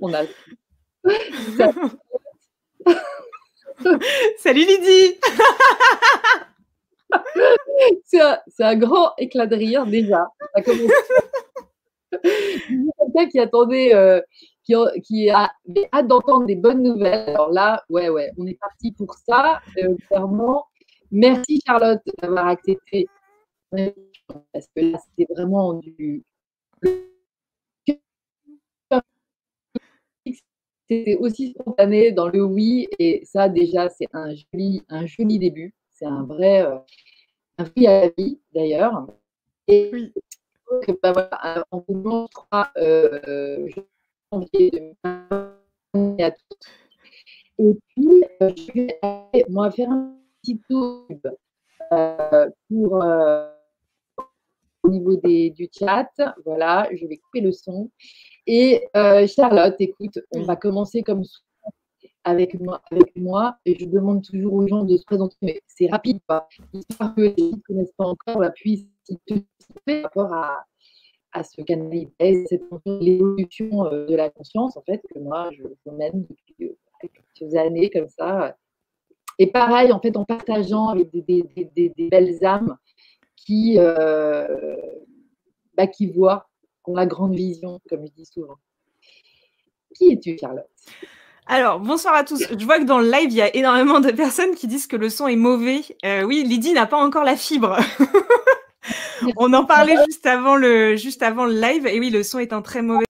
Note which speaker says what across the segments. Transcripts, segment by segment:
Speaker 1: On a.
Speaker 2: Salut Lydie
Speaker 1: C'est un, grand éclat de rire déjà. Quelqu'un qui attendait, euh, qui, qui, a hâte d'entendre des bonnes nouvelles. Alors là, ouais, ouais, on est parti pour ça, euh, clairement. Merci Charlotte d'avoir accepté. Parce que là, c'était vraiment du. C'était aussi spontané dans le oui, et ça, déjà, c'est un joli, un joli début. C'est un vrai. Euh, un oui à la vie, d'ailleurs. Et oui. bah, voilà, en vous 3 euh, janvier 2020 à tous. Et puis, euh, je vais aller, moi, faire un petit tour euh, pour euh, au niveau des, du chat. Voilà, je vais couper le son. Et euh, Charlotte, écoute, on va commencer comme avec moi, avec moi et je demande toujours aux gens de se présenter, mais c'est rapide, pas histoire que les gens ne connaissent pas encore la puissance par rapport à, à ce canal cette l'évolution de la conscience, en fait, que moi, je, mène depuis quelques années comme ça. Et pareil, en fait, en partageant avec des, des, des, des belles âmes qui, euh, bah, qui voient, qui ont la grande vision, comme je dis souvent. Qui es-tu, Charlotte?
Speaker 2: Alors, bonsoir à tous. Je vois que dans le live, il y a énormément de personnes qui disent que le son est mauvais. Euh, oui, Lydie n'a pas encore la fibre. On en parlait juste avant, le, juste avant le live. Et oui, le son est un très mauvais.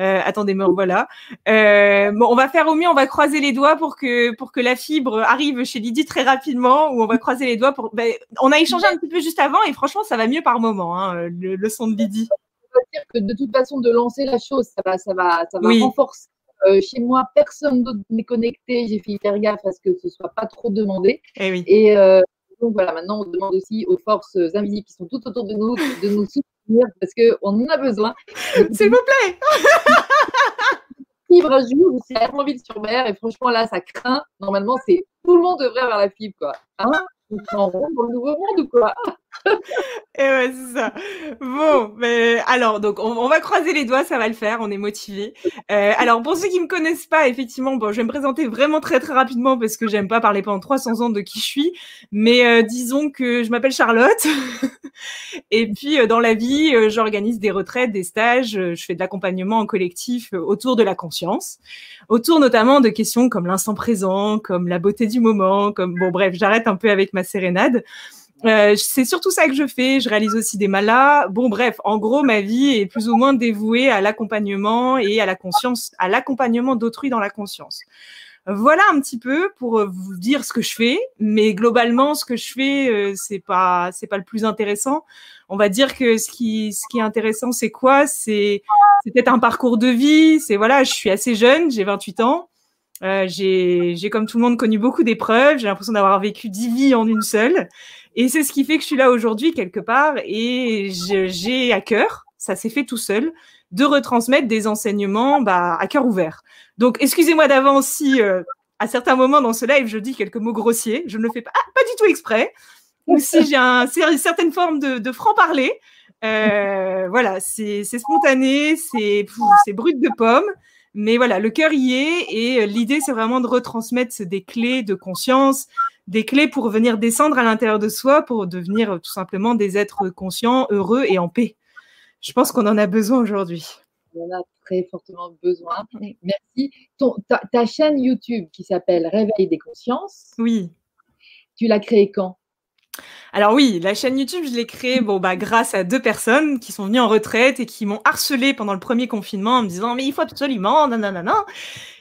Speaker 2: Euh, attendez, me voilà. Euh, bon, on va faire au mieux, on va croiser les doigts pour que pour que la fibre arrive chez Lydie très rapidement. Ou on va croiser les doigts pour. Ben, on a échangé un petit peu juste avant et franchement, ça va mieux par moment, hein, le, son de Lydie.
Speaker 1: On va dire que de toute façon, de lancer la chose, ça va, ça va, ça va renforcer. Euh, chez moi, personne d'autre n'est connecté. J'ai fait faire gaffe à ce que ce soit pas trop demandé.
Speaker 2: Eh oui.
Speaker 1: Et euh, donc voilà, maintenant on demande aussi aux forces invisibles qui sont tout autour de nous de nous soutenir parce qu'on en a besoin.
Speaker 2: S'il vous plaît
Speaker 1: Fibre un jour, c'est à sur mer et franchement là ça craint. Normalement, c'est tout le monde devrait avoir la fibre quoi. Hein? On dans le nouveau monde ou quoi?
Speaker 2: Et ouais, c'est ça. Bon, mais alors, donc, on, va croiser les doigts, ça va le faire, on est motivé. Euh, alors, pour ceux qui me connaissent pas, effectivement, bon, je vais me présenter vraiment très très rapidement parce que j'aime pas parler pendant 300 ans de qui je suis, mais euh, disons que je m'appelle Charlotte. Et puis, euh, dans la vie, euh, j'organise des retraites, des stages, je fais de l'accompagnement en collectif autour de la conscience, autour notamment de questions comme l'instant présent, comme la beauté du moment, comme bon, bref, j'arrête un peu avec ma sérénade. Euh, c'est surtout ça que je fais. Je réalise aussi des malas. Bon, bref, en gros, ma vie est plus ou moins dévouée à l'accompagnement et à la conscience, à l'accompagnement d'autrui dans la conscience. Voilà un petit peu pour vous dire ce que je fais, mais globalement, ce que je fais, euh, c'est pas, c'est pas le plus intéressant. On va dire que ce qui, ce qui est intéressant, c'est quoi? C'est, c'est peut-être un parcours de vie. C'est voilà, je suis assez jeune, j'ai 28 ans. Euh, j'ai, comme tout le monde connu beaucoup d'épreuves. J'ai l'impression d'avoir vécu dix vies en une seule. Et c'est ce qui fait que je suis là aujourd'hui quelque part et j'ai à cœur, ça s'est fait tout seul, de retransmettre des enseignements bah, à cœur ouvert. Donc, excusez-moi d'avance si euh, à certains moments dans ce live, je dis quelques mots grossiers, je ne le fais pas, pas du tout exprès, ou si j'ai un, certaine forme de, de franc-parler. Euh, voilà, c'est spontané, c'est brut de pomme. Mais voilà, le cœur y est et euh, l'idée, c'est vraiment de retransmettre des clés de conscience, des clés pour venir descendre à l'intérieur de soi, pour devenir euh, tout simplement des êtres conscients, heureux et en paix. Je pense qu'on en a besoin aujourd'hui.
Speaker 1: On en a très fortement besoin. Merci. ta, ta, chaîne YouTube qui s'appelle Réveil des consciences.
Speaker 2: Oui.
Speaker 1: Tu l'as créée quand?
Speaker 2: Alors oui, la chaîne YouTube, je l'ai créée bon, bah, grâce à deux personnes qui sont venues en retraite et qui m'ont harcelé pendant le premier confinement en me disant mais il faut absolument, nanana.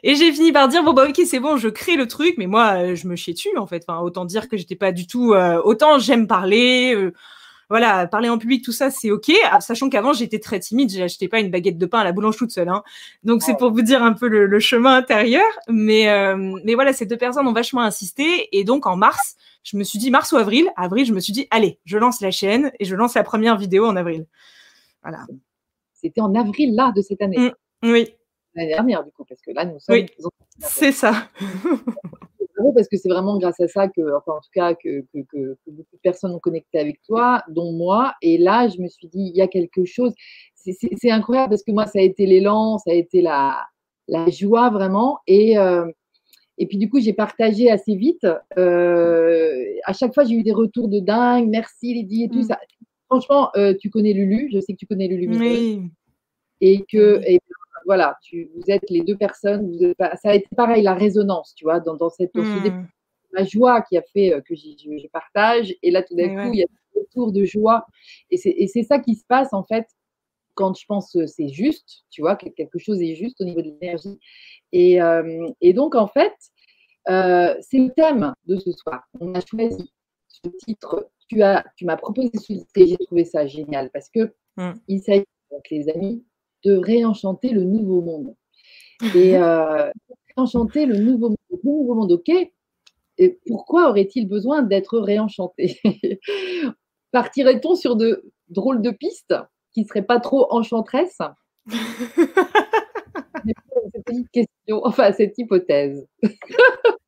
Speaker 2: Et j'ai fini par dire bon bah ok c'est bon, je crée le truc, mais moi euh, je me chiais dessus en fait. Enfin, autant dire que j'étais pas du tout. Euh, autant j'aime parler. Euh, voilà, parler en public, tout ça, c'est ok. Ah, sachant qu'avant, j'étais très timide, j'achetais pas une baguette de pain à la boulange toute seule. Hein. Donc c'est pour vous dire un peu le, chemin intérieur. Mais mais voilà, ces deux personnes ont vachement insisté. Et donc en mars, je me suis dit mars ou avril. Avril, je me suis dit, allez, je lance la chaîne et je lance la première vidéo en avril. Voilà.
Speaker 1: C'était en avril, là, de cette année.
Speaker 2: Mmh, oui.
Speaker 1: L'année dernière, du coup, parce que là, nous sommes. Oui,
Speaker 2: c'est ça.
Speaker 1: parce que c'est vraiment grâce à ça que, enfin, en tout cas, que, que, que, beaucoup de personnes ont connecté avec toi, dont moi. Et là, je me suis dit, il y a quelque chose. C'est incroyable parce que moi, ça a été l'élan, ça a été la, la joie vraiment. Et, euh, et puis, du coup, j'ai partagé assez vite. Euh, à chaque fois, j'ai eu des retours de dingue. Merci, Lydie et tout mm. ça. Franchement, euh, tu connais Lulu. Je sais que tu connais Lulu. Oui. Et que, et voilà, tu, vous êtes les deux personnes. ça a été pareil, la résonance, tu vois, dans, dans cette mmh. la joie qui a fait euh, que je partage. Et là, tout d'un coup, il y a un retour de joie. Et c'est ça qui se passe, en fait, quand je pense que c'est juste, tu vois, que quelque chose est juste au niveau de l'énergie. Et, euh, et, donc, en fait, euh, c'est le thème de ce soir. On a choisi ce titre. Tu as, tu m'as proposé ce titre et j'ai trouvé ça génial parce que mmh. il s'agit, donc les amis, de réenchanter le nouveau monde. Et euh, réenchanter le nouveau monde, le nouveau monde, ok. Et pourquoi aurait-il besoin d'être réenchanté? Partirait-on sur de drôles de pistes qui ne seraient pas trop question, enfin cette hypothèse.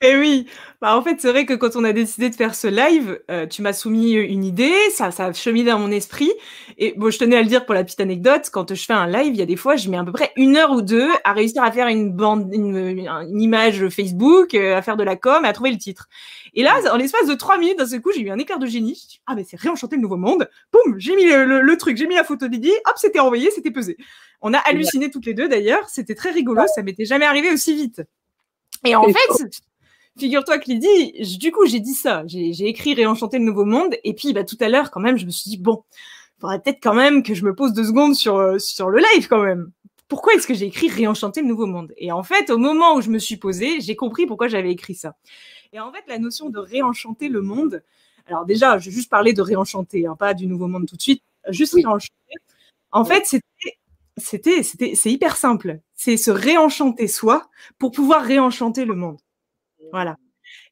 Speaker 2: Et eh oui, bah en fait, c'est vrai que quand on a décidé de faire ce live, euh, tu m'as soumis une idée, ça, ça a cheminé dans mon esprit. Et bon, je tenais à le dire pour la petite anecdote, quand je fais un live, il y a des fois, je mets à peu près une heure ou deux à réussir à faire une bande, une, image Facebook, euh, à faire de la com, et à trouver le titre. Et là, en l'espace de trois minutes, d'un seul coup, j'ai eu un éclair de génie. Dit, ah, mais c'est réenchanter le nouveau monde. Boum, j'ai mis le, truc, j'ai mis la photo d'Idi, hop, c'était envoyé, c'était pesé. On a halluciné toutes les deux d'ailleurs, c'était très rigolo, ça m'était jamais arrivé aussi vite. Et en fait, figure-toi que Lydie, du coup, j'ai dit ça. J'ai écrit Réenchanter le Nouveau Monde. Et puis, bah, tout à l'heure, quand même, je me suis dit, bon, il faudrait peut-être quand même que je me pose deux secondes sur, euh, sur le live, quand même. Pourquoi est-ce que j'ai écrit Réenchanter le Nouveau Monde? Et en fait, au moment où je me suis posée, j'ai compris pourquoi j'avais écrit ça. Et en fait, la notion de réenchanter le monde, alors déjà, je vais juste parler de réenchanter, hein, pas du Nouveau Monde tout de suite, juste réenchanter. En fait, c'était c'était, c'était, c'est hyper simple. C'est se réenchanter soi pour pouvoir réenchanter le monde. Voilà.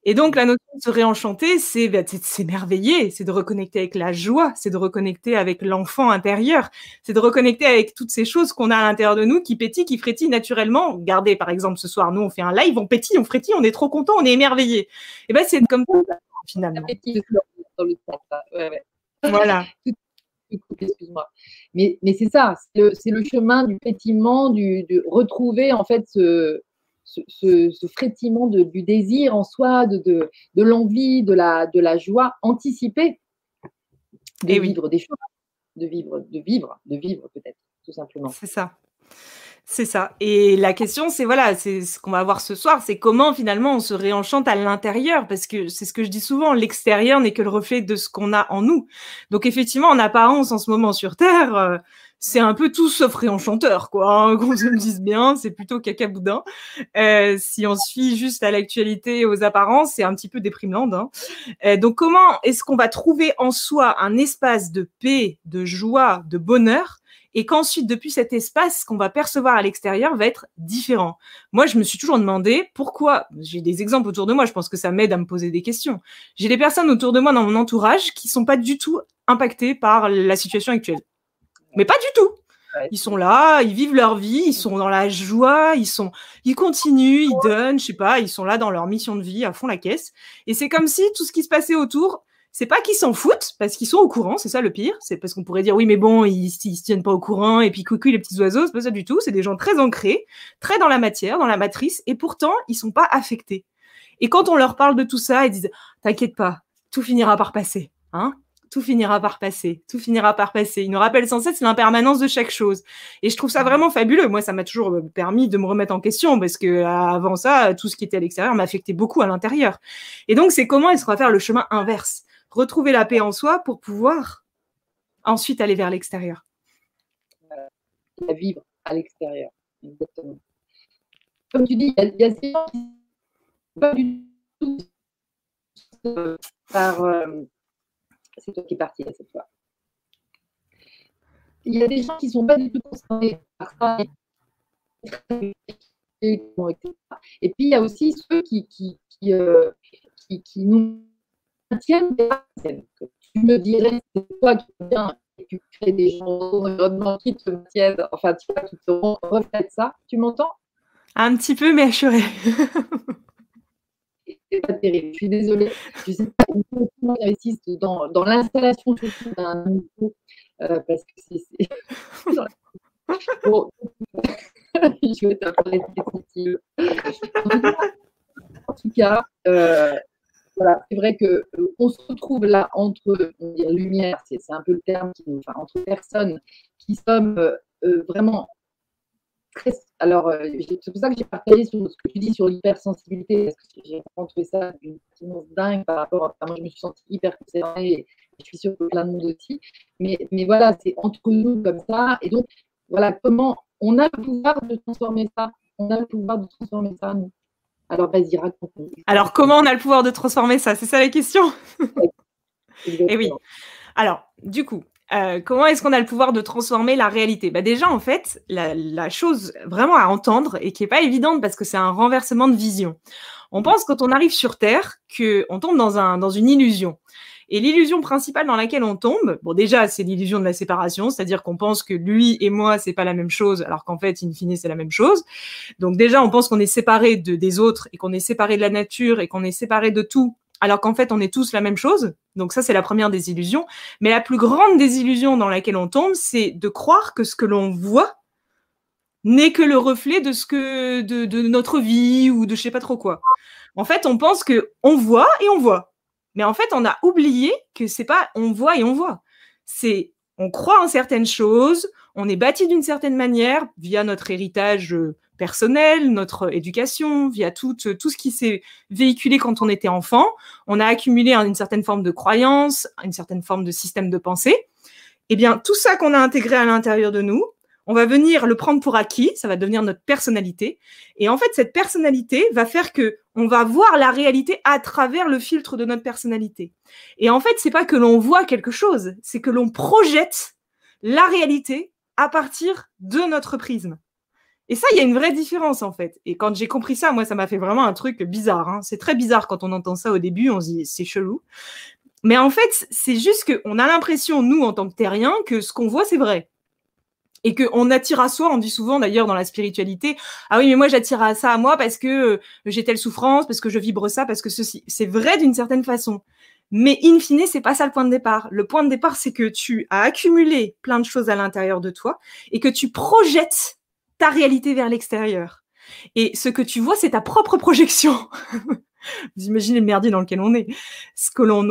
Speaker 2: Et donc, la notion de se réenchanter, c'est, bah, de s'émerveiller, c'est de reconnecter avec la joie, c'est de reconnecter avec l'enfant intérieur, c'est de reconnecter avec toutes ces choses qu'on a à l'intérieur de nous qui pétillent, qui frétillent naturellement. Regardez, par exemple, ce soir, nous, on fait un live, on pétille, on frétille, on est trop content, on est émerveillé. Et ben, c'est comme ça, finalement. Voilà.
Speaker 1: Excuse-moi. Mais, mais c'est ça, c'est le, chemin du pétillement, du, de retrouver en fait ce, ce, ce, frétillement de, du désir en soi, de, de, de l'envie, de la, de la joie anticipée de vivre des choses, de vivre, de vivre, de vivre peut-être, tout simplement.
Speaker 2: C'est ça. C'est ça. Et la question, c'est voilà, c'est ce qu'on va voir ce soir, c'est comment finalement on se réenchante à l'intérieur, parce que c'est ce que je dis souvent, l'extérieur n'est que le reflet de ce qu'on a en nous. Donc effectivement, en apparence, en ce moment sur Terre, euh, c'est un peu tout sauf réenchanteur, quoi. Hein, qu'on se le dise bien, c'est plutôt cacaboudin. Euh, si on suit juste à l'actualité, aux apparences, c'est un petit peu déprimeland. Hein. Euh, donc comment est-ce qu'on va trouver en soi un espace de paix, de joie, de bonheur et qu'ensuite, depuis cet espace qu'on va percevoir à l'extérieur va être différent. Moi, je me suis toujours demandé pourquoi, j'ai des exemples autour de moi, je pense que ça m'aide à me poser des questions. J'ai des personnes autour de moi dans mon entourage qui sont pas du tout impactées par la situation actuelle. Mais pas du tout. Ils sont là, ils vivent leur vie, ils sont dans la joie, ils sont, ils continuent, ils donnent, je sais pas, ils sont là dans leur mission de vie à fond la caisse. Et c'est comme si tout ce qui se passait autour c'est pas qu'ils s'en foutent parce qu'ils sont au courant, c'est ça le pire. C'est parce qu'on pourrait dire oui, mais bon, ils, ils se tiennent pas au courant et puis coucou les petits oiseaux, c'est pas ça du tout. C'est des gens très ancrés, très dans la matière, dans la matrice, et pourtant ils sont pas affectés. Et quand on leur parle de tout ça, ils disent t'inquiète pas, tout finira par passer, hein tout finira par passer, tout finira par passer. Ils nous rappellent sans cesse l'impermanence de chaque chose. Et je trouve ça vraiment fabuleux. Moi, ça m'a toujours euh, permis de me remettre en question parce que avant ça, tout ce qui était à l'extérieur m'affectait beaucoup à l'intérieur. Et donc, c'est comment est-ce qu'on va faire le chemin inverse? Retrouver la paix en soi pour pouvoir ensuite aller vers l'extérieur.
Speaker 1: À vivre à l'extérieur, exactement. Comme tu dis, il y, a des gens qui pas du tout par. Euh, c'est toi qui es parti cette fois. Il y a des gens qui ne sont pas du tout concernés par ça. Et puis il y a aussi ceux qui, qui, qui, euh, qui, qui nous Tu me dirais, c'est toi qui viens et tu crées des gens environnement qui te tiennent, enfin, tu vois, qui te reflètent ça. Tu m'entends?
Speaker 2: Un petit peu, mais assuré.
Speaker 1: c'est pas terrible. Je suis désolée. Je sais pas comment ils investissent dans, dans l'installation d'un micro euh, parce que c'est. bon, je vais répétitive. En tout cas, euh, c'est vrai qu'on euh, se retrouve là entre on lumière, c'est un peu le terme, entre personnes qui sommes euh, vraiment alors, euh, c'est pour ça que j'ai partagé sur ce que tu dis sur l'hypersensibilité, parce que j'ai trouvé ça une dingue par rapport à. Moi, je me suis sentie hyper concernée, et je suis sûre que plein de monde aussi. Mais, mais voilà, c'est entre nous comme ça. Et donc, voilà, comment on a le pouvoir de transformer ça? On a le pouvoir de transformer ça, nous. Alors, vas-y, raconte-nous.
Speaker 2: Alors, comment on a le pouvoir de transformer ça? C'est ça la question? Et eh oui. Alors, du coup, euh, comment est-ce qu'on a le pouvoir de transformer la réalité? Bah Déjà, en fait, la, chose vraiment à entendre et qui n'est pas évidente parce que c'est un renversement de vision. On pense quand on arrive sur Terre qu'on tombe dans, un, dans une illusion. Et l'illusion principale dans laquelle on tombe, bon déjà c'est l'illusion de la séparation, c'est-à-dire qu'on pense que lui et moi c'est pas la même chose, alors qu'en fait in fine c'est la même chose. Donc déjà on pense qu'on est séparé de, des autres et qu'on est séparé de la nature et qu'on est séparé de tout alors qu'en fait on est tous la même chose. Donc ça c'est la première des illusions. Mais la plus grande des illusions dans laquelle on tombe, c'est de croire que ce que l'on voit n'est que le reflet de ce que de, notre vie ou de je sais pas trop quoi. En fait, on pense que on voit et on voit. Mais en fait, on a oublié que c'est pas on voit et on voit. C'est on croit en certaines choses, on est bâti d'une certaine manière via notre héritage euh, personnel, notre éducation, via tout, tout ce qui s'est véhiculé quand on était enfant. On a accumulé une certaine forme de croyance, une certaine forme de système de pensée. Eh bien, tout ça qu'on a intégré à l'intérieur de nous, on va venir le prendre pour acquis, ça va devenir notre personnalité. Et en fait, cette personnalité va faire que on va voir la réalité à travers le filtre de notre personnalité. Et en fait, c'est pas que l'on voit quelque chose, c'est que l'on projette la réalité à partir de notre prisme. Et ça, il y a une vraie différence en fait. Et quand j'ai compris ça, moi, ça m'a fait vraiment un truc bizarre. Hein. C'est très bizarre quand on entend ça au début, on se dit c'est chelou. Mais en fait, c'est juste qu'on a l'impression, nous, en tant que terriens, que ce qu'on voit, c'est vrai. Et qu'on attire à soi, on dit souvent d'ailleurs dans la spiritualité, ah oui, mais moi j'attire à ça à moi parce que euh, j'ai telle souffrance, parce que je vibre ça, parce que ceci. C'est vrai d'une certaine façon. Mais in fine, c'est pas ça le point de départ. Le point de départ, c'est que tu as accumulé plein de choses à l'intérieur de toi et que tu projettes ta réalité vers l'extérieur. Et ce que tu vois, c'est ta propre projection. Vous imaginez le merdier dans lequel on est. Ce que l'on,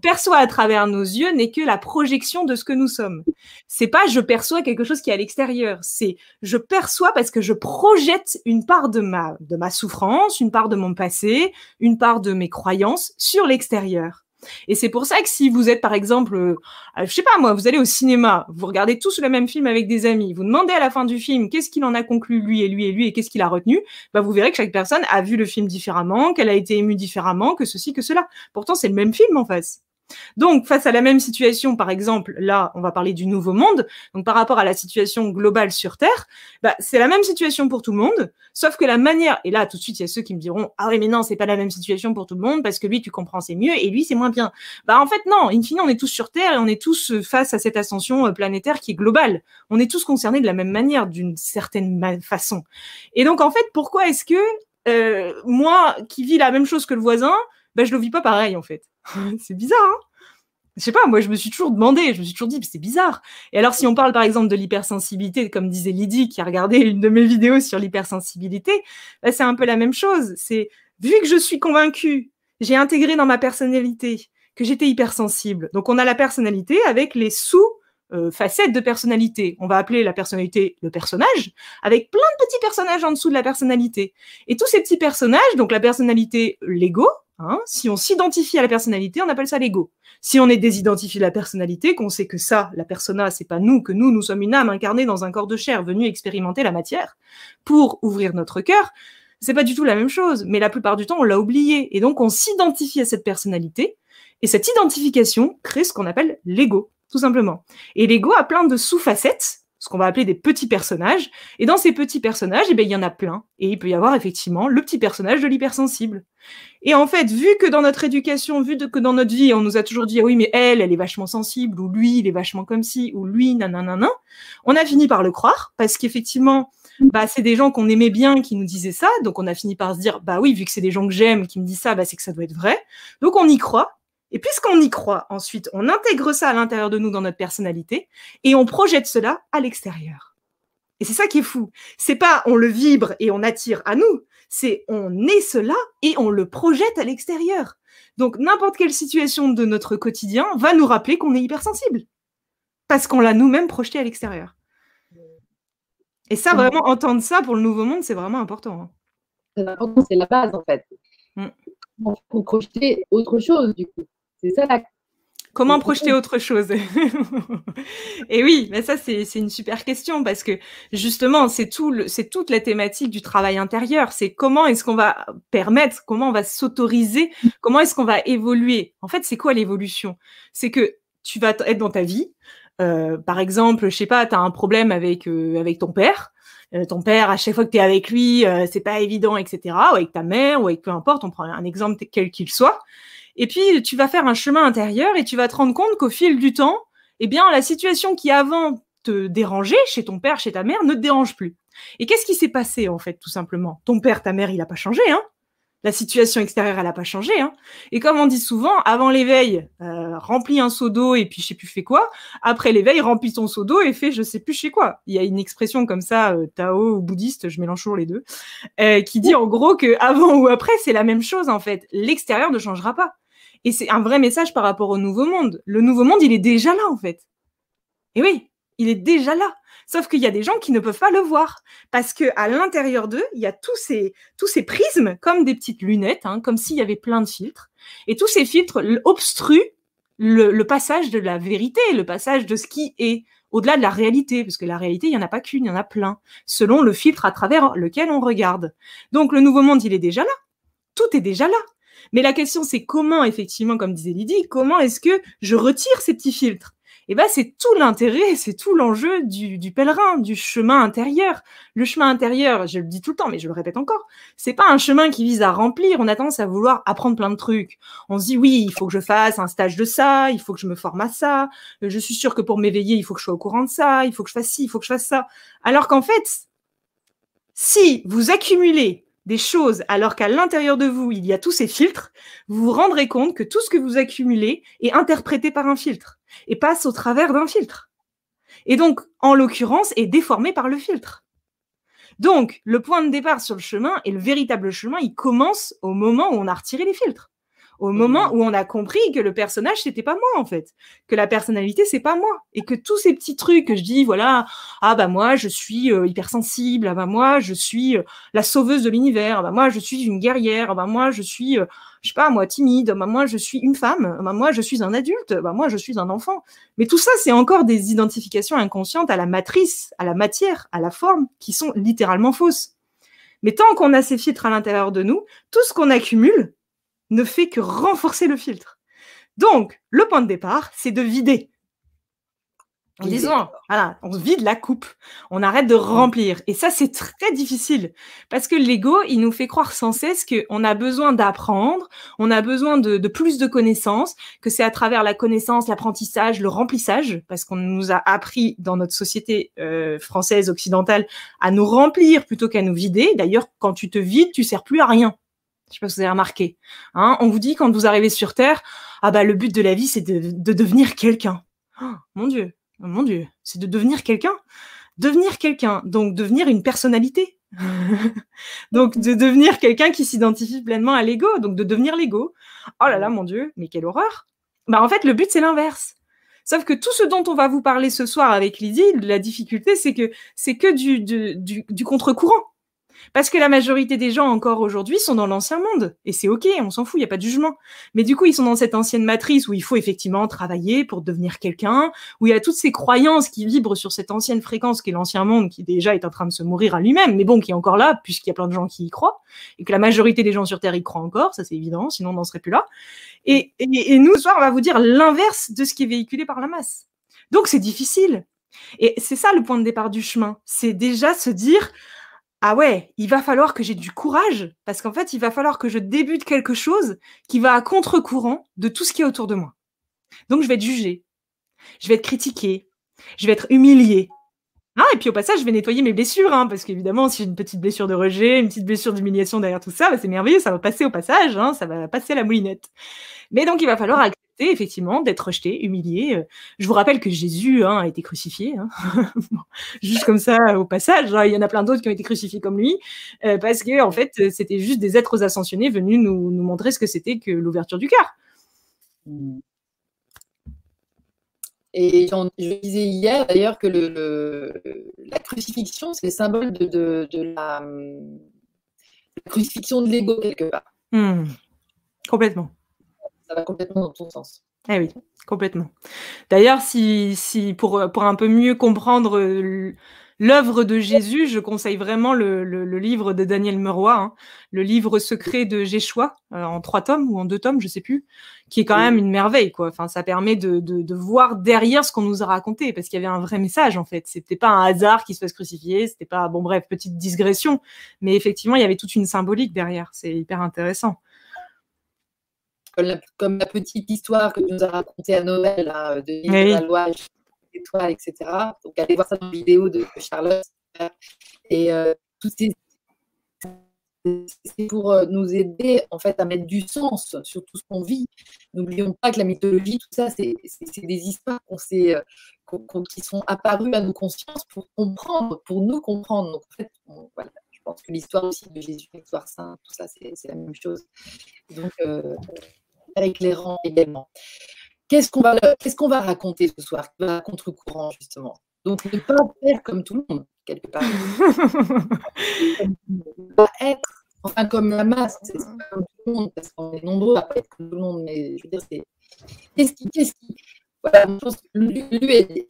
Speaker 2: perçoit à travers nos yeux n'est que la projection de ce que nous sommes. C'est pas je perçois quelque chose qui est à l'extérieur. C'est je perçois parce que je projette une part de ma souffrance, une part de mon passé, une part de mes croyances sur l'extérieur. Et c'est pour ça que si vous êtes, par exemple, euh, je sais pas moi, vous allez au cinéma, vous regardez tous le même film avec des amis, vous demandez à la fin du film qu'est-ce qu'il en a conclu lui et lui et lui et qu'est-ce qu'il a retenu, bah vous verrez que chaque personne a vu le film différemment, qu'elle a été émue différemment, que ceci, que cela. Pourtant, c'est le même film en face. Donc, face à la même situation, par exemple, là, on va parler du nouveau monde. Donc, par rapport à la situation globale sur Terre, bah, c'est la même situation pour tout le monde, sauf que la manière, et là, tout de suite, il y a ceux qui me diront, ah oui, mais non, c'est pas la même situation pour tout le monde, parce que lui, tu comprends, c'est mieux, et lui, c'est moins bien. Bah, en fait, non, in fine, on est tous sur Terre et on est tous euh, face à cette ascension euh, planétaire qui est globale. On est tous concernés de la même manière, d'une certaine façon. Et donc, en fait, pourquoi est-ce que euh, moi, qui vis la même chose que le voisin, ben, je le vis pas pareil en fait. c'est bizarre, hein je sais pas, moi je me suis toujours demandé, je me suis toujours dit, c'est bizarre. Et alors si on parle par exemple de l'hypersensibilité, comme disait Lydie qui a regardé une de mes vidéos sur l'hypersensibilité, ben, c'est un peu la même chose. C'est vu que je suis convaincue, j'ai intégré dans ma personnalité que j'étais hypersensible. Donc on a la personnalité avec les sous euh, facettes de personnalité. On va appeler la personnalité le personnage, avec plein de petits personnages en dessous de la personnalité. Et tous ces petits personnages, donc la personnalité Lego, Hein, si on s'identifie à la personnalité, on appelle ça l'ego. Si on est désidentifié de la personnalité, qu'on sait que ça, la persona, c'est pas nous, que nous, nous sommes une âme incarnée dans un corps de chair venue expérimenter la matière pour ouvrir notre cœur, c'est pas du tout la même chose. Mais la plupart du temps, on l'a oublié. Et donc, on s'identifie à cette personnalité. Et cette identification crée ce qu'on appelle l'ego, tout simplement. Et l'ego a plein de sous-facettes ce qu'on va appeler des petits personnages. Et dans ces petits personnages, eh bien, il y en a plein. Et il peut y avoir effectivement le petit personnage de l'hypersensible. Et en fait, vu que dans notre éducation, vu que dans notre vie, on nous a toujours dit, ah oui, mais elle, elle est vachement sensible, ou lui, il est vachement comme ci, ou lui, nanana, on a fini par le croire, parce qu'effectivement, bah, c'est des gens qu'on aimait bien qui nous disaient ça, donc on a fini par se dire, bah oui, vu que c'est des gens que j'aime qui me disent ça, bah c'est que ça doit être vrai. Donc on y croit, et puisqu'on y croit, ensuite, on intègre ça à l'intérieur de nous dans notre personnalité et on projette cela à l'extérieur. Et c'est ça qui est fou. C'est pas on le vibre et on attire à nous, c'est on est cela et on le projette à l'extérieur. Donc n'importe quelle situation de notre quotidien va nous rappeler qu'on est hypersensible parce qu'on l'a nous-mêmes projeté à l'extérieur. Et ça, vraiment, entendre ça pour le nouveau monde, c'est vraiment important.
Speaker 1: Hein. C'est la base en fait. Mm. Pour projeter autre chose du coup. C'est ça
Speaker 2: Comment projeter autre chose? Et oui, mais ça c'est une super question parce que justement c'est tout c'est toute la thématique du travail intérieur. C'est comment est-ce qu'on va permettre, comment on va s'autoriser, comment est-ce qu'on va évoluer? En fait, c'est quoi l'évolution? C'est que tu vas être dans ta vie. Euh, par exemple, je sais pas, tu as un problème avec euh, avec ton père. Euh, ton père, à chaque fois que tu es avec lui, c'est pas évident, etc. Ou avec ta mère, ou avec peu importe. On prend un exemple quel qu'il soit. Et puis, tu vas faire un chemin intérieur et tu vas te rendre compte qu'au fil du temps, eh bien, la situation qui avant te dérangeait chez ton père, chez ta mère, ne te dérange plus. Et qu'est-ce qui s'est passé, en fait, tout simplement? Ton père, ta mère, il n'a pas changé, hein? La situation extérieure, elle n'a pas changé. Hein et comme on dit souvent, avant l'éveil, euh, remplis un seau d'eau et puis je sais plus fait quoi. Après l'éveil, remplis ton seau d'eau et fais je sais plus chez quoi. Il y a une expression comme ça, euh, Tao ou bouddhiste, je mélange toujours les deux, euh, qui dit en gros que avant ou après, c'est la même chose en fait. L'extérieur ne changera pas. Et c'est un vrai message par rapport au nouveau monde. Le nouveau monde, il est déjà là, en fait. Et oui, il est déjà là. Sauf qu'il y a des gens qui ne peuvent pas le voir parce que à l'intérieur d'eux, il y a tous ces tous ces prismes comme des petites lunettes, hein, comme s'il y avait plein de filtres. Et tous ces filtres obstruent le, le, passage de la vérité, le passage de ce qui est au-delà de la réalité, parce que la réalité, il y en a pas qu'une, il y en a plein, selon le filtre à travers lequel on regarde. Donc le nouveau monde, il est déjà là. Tout est déjà là. Mais la question, c'est comment, effectivement, comme disait Lydie, comment est-ce que je retire ces petits filtres? Eh ben, c'est tout l'intérêt, c'est tout l'enjeu du, du, pèlerin, du chemin intérieur. Le chemin intérieur, je le dis tout le temps, mais je le répète encore, c'est pas un chemin qui vise à remplir. On a tendance à vouloir apprendre plein de trucs. On se dit oui, il faut que je fasse un stage de ça, il faut que je me forme à ça. Je suis sûr que pour m'éveiller, il faut que je sois au courant de ça, il faut que je fasse ci, il faut que je fasse ça. Alors qu'en fait, si vous accumulez des choses alors qu'à l'intérieur de vous, il y a tous ces filtres, vous vous rendrez compte que tout ce que vous accumulez est interprété par un filtre et passe au travers d'un filtre. Et donc, en l'occurrence, est déformé par le filtre. Donc, le point de départ sur le chemin et le véritable chemin, il commence au moment où on a retiré les filtres au moment mmh. où on a compris que le personnage c'était pas moi en fait, que la personnalité c'est pas moi et que tous ces petits trucs que je dis voilà ah bah moi je suis euh, hypersensible ah bah moi je suis euh, la sauveuse de l'univers ah bah moi je suis une guerrière ah bah moi je suis euh, je sais pas moi timide ah bah moi je suis une femme ah bah moi je suis un adulte ah bah moi je suis un enfant mais tout ça c'est encore des identifications inconscientes à la matrice à la matière à la forme qui sont littéralement fausses mais tant qu'on a ces filtres à l'intérieur de nous tout ce qu'on accumule ne fait que renforcer le filtre. Donc, le point de départ, c'est de vider. Disons, voilà, on vide la coupe, on arrête de remplir. Et ça, c'est très difficile parce que l'ego, il nous fait croire sans cesse qu'on a besoin d'apprendre, on a besoin de, plus de connaissances, que c'est à travers la connaissance, l'apprentissage, le remplissage, parce qu'on nous a appris dans notre société euh, française occidentale à nous remplir plutôt qu'à nous vider. D'ailleurs, quand tu te vides, tu sers plus à rien. Je sais pas si vous avez remarqué. Hein on vous dit quand vous arrivez sur Terre, ah bah le but de la vie c'est de, devenir quelqu'un. Oh, mon Dieu, oh, mon Dieu, c'est de devenir quelqu'un. Devenir quelqu'un, donc devenir une personnalité. donc de devenir quelqu'un qui s'identifie pleinement à l'ego, donc de devenir l'ego. Oh là là, mon Dieu, mais quelle horreur. Bah en fait le but c'est l'inverse. Sauf que tout ce dont on va vous parler ce soir avec Lydie, la difficulté, c'est que c'est que du, du, du contre-courant. Parce que la majorité des gens encore aujourd'hui sont dans l'ancien monde. Et c'est OK, on s'en fout, il n'y a pas de jugement. Mais du coup, ils sont dans cette ancienne matrice où il faut effectivement travailler pour devenir quelqu'un, où il y a toutes ces croyances qui vibrent sur cette ancienne fréquence qui est l'ancien monde, qui déjà est en train de se mourir à lui-même, mais bon, qui est encore là, puisqu'il y a plein de gens qui y croient, et que la majorité des gens sur Terre y croient encore, ça c'est évident, sinon on n'en serait plus là. Et, et, et nous, ce soir, on va vous dire l'inverse de ce qui est véhiculé par la masse. Donc c'est difficile. Et c'est ça le point de départ du chemin. C'est déjà se dire, ah ouais, il va falloir que j'ai du courage, parce qu'en fait, il va falloir que je débute quelque chose qui va à contre-courant de tout ce qui est autour de moi. Donc, je vais être jugé, je vais être critiqué, je vais être humilié. Ah, et puis au passage, je vais nettoyer mes blessures, hein, parce qu'évidemment, si j'ai une petite blessure de rejet, une petite blessure d'humiliation derrière tout ça, bah, c'est merveilleux, ça va passer au passage, hein, ça va passer à la moulinette. Mais donc, il va falloir accepter, effectivement, d'être rejeté, humilié. Euh. Je vous rappelle que Jésus hein, a été crucifié, hein. juste comme ça, au passage. il y en a plein d'autres qui ont été crucifiés comme lui, euh, parce que, en fait, c'était juste des êtres ascensionnés venus nous, nous montrer ce que c'était que l'ouverture du cœur.
Speaker 1: Et je disais hier d'ailleurs que le, la crucifixion, c'est le symbole de, la, crucifixion de l'ego quelque part.
Speaker 2: Hmm. Complètement.
Speaker 1: Ça va complètement dans ton sens.
Speaker 2: Eh oui, complètement. D'ailleurs, si, si pour, pour un peu mieux comprendre l'œuvre de Jésus, je conseille vraiment le, le, livre de Daniel Meroy, hein, le livre secret de Jéchoua, euh, en trois tomes ou en deux tomes, je sais plus, qui est quand même une merveille, quoi. Enfin, ça permet de, de, de voir derrière ce qu'on nous a raconté, parce qu'il y avait un vrai message, en fait. C'était pas un hasard qui se fasse crucifier, c'était pas, bon, bref, petite digression, mais effectivement, il y avait toute une symbolique derrière. C'est hyper intéressant.
Speaker 1: Comme la, petite histoire que tu nous as racontée à Noël, là, de la loi étoiles, etc. Donc, allez voir ça dans la vidéo de Charlotte. Et euh, tout c'est pour euh, nous aider en fait à mettre du sens sur tout ce qu'on vit. N'oublions pas que la mythologie, tout ça, c'est des histoires qu'on euh, qui sont apparues à nos consciences pour comprendre, pour nous comprendre. Donc en fait, voilà, je pense que l'histoire aussi de Jésus, l'histoire sainte, tout ça, c'est la même chose. Donc, euh, éclairant également. Qu'est-ce qu'on va, qu'est-ce qu'on va raconter ce soir à contre-courant, justement? Donc, ne pas faire comme tout le monde, quelque part. pas être, enfin, comme la masse, c'est pas comme tout le monde, parce qu'on est nombreux à pas être comme tout le monde, mais je veux dire, c'est. Qu'est-ce qui. Voilà, je pense que lui est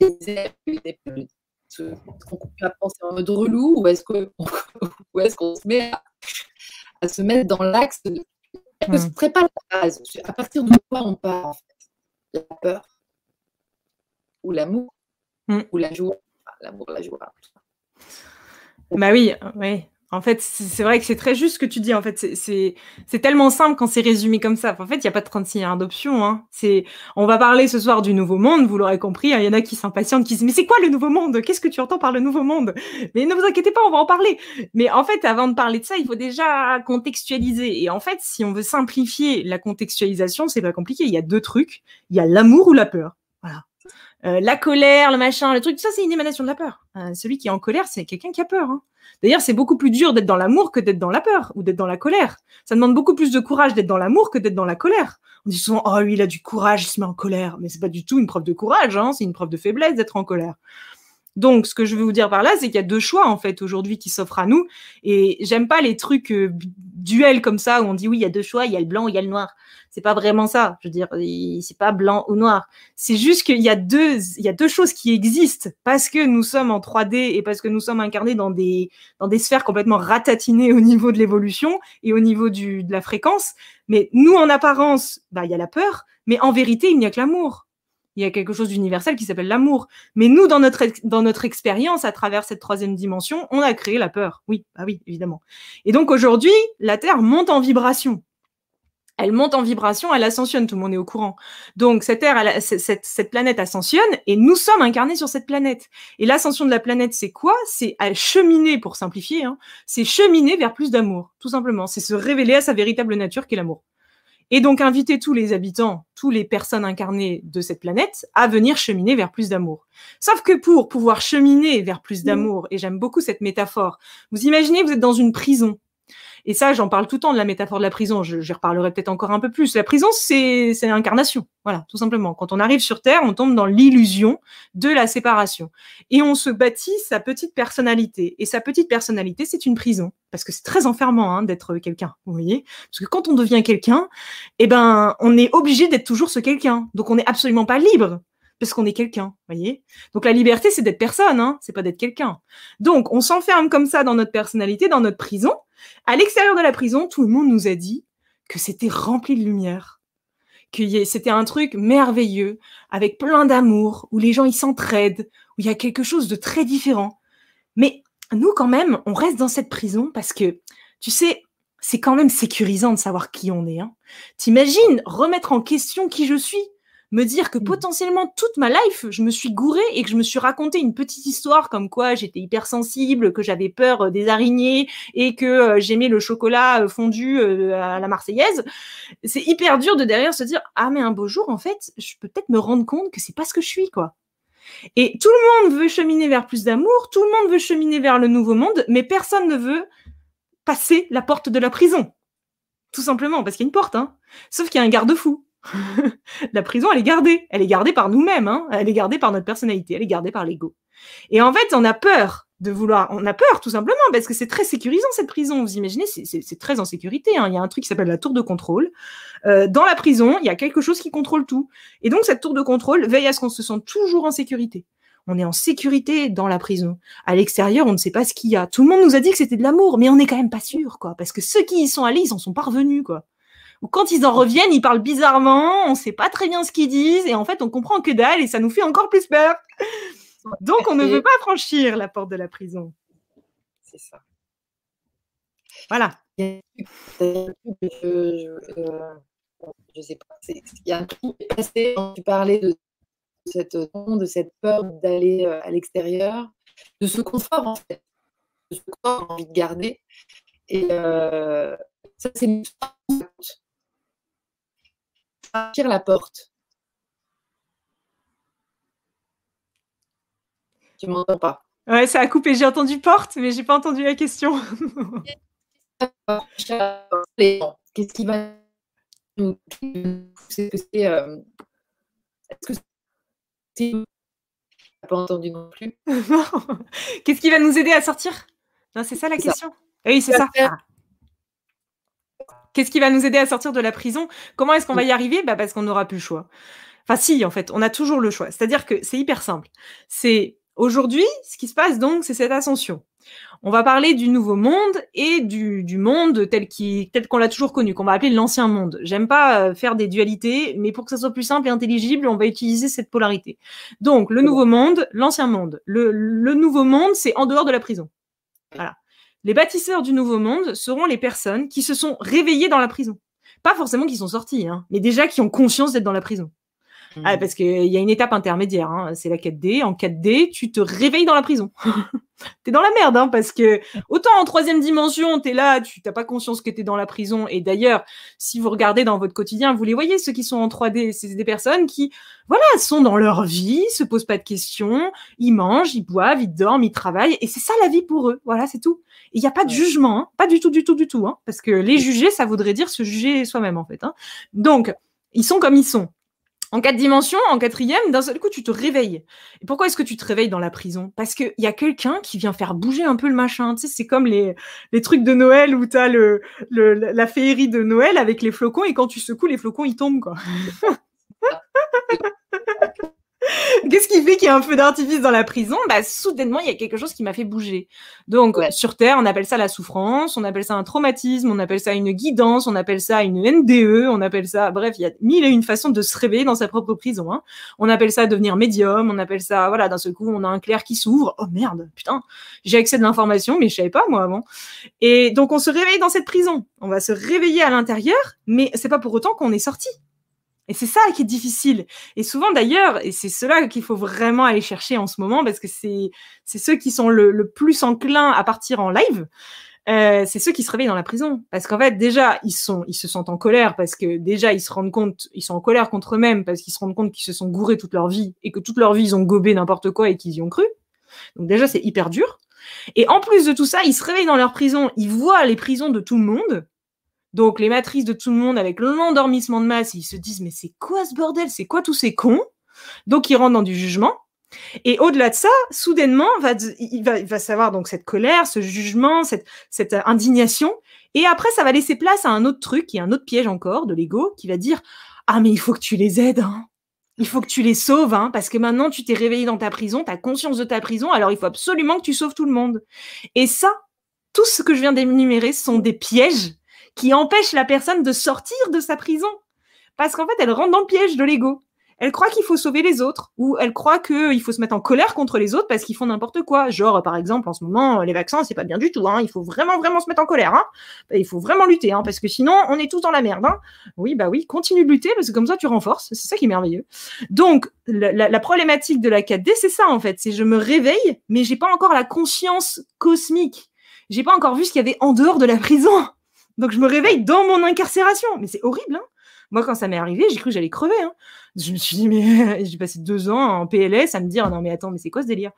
Speaker 1: est-ce qu'on continue à penser en mode relou ou est-ce qu'on est qu'on se met à, à, se mettre dans l'axe de. Elle se prépare à base. À partir de quoi on part en fait? La peur ou l'amour mm. ou la joie? l'amour, la joie.
Speaker 2: Bah oui, oui. En fait, c'est vrai que c'est très juste ce que tu dis. En fait, c'est tellement simple quand c'est résumé comme ça. En fait, il n'y a pas de 36 d'options. Hein. On va parler ce soir du nouveau monde, vous l'aurez compris. Hein. Il y en a qui s'impatientent, qui se disent Mais c'est quoi le nouveau monde? Qu'est-ce que tu entends par le nouveau monde? Mais ne vous inquiétez pas, on va en parler. Mais en fait, avant de parler de ça, il faut déjà contextualiser. Et en fait, si on veut simplifier la contextualisation, c'est pas compliqué. Il y a deux trucs. Il y a l'amour ou la peur. Voilà. Euh, la colère, le machin, le truc, ça c'est une émanation de la peur. Euh, celui qui est en colère, c'est quelqu'un qui a peur. Hein. D'ailleurs, c'est beaucoup plus dur d'être dans l'amour que d'être dans la peur ou d'être dans la colère. Ça demande beaucoup plus de courage d'être dans l'amour que d'être dans la colère. On dit souvent, oh lui, il a du courage, il se met en colère. Mais c'est pas du tout une preuve de courage, hein, c'est une preuve de faiblesse d'être en colère. Donc, ce que je veux vous dire par là, c'est qu'il y a deux choix en fait aujourd'hui qui s'offrent à nous. Et j'aime pas les trucs euh, duels comme ça où on dit oui, il y a deux choix, il y a le blanc, il y a le noir. C'est pas vraiment ça. Je veux dire, c'est pas blanc ou noir. C'est juste qu'il y a deux, il y a deux choses qui existent parce que nous sommes en 3D et parce que nous sommes incarnés dans des dans des sphères complètement ratatinées au niveau de l'évolution et au niveau du de la fréquence. Mais nous, en apparence, bah il y a la peur, mais en vérité, il n'y a que l'amour il y a quelque chose d'universel qui s'appelle l'amour. Mais nous, dans notre, dans notre expérience, à travers cette troisième dimension, on a créé la peur. Oui, bah oui, évidemment. Et donc aujourd'hui, la Terre monte en vibration. Elle monte en vibration, elle ascensionne, tout le monde est au courant. Donc cette Terre, cette, cette, planète ascensionne et nous sommes incarnés sur cette planète. Et l'ascension de la planète, c'est quoi? C'est cheminer, pour simplifier, hein, c'est cheminer vers plus d'amour, tout simplement. C'est se révéler à sa véritable nature qui est l'amour et donc inviter tous les habitants, toutes les personnes incarnées de cette planète à venir cheminer vers plus d'amour. Sauf que pour pouvoir cheminer vers plus mmh. d'amour, et j'aime beaucoup cette métaphore, vous imaginez, vous êtes dans une prison. Et ça, j'en parle tout le temps de la métaphore de la prison. Je, je reparlerai peut-être encore un peu plus. La prison, c'est l'incarnation. Voilà, tout simplement. Quand on arrive sur Terre, on tombe dans l'illusion de la séparation. Et on se bâtit sa petite personnalité. Et sa petite personnalité, c'est une prison. Parce que c'est très enfermant hein, d'être quelqu'un, vous voyez Parce que quand on devient quelqu'un, eh ben, on est obligé d'être toujours ce quelqu'un. Donc on n'est absolument pas libre parce qu'on est quelqu'un, voyez? Donc la liberté, c'est d'être personne, hein, c'est pas d'être quelqu'un. Donc on s'enferme comme ça dans notre personnalité, dans notre prison, à l'extérieur de la prison, tout le monde nous a dit que c'était rempli de lumière, que c'était un truc merveilleux, avec plein d'amour, où les gens ils s'entraident, où il y a quelque chose de très différent. Mais nous, quand même, on reste dans cette prison parce que, tu sais, c'est quand même sécurisant de savoir qui on est. Hein. T'imagines remettre en question qui je suis? Me dire que mmh. potentiellement toute ma life, je me suis gourée et que je me suis raconté une petite histoire comme quoi j'étais hypersensible, que j'avais peur euh, des araignées et que euh, j'aimais le chocolat euh, fondu à la marseillaise. C'est hyper dur de derrière se dire ah mais un beau jour en fait, je peux peut-être me rendre compte que c'est pas ce que je suis quoi. Et tout le monde veut cheminer vers plus d'amour, tout le monde veut cheminer vers le nouveau monde, mais personne ne veut passer la porte de la prison. Tout simplement, parce qu'il y a une porte, hein. Sauf qu'il y a un garde-fou. la prison, elle est gardée. Elle est gardée par nous-mêmes. Hein. Elle est gardée par notre personnalité. Elle est gardée par l'ego. Et en fait, on a peur de vouloir. On a peur, tout simplement, parce que c'est très sécurisant cette prison. Vous imaginez, c'est très en sécurité. Hein. Il y a un truc qui s'appelle la tour de contrôle. Euh, dans la prison, il y a quelque chose qui contrôle tout. Et donc, cette tour de contrôle veille à ce qu'on se sente toujours en sécurité. On est en sécurité dans la prison. À l'extérieur, on ne sait pas ce qu'il y a. Tout le monde nous a dit que c'était de l'amour, mais on n'est quand même pas sûr, quoi. Parce que ceux qui y sont allés, ils en sont parvenus, quoi quand ils en reviennent, ils parlent bizarrement, on sait pas très bien ce qu'ils disent, et en fait, on comprend que dalle, et ça nous fait encore plus peur. Donc, on ne veut pas franchir la porte de la prison.
Speaker 1: C'est ça.
Speaker 2: Voilà.
Speaker 1: Je, je, sais pas. Il y a un truc qui est passé quand tu parlais de cette, de cette peur d'aller euh, à l'extérieur, de ce confort, en fait, de ce qu'on a envie de garder. Et euh, ça, c'est une franchir la porte. Tu m'entends pas
Speaker 2: Ouais, ça a coupé. J'ai entendu porte, mais j'ai pas entendu la question.
Speaker 1: Qu'est-ce qui va nous Est-ce que c'est euh... Pas entendu non plus.
Speaker 2: Qu'est-ce qui va nous aider à sortir? C'est ça la question. Oui, c'est ça. Qu'est-ce qui va nous aider à sortir de la prison? Comment est-ce qu'on va y arriver? Bah Parce qu'on n'aura plus le choix. Enfin, si, en fait, on a toujours le choix. C'est-à-dire que c'est hyper simple. C'est aujourd'hui, ce qui se passe donc, c'est cette ascension. On va parler du nouveau monde et du, du monde tel qu'on l'a toujours connu, qu'on va appeler l'ancien monde. J'aime pas euh, faire des dualités, mais pour que ça soit plus simple et intelligible, on va utiliser cette polarité. Donc, le nouveau monde, l'ancien monde. Le, le nouveau monde, c'est en dehors de la prison. Voilà. Les bâtisseurs du nouveau monde seront les personnes qui se sont réveillées dans la prison. Pas forcément qui sont sorties, hein, mais déjà qui ont conscience d'être dans la prison. Mmh. Ah, parce qu'il y a une étape intermédiaire, hein, c'est la 4D. En 4D, tu te réveilles dans la prison. t'es dans la merde, hein, parce que autant en troisième dimension, t'es là, tu t'as pas conscience que t'es dans la prison. Et d'ailleurs, si vous regardez dans votre quotidien, vous les voyez, ceux qui sont en 3D, c'est des personnes qui, voilà, sont dans leur vie, se posent pas de questions, ils mangent, ils boivent, ils dorment, ils travaillent, et c'est ça la vie pour eux. Voilà, c'est tout. Il n'y a pas de jugement, hein, pas du tout, du tout, du tout, hein, parce que les juger, ça voudrait dire se juger soi-même, en fait. Hein. Donc, ils sont comme ils sont. En quatre dimensions, en quatrième, d'un seul coup, tu te réveilles. Et pourquoi est-ce que tu te réveilles dans la prison? Parce qu'il y a quelqu'un qui vient faire bouger un peu le machin. Tu sais, c'est comme les, les trucs de Noël où tu as le, le, la féerie de Noël avec les flocons et quand tu secoues, les flocons, ils tombent, quoi. Qu'est-ce qui fait qu'il y a un feu d'artifice dans la prison? Bah soudainement, il y a quelque chose qui m'a fait bouger. Donc sur Terre, on appelle ça la souffrance, on appelle ça un traumatisme, on appelle ça une guidance, on appelle ça une NDE, on appelle ça, bref, il y a mille et une façons de se réveiller dans sa propre prison. Hein. On appelle ça devenir médium, on appelle ça, voilà, d'un seul coup, on a un clair qui s'ouvre. Oh merde, putain, j'ai accès de l'information, mais je savais pas moi avant. Et donc on se réveille dans cette prison. On va se réveiller à l'intérieur, mais c'est pas pour autant qu'on est sorti. Et c'est ça qui est difficile. Et souvent d'ailleurs, et c'est cela qu'il faut vraiment aller chercher en ce moment, parce que c'est ceux qui sont le, plus enclins à partir en live. Euh, c'est ceux qui se réveillent dans la prison parce qu'en fait déjà ils sont ils se sentent en colère parce que déjà ils se rendent compte ils sont en colère contre eux-mêmes parce qu'ils se rendent compte qu'ils se sont gourés toute leur vie et que toute leur vie ils ont gobé n'importe quoi et qu'ils y ont cru donc déjà c'est hyper dur et en plus de tout ça ils se réveillent dans leur prison ils voient les prisons de tout le monde donc les matrices de tout le monde avec l'endormissement de masse, ils se disent mais c'est quoi ce bordel? C'est quoi tous ces cons? Donc ils rentrent dans du jugement. Et au-delà de ça, soudainement, va, il, va, il va savoir donc cette colère, ce jugement, cette, cette indignation. Et après, ça va laisser place à un autre truc, est un autre piège encore de l'ego, qui va dire ah mais il faut que tu les aides. Hein. Il faut que tu les sauves, hein, parce que maintenant tu t'es réveillé dans ta prison, tu as conscience de ta prison, alors il faut absolument que tu sauves tout le monde. Et ça, tout ce que je viens d'énumérer sont des pièges qui empêche la personne de sortir de sa prison. Parce qu'en fait, elle rentre dans le piège de l'ego. elle croit qu'il faut sauver les autres, ou elle croit qu'il faut se mettre en colère contre les autres parce qu'ils font n'importe quoi. Genre, par exemple, en ce moment, les vaccins, c'est pas bien du tout. Hein. Il faut vraiment, vraiment se mettre en colère. Hein. Il faut vraiment lutter, hein, parce que sinon, on est tous dans la merde. Hein. Oui, bah oui, continue de lutter, parce que comme ça, tu renforces. C'est ça qui est merveilleux. Donc, la, la problématique de la 4D, c'est ça, en fait. C'est je me réveille, mais j'ai pas encore la conscience cosmique. J'ai pas encore vu ce qu'il y avait en dehors de la prison. Donc, je me réveille dans mon incarcération. Mais c'est horrible, hein moi, quand ça m'est arrivé, j'ai cru que j'allais crever. Hein. Je me suis dit, mais j'ai passé deux ans en PLS à me dire, non, mais attends, mais c'est quoi ce délire?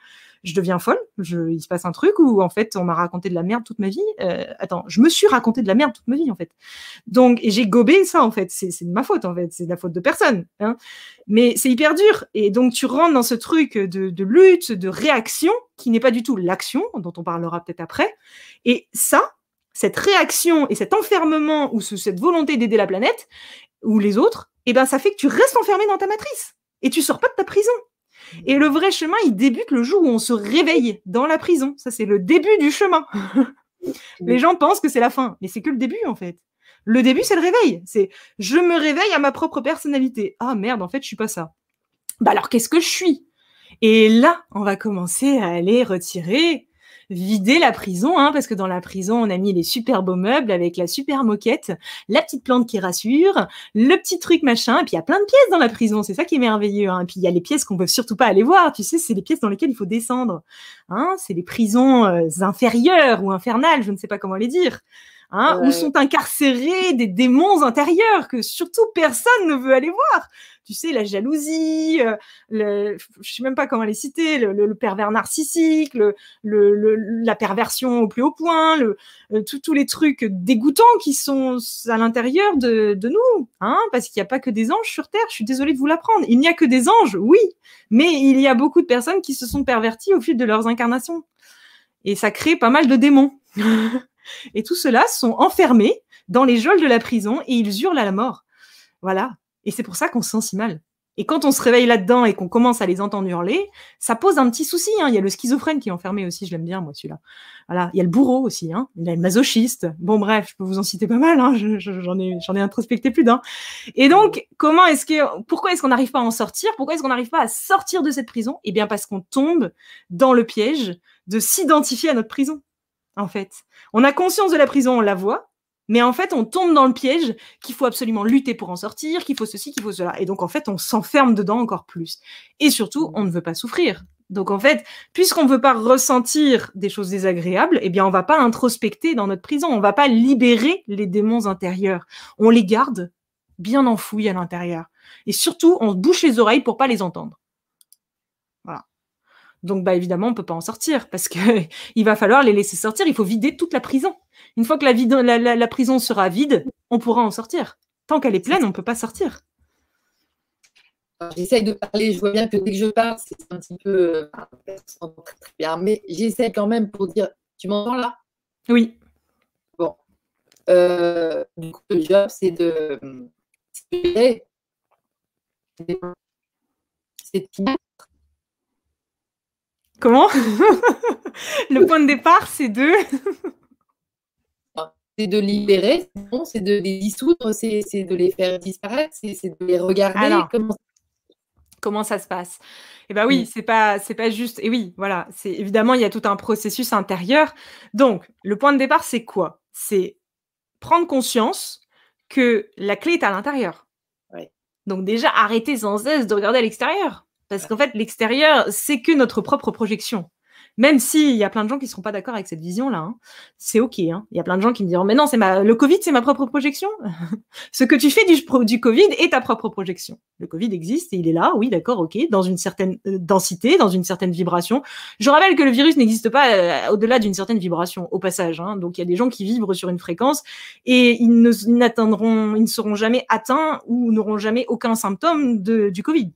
Speaker 2: Je deviens folle. Il se passe un truc où, en fait, on m'a raconté de la merde toute ma vie. Euh, attends, je me suis raconté de la merde toute ma vie, en fait. Donc, j'ai gobé ça, en fait. C'est de ma faute, en fait. C'est de la faute de personne. Hein. Mais c'est hyper dur. Et donc, tu rentres dans ce truc de lutte, de réaction, qui n'est pas du tout l'action, dont on parlera peut-être après. Et ça, cette réaction et cet enfermement ou cette volonté d'aider la planète, ou les autres, eh ben ça fait que tu restes enfermé dans ta matrice et tu sors pas de ta prison. Et le vrai chemin, il débute le jour où on se réveille dans la prison. Ça, c'est le début du chemin. les gens pensent que c'est la fin, mais c'est que le début en fait. Le début, c'est le réveil. C'est je me réveille à ma propre personnalité. Ah merde, en fait, je suis pas ça. Bah alors, qu'est-ce que je suis? Et là, on va commencer à aller retirer vider la prison, hein, parce que dans la prison, on a mis les super beaux meubles avec la super moquette, la petite plante qui rassure, le petit truc machin, et puis il y a plein de pièces dans la prison, c'est ça qui est merveilleux. Hein. Et puis il y a les pièces qu'on peut surtout pas aller voir, tu sais, c'est les pièces dans lesquelles il faut descendre. Hein, c'est les prisons euh, inférieures ou infernales, je ne sais pas comment les dire. Hein, où sont incarcérés des démons intérieurs que surtout personne ne veut aller voir tu sais, la jalousie, euh, le, je sais même pas comment les citer, le, le, pervers narcissique, le, la perversion au plus haut point, le, euh, tous les trucs dégoûtants qui sont à l'intérieur de, de, nous, hein, parce qu'il n'y a pas que des anges sur Terre. Je suis désolée de vous l'apprendre. Il n'y a que des anges, oui, mais il y a beaucoup de personnes qui se sont perverties au fil de leurs incarnations, et ça crée pas mal de démons. et tout cela sont enfermés dans les geôles de la prison et ils hurlent à la mort. Voilà. Et c'est pour ça qu'on se sent si mal. Et quand on se réveille là-dedans et qu'on commence à les entendre hurler, ça pose un petit souci. Hein. Il y a le schizophrène qui est enfermé aussi, je l'aime bien, moi, celui-là. Voilà. Il y a le bourreau aussi, hein. il y a le masochiste. Bon, bref, je peux vous en citer pas mal, hein. j'en ai, j'en ai introspecté plus d'un. Et donc, comment est-ce que, pourquoi est-ce qu'on n'arrive pas à en sortir? Pourquoi est-ce qu'on n'arrive pas à sortir de cette prison? Eh bien, parce qu'on tombe dans le piège de s'identifier à notre prison, en fait. On a conscience de la prison, on la voit, mais en fait, on tombe dans le piège qu'il faut absolument lutter pour en sortir, qu'il faut ceci, qu'il faut cela. Et donc, en fait, on s'enferme dedans encore plus. Et surtout, on ne veut pas souffrir. Donc, en fait, puisqu'on ne veut pas ressentir des choses désagréables, eh bien, on va pas introspecter dans notre prison. On va pas libérer les démons intérieurs. On les garde bien enfouis à l'intérieur. Et surtout, on bouche les oreilles pour pas les entendre. Donc, bah, évidemment, on peut pas en sortir parce que il va falloir les laisser sortir. Il faut vider toute la prison. Une fois que la, prison sera vide, on pourra en sortir. Tant qu'elle est pleine, on ne peut pas sortir.
Speaker 1: J'essaye de parler, je vois bien que dès que je parle, c'est un petit peu euh, très, bien, mais j'essaie quand même pour dire, tu m'entends là?
Speaker 2: Oui.
Speaker 1: Bon. Euh, du coup, le job, c'est de. C'est
Speaker 2: Comment? Le point de départ, c'est de
Speaker 1: c'est de libérer, c'est de les dissoudre, c'est de les faire disparaître, c'est de les regarder.
Speaker 2: comment... ça se passe? Eh ben oui, c'est pas c'est pas juste. Et oui, voilà, c'est évidemment il y a tout un processus intérieur. Donc le point de départ, c'est quoi? C'est prendre conscience que la clé est à l'intérieur. Donc déjà arrêter sans cesse de regarder à l'extérieur, parce qu'en fait l'extérieur c'est que notre propre projection. Même s'il y a plein de gens qui ne seront pas d'accord avec cette vision-là, hein, c'est OK. Hein. Il y a plein de gens qui me diront, mais non, c'est ma... le Covid, c'est ma propre projection. Ce que tu fais du, Covid est ta propre projection. Le Covid existe et il est là, oui, d'accord, OK, dans une certaine euh, densité, dans une certaine vibration. Je rappelle que le virus n'existe pas euh, au-delà d'une certaine vibration, au passage. Hein. Donc, il y a des gens qui vibrent sur une fréquence et ils n'atteindront, ils ne seront jamais atteints ou n'auront jamais aucun symptôme du Covid.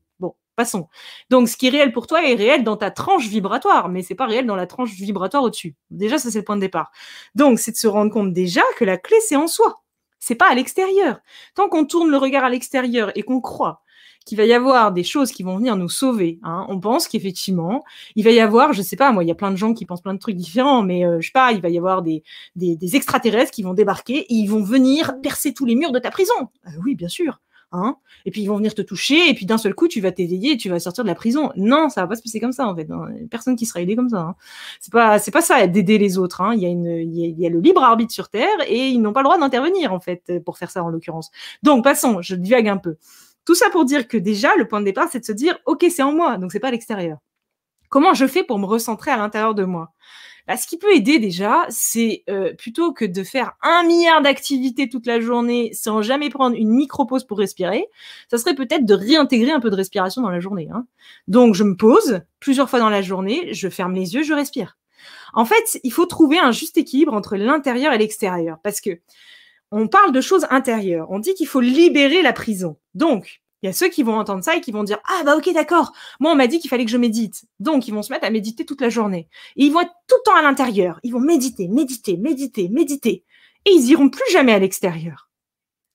Speaker 2: Passons. Donc, ce qui est réel pour toi est réel dans ta tranche vibratoire, mais c'est pas réel dans la tranche vibratoire au-dessus. Déjà, ça c'est le point de départ. Donc, c'est de se rendre compte déjà que la clé c'est en soi. C'est pas à l'extérieur. Tant qu'on tourne le regard à l'extérieur et qu'on croit qu'il va y avoir des choses qui vont venir nous sauver. Hein, on pense qu'effectivement, il va y avoir, je sais pas, moi, il y a plein de gens qui pensent plein de trucs différents, mais euh, je sais pas, il va y avoir des, des, extraterrestres qui vont débarquer et ils vont venir percer tous les murs de ta prison. Euh, oui, bien sûr. Hein et puis ils vont venir te toucher, et puis d'un seul coup, tu vas t'éveiller et tu vas sortir de la prison. Non, ça va pas se passer comme ça, en fait. Personne qui sera aidé comme ça. Hein. C'est pas, c'est pas ça d'aider les autres. Hein. Il, y a une, il, y a, le libre arbitre sur Terre, et ils n'ont pas le droit d'intervenir, en fait, pour faire ça, en l'occurrence. Donc, passons, je divague un peu. Tout ça pour dire que déjà, le point de départ, c'est de se dire, OK, c'est en moi, donc c'est pas à l'extérieur. Comment je fais pour me recentrer à l'intérieur de moi? Bah, ce qui peut aider déjà, c'est euh, plutôt que de faire un milliard d'activités toute la journée sans jamais prendre une micro-pause pour respirer, ça serait peut-être de réintégrer un peu de respiration dans la journée. Hein. Donc je me pose plusieurs fois dans la journée, je ferme les yeux, je respire. En fait, il faut trouver un juste équilibre entre l'intérieur et l'extérieur, parce que on parle de choses intérieures. On dit qu'il faut libérer la prison. Donc, il y a ceux qui vont entendre ça et qui vont dire ah bah ok d'accord. Moi on m'a dit qu'il fallait que je médite. Donc ils vont se mettre à méditer toute la journée. Et ils vont être tout le temps à l'intérieur. Ils vont méditer méditer méditer méditer. Et ils iront plus jamais à l'extérieur.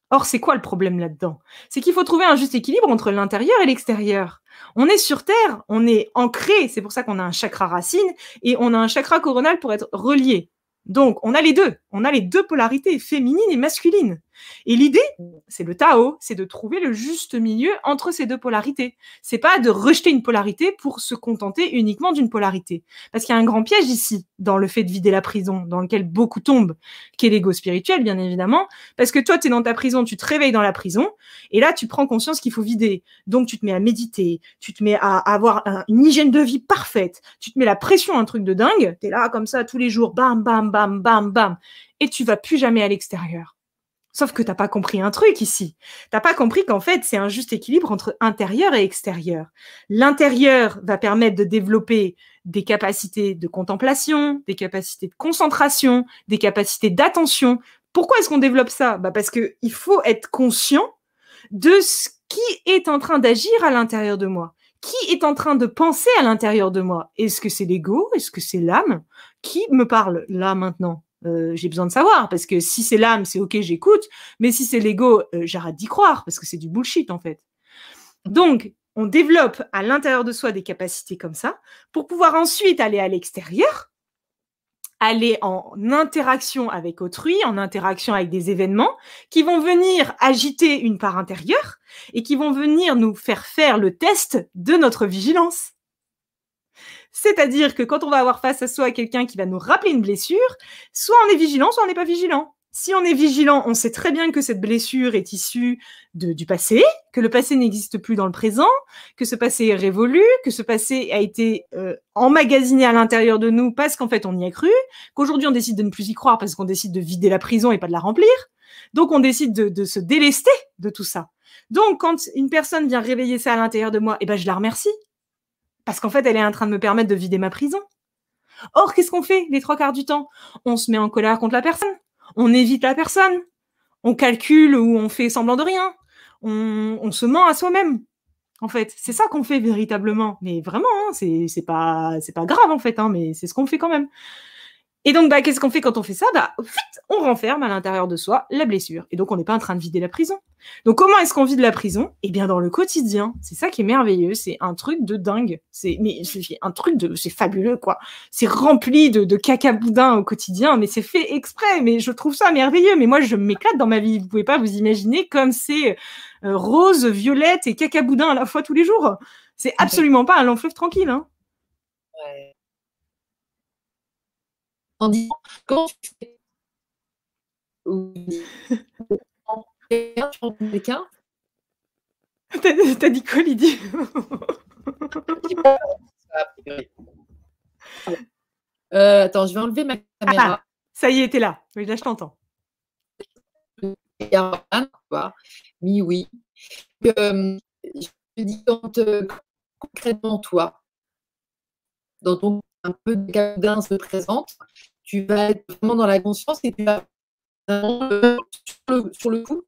Speaker 2: Or c'est quoi le problème là-dedans? C'est qu'il faut trouver un juste équilibre entre l'intérieur et l'extérieur. On est sur terre on est ancré c'est pour ça qu'on a un chakra racine et on a un chakra coronal pour être relié. Donc, on a les deux. On a les deux polarités, féminines et masculines. Et l'idée, c'est le Tao, c'est de trouver le juste milieu entre ces deux polarités. C'est pas de rejeter une polarité pour se contenter uniquement d'une polarité. Parce qu'il y a un grand piège ici, dans le fait de vider la prison, dans lequel beaucoup tombent, qui est l'ego spirituel, bien évidemment. Parce que toi, tu es dans ta prison, tu te réveilles dans la prison, et là, tu prends conscience qu'il faut vider. Donc, tu te mets à méditer, tu te mets à avoir une hygiène de vie parfaite, tu te mets la pression, un truc de dingue, tu es là comme ça tous les jours, bam, bam, bam, bam, bam, et tu vas plus jamais à l'extérieur. Sauf que t'as pas compris un truc ici. T'as pas compris qu'en fait, c'est un juste équilibre entre intérieur et extérieur. L'intérieur va permettre de développer des capacités de contemplation, des capacités de concentration, des capacités d'attention. Pourquoi est-ce qu'on développe ça? Bah Parce que il faut être conscient de ce qui est en train d'agir à l'intérieur de moi. Qui est en train de penser à l'intérieur de moi? Est-ce que c'est l'ego? Est-ce que c'est l'âme? Qui me parle là maintenant? Euh, j'ai besoin de savoir parce que si c'est l'âme, c'est ok, j'écoute, mais si c'est l'ego, euh, j'arrête d'y croire parce que c'est du bullshit en fait. Donc, on développe à l'intérieur de soi des capacités comme ça pour pouvoir ensuite aller à l'extérieur, aller en interaction avec autrui, en interaction avec des événements qui vont venir agiter une part intérieure et qui vont venir nous faire faire le test de notre vigilance. C'est-à-dire que quand on va avoir face à soi quelqu'un qui va nous rappeler une blessure, soit on est vigilant, soit on n'est pas vigilant. Si on est vigilant, on sait très bien que cette blessure est issue du passé, que le passé n'existe plus dans le présent, que ce passé est révolu, que ce passé a été euh, emmagasiné à l'intérieur de nous parce qu'en fait on y a cru, qu'aujourd'hui on décide de ne plus y croire parce qu'on décide de vider la prison et pas de la remplir. Donc on décide de, de se délester de tout ça. Donc quand une personne vient réveiller ça à l'intérieur de moi, eh ben je la remercie parce qu'en fait, elle est en train de me permettre de vider ma prison. Or, qu'est-ce qu'on fait les trois quarts du temps? On se met en colère contre la personne. On évite la personne. On calcule ou on fait semblant de rien. On, se ment à soi-même. En fait, c'est ça qu'on fait véritablement. Mais vraiment, hein, c'est pas pas grave en fait, hein, mais c'est ce qu'on fait quand même. Et donc, bah, qu'est-ce qu'on fait quand on fait ça? Bah, on renferme à l'intérieur de soi la blessure. Et donc, on n'est pas en train de vider la prison. Donc, comment est-ce qu'on vide la prison Eh bien, dans le quotidien. C'est ça qui est merveilleux. C'est un truc de dingue. C'est, mais c'est un truc de, c'est fabuleux, quoi. C'est rempli de, de caca boudin au quotidien, mais c'est fait exprès. Mais je trouve ça merveilleux. Mais moi, je m'éclate dans ma vie. Vous pouvez pas vous imaginer comme c'est euh, rose, violette et caca boudin à la fois tous les jours. C'est absolument pas un long fleuve tranquille, hein. Ouais
Speaker 1: en disant comment tu fais
Speaker 2: T'as dit quoi, Lydie?
Speaker 1: Euh, Attends, je vais enlever ma caméra. Ah,
Speaker 2: ça y est, t'es là. Oui, là, je t'entends.
Speaker 1: Oui, oui. Euh, je dis quand euh, concrètement, toi, dans ton un peu de cadin se présente, tu vas être vraiment dans la conscience et tu vas euh, sur, le, coup.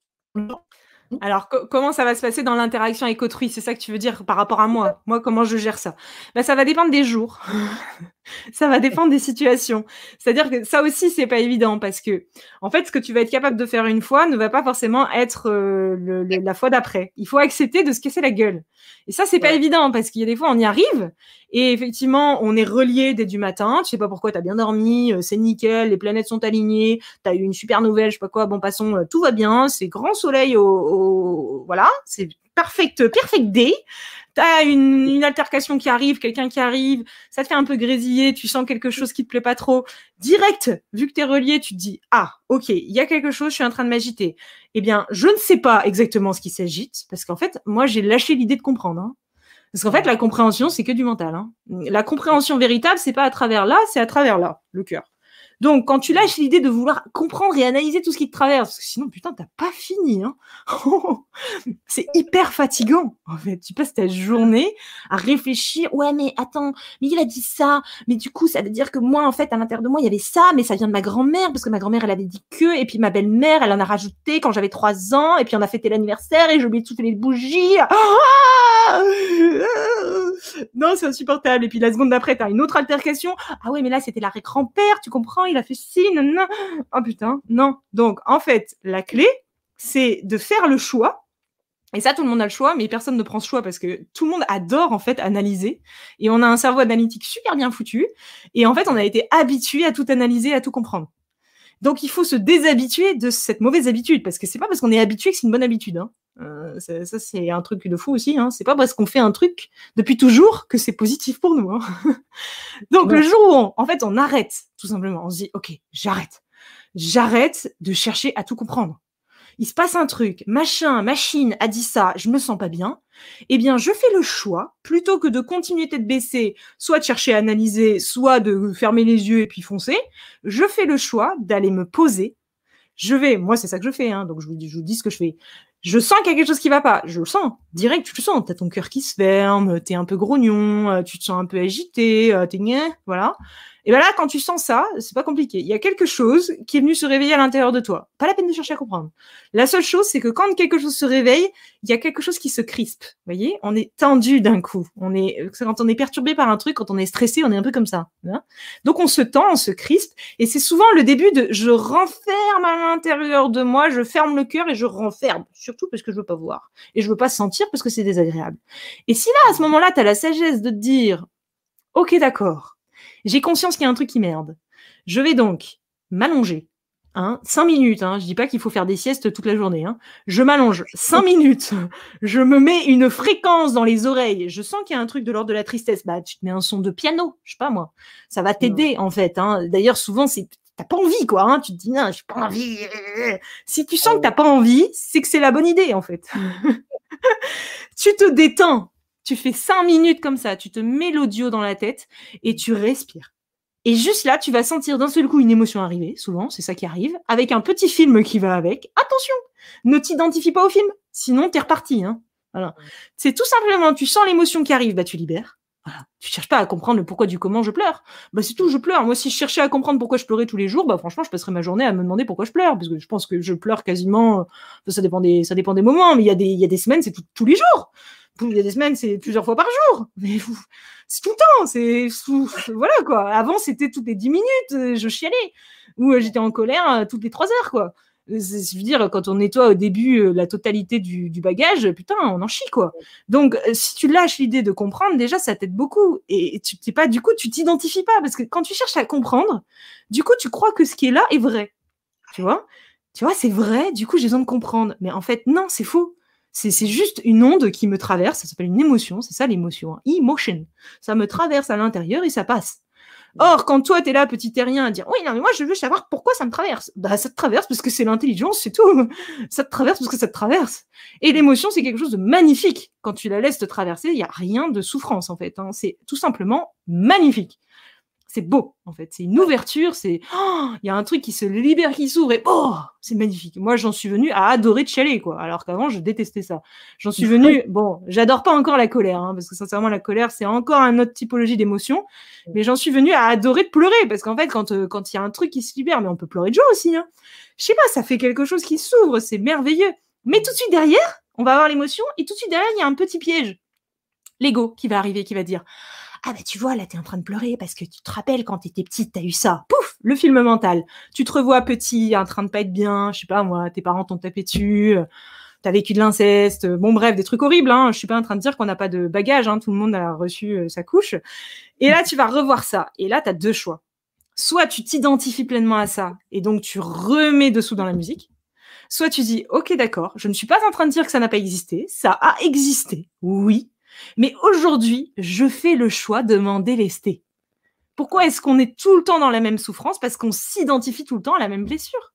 Speaker 2: Alors, comment ça va se passer dans l'interaction avec autrui? C'est ça que tu veux dire par rapport à moi? Moi, comment je gère ça? Ben, Ça va dépendre des jours. ça va dépendre des situations. C'est-à-dire que ça aussi, c'est pas évident parce que, en fait, ce que tu vas être capable de faire une fois ne va pas forcément être euh, la fois d'après. Il faut accepter de se casser la gueule. Et ça, c'est pas évident parce qu'il y a des fois, on y arrive Et effectivement, on est relié dès du matin. Tu sais pas pourquoi, tu as bien dormi, euh, c'est nickel, les planètes sont alignées, tu as eu une super nouvelle, je sais pas quoi. Bon, passons, euh, tout va bien, c'est grand soleil au, voilà, c'est perfect, perfect day. T'as une, une altercation qui arrive, quelqu'un qui arrive, ça te fait un peu grésiller, tu sens quelque chose qui te plaît pas trop. Direct, vu que t'es relié, tu te dis ah ok, il y a quelque chose, je suis en train de m'agiter. Eh bien, je ne sais pas exactement ce qui s'agite parce qu'en fait, moi j'ai lâché l'idée de comprendre. Hein. Parce qu'en fait, la compréhension, c'est que du mental. Hein. La compréhension véritable, c'est pas à travers là, c'est à travers là, le cœur. Donc, quand tu lâches l'idée de vouloir comprendre et analyser tout ce qui te traverse, parce que sinon, putain, t'as pas fini. Hein c'est hyper fatigant. En fait, tu passes ta journée à réfléchir. Ouais, mais attends, mais il a dit ça. Mais du coup, ça veut dire que moi, en fait, à l'intérieur de moi, il y avait ça, mais ça vient de ma grand-mère, parce que ma grand-mère, elle avait dit que, et puis ma belle-mère, elle en a rajouté quand j'avais trois ans, et puis on a fêté l'anniversaire, et j'ai oublié de souffler les bougies. Ah non, c'est insupportable. Et puis la seconde d'après, t'as une autre altercation. Ah ouais, mais là, c'était l'arrêt grand-père, tu comprends? Il a fait ci, non. Oh putain, non. Donc, en fait, la clé, c'est de faire le choix. Et ça, tout le monde a le choix, mais personne ne prend ce choix parce que tout le monde adore en fait analyser. Et on a un cerveau analytique super bien foutu. Et en fait, on a été habitué à tout analyser, à tout comprendre. Donc, il faut se déshabituer de cette mauvaise habitude parce que c'est pas parce qu'on est habitué que c'est une bonne habitude. Hein. Euh, ça, c'est un truc de fou aussi. Hein. C'est pas parce qu'on fait un truc depuis toujours que c'est positif pour nous. Hein. Donc le jour où, en fait, on arrête, tout simplement, on se dit, ok, j'arrête, j'arrête de chercher à tout comprendre. Il se passe un truc, machin, machine a dit ça, je me sens pas bien. Eh bien, je fais le choix, plutôt que de continuer tête baissée, soit de chercher à analyser, soit de fermer les yeux et puis foncer, je fais le choix d'aller me poser. Je vais, moi c'est ça que je fais, hein, donc je vous, je vous dis ce que je fais je sens qu'il y a quelque chose qui va pas. Je le sens. Direct, tu le sens. T'as ton cœur qui se ferme, t'es un peu grognon, euh, tu te sens un peu agité, euh, t'es voilà. Et ben là, quand tu sens ça, c'est pas compliqué. Il y a quelque chose qui est venu se réveiller à l'intérieur de toi. Pas la peine de chercher à comprendre. La seule chose, c'est que quand quelque chose se réveille, il y a quelque chose qui se crispe. Vous voyez? On est tendu d'un coup. On est quand on est perturbé par un truc, quand on est stressé, on est un peu comme ça. Hein? Donc on se tend, on se crispe, et c'est souvent le début de je renferme à l'intérieur de moi, je ferme le cœur et je renferme. Surtout parce que je veux pas voir et je veux pas sentir parce que c'est désagréable. Et si là, à ce moment-là, tu as la sagesse de te dire, ok, d'accord j'ai conscience qu'il y a un truc qui merde. Je vais donc m'allonger. Hein, 5 minutes, hein, je dis pas qu'il faut faire des siestes toute la journée. Hein. Je m'allonge 5 minutes, je me mets une fréquence dans les oreilles, je sens qu'il y a un truc de l'ordre de la tristesse. Bah, tu te mets un son de piano, je sais pas moi. Ça va t'aider en fait. Hein. D'ailleurs, souvent, c'est t'as pas envie quoi. Hein. Tu te dis non, j'ai pas envie. Si tu sens que t'as pas envie, c'est que c'est la bonne idée en fait. tu te détends, tu fais cinq minutes comme ça, tu te mets l'audio dans la tête et tu respires. Et juste là, tu vas sentir d'un seul coup une émotion arriver, souvent, c'est ça qui arrive, avec un petit film qui va avec. Attention, ne t'identifie pas au film, sinon t'es reparti. Hein. Voilà. C'est tout simplement, tu sens l'émotion qui arrive, bah tu libères. Voilà. Tu cherches pas à comprendre le pourquoi du comment je pleure. Bah c'est tout, je pleure. Moi, si je cherchais à comprendre pourquoi je pleurais tous les jours, bah franchement, je passerais ma journée à me demander pourquoi je pleure, parce que je pense que je pleure quasiment. Ça dépend des, ça dépend des moments, mais il y a des, il y a des semaines, c'est tous les jours il y a des semaines, c'est plusieurs fois par jour. Mais c'est tout le temps. C'est voilà quoi. Avant, c'était toutes les dix minutes, euh, je chialais. Ou euh, j'étais en colère euh, toutes les trois heures quoi. Je veux dire, quand on nettoie au début la totalité du, bagage, putain, on en chie quoi. Donc, si tu lâches l'idée de comprendre, déjà, ça t'aide beaucoup. Et tu t'es pas, du coup, tu t'identifies pas parce que quand tu cherches à comprendre, du coup, tu crois que ce qui est là est vrai. Tu vois? Tu vois, c'est vrai. Du coup, j'ai besoin de comprendre. Mais en fait, non, c'est faux. C'est juste une onde qui me traverse, ça s'appelle une émotion, c'est ça l'émotion, hein. emotion. Ça me traverse à l'intérieur et ça passe. Or, quand toi, tu es là, petit terrien, à dire Oui, non, mais moi, je veux savoir pourquoi ça me traverse. Bah, ça te traverse parce que c'est l'intelligence, c'est tout. Ça te traverse parce que ça te traverse. Et l'émotion, c'est quelque chose de magnifique. Quand tu la laisses te traverser, il n'y a rien de souffrance, en fait. Hein. C'est tout simplement magnifique c'est beau en fait. C'est une ouverture, c'est oh, il y a un truc qui se libère, qui s'ouvre et oh, c'est magnifique. Moi, j'en suis venue à adorer de chialer quoi. Alors qu'avant, je détestais ça. J'en suis venue, bon, j'adore pas encore la colère hein, parce que sincèrement, la colère c'est encore une autre typologie d'émotion. Mais j'en suis venue à adorer de pleurer parce qu'en fait, quand euh, quand il y a un truc qui se libère, mais on peut pleurer de joie aussi. Hein. Je sais pas, ça fait quelque chose qui s'ouvre, c'est merveilleux. Mais tout de suite derrière, on va avoir l'émotion et tout de suite derrière, il y a un petit piège. L'ego qui va arriver, qui va dire ah bah tu vois, là t'es en train de pleurer parce que tu te rappelles quand t'étais petite, t'as eu ça. Pouf, le film mental. Tu te revois petit, en train de pas être bien, je sais pas moi, tes parents t'ont tapé dessus, tu as vécu de l'inceste, bon bref, des trucs horribles. Hein. Je suis pas en train de dire qu'on n'a pas de bagages, hein. tout le monde a reçu euh, sa couche. Et là, tu vas revoir ça. Et là, tu as deux choix. Soit tu t'identifies pleinement à ça et donc tu remets dessous dans la musique. Soit tu dis, ok, d'accord, je ne suis pas en train de dire que ça n'a pas existé, ça a existé, oui, mais aujourd'hui, je fais le choix de m'en délester. Pourquoi est-ce qu'on est tout le temps dans la même souffrance? Parce qu'on s'identifie tout le temps à la même blessure.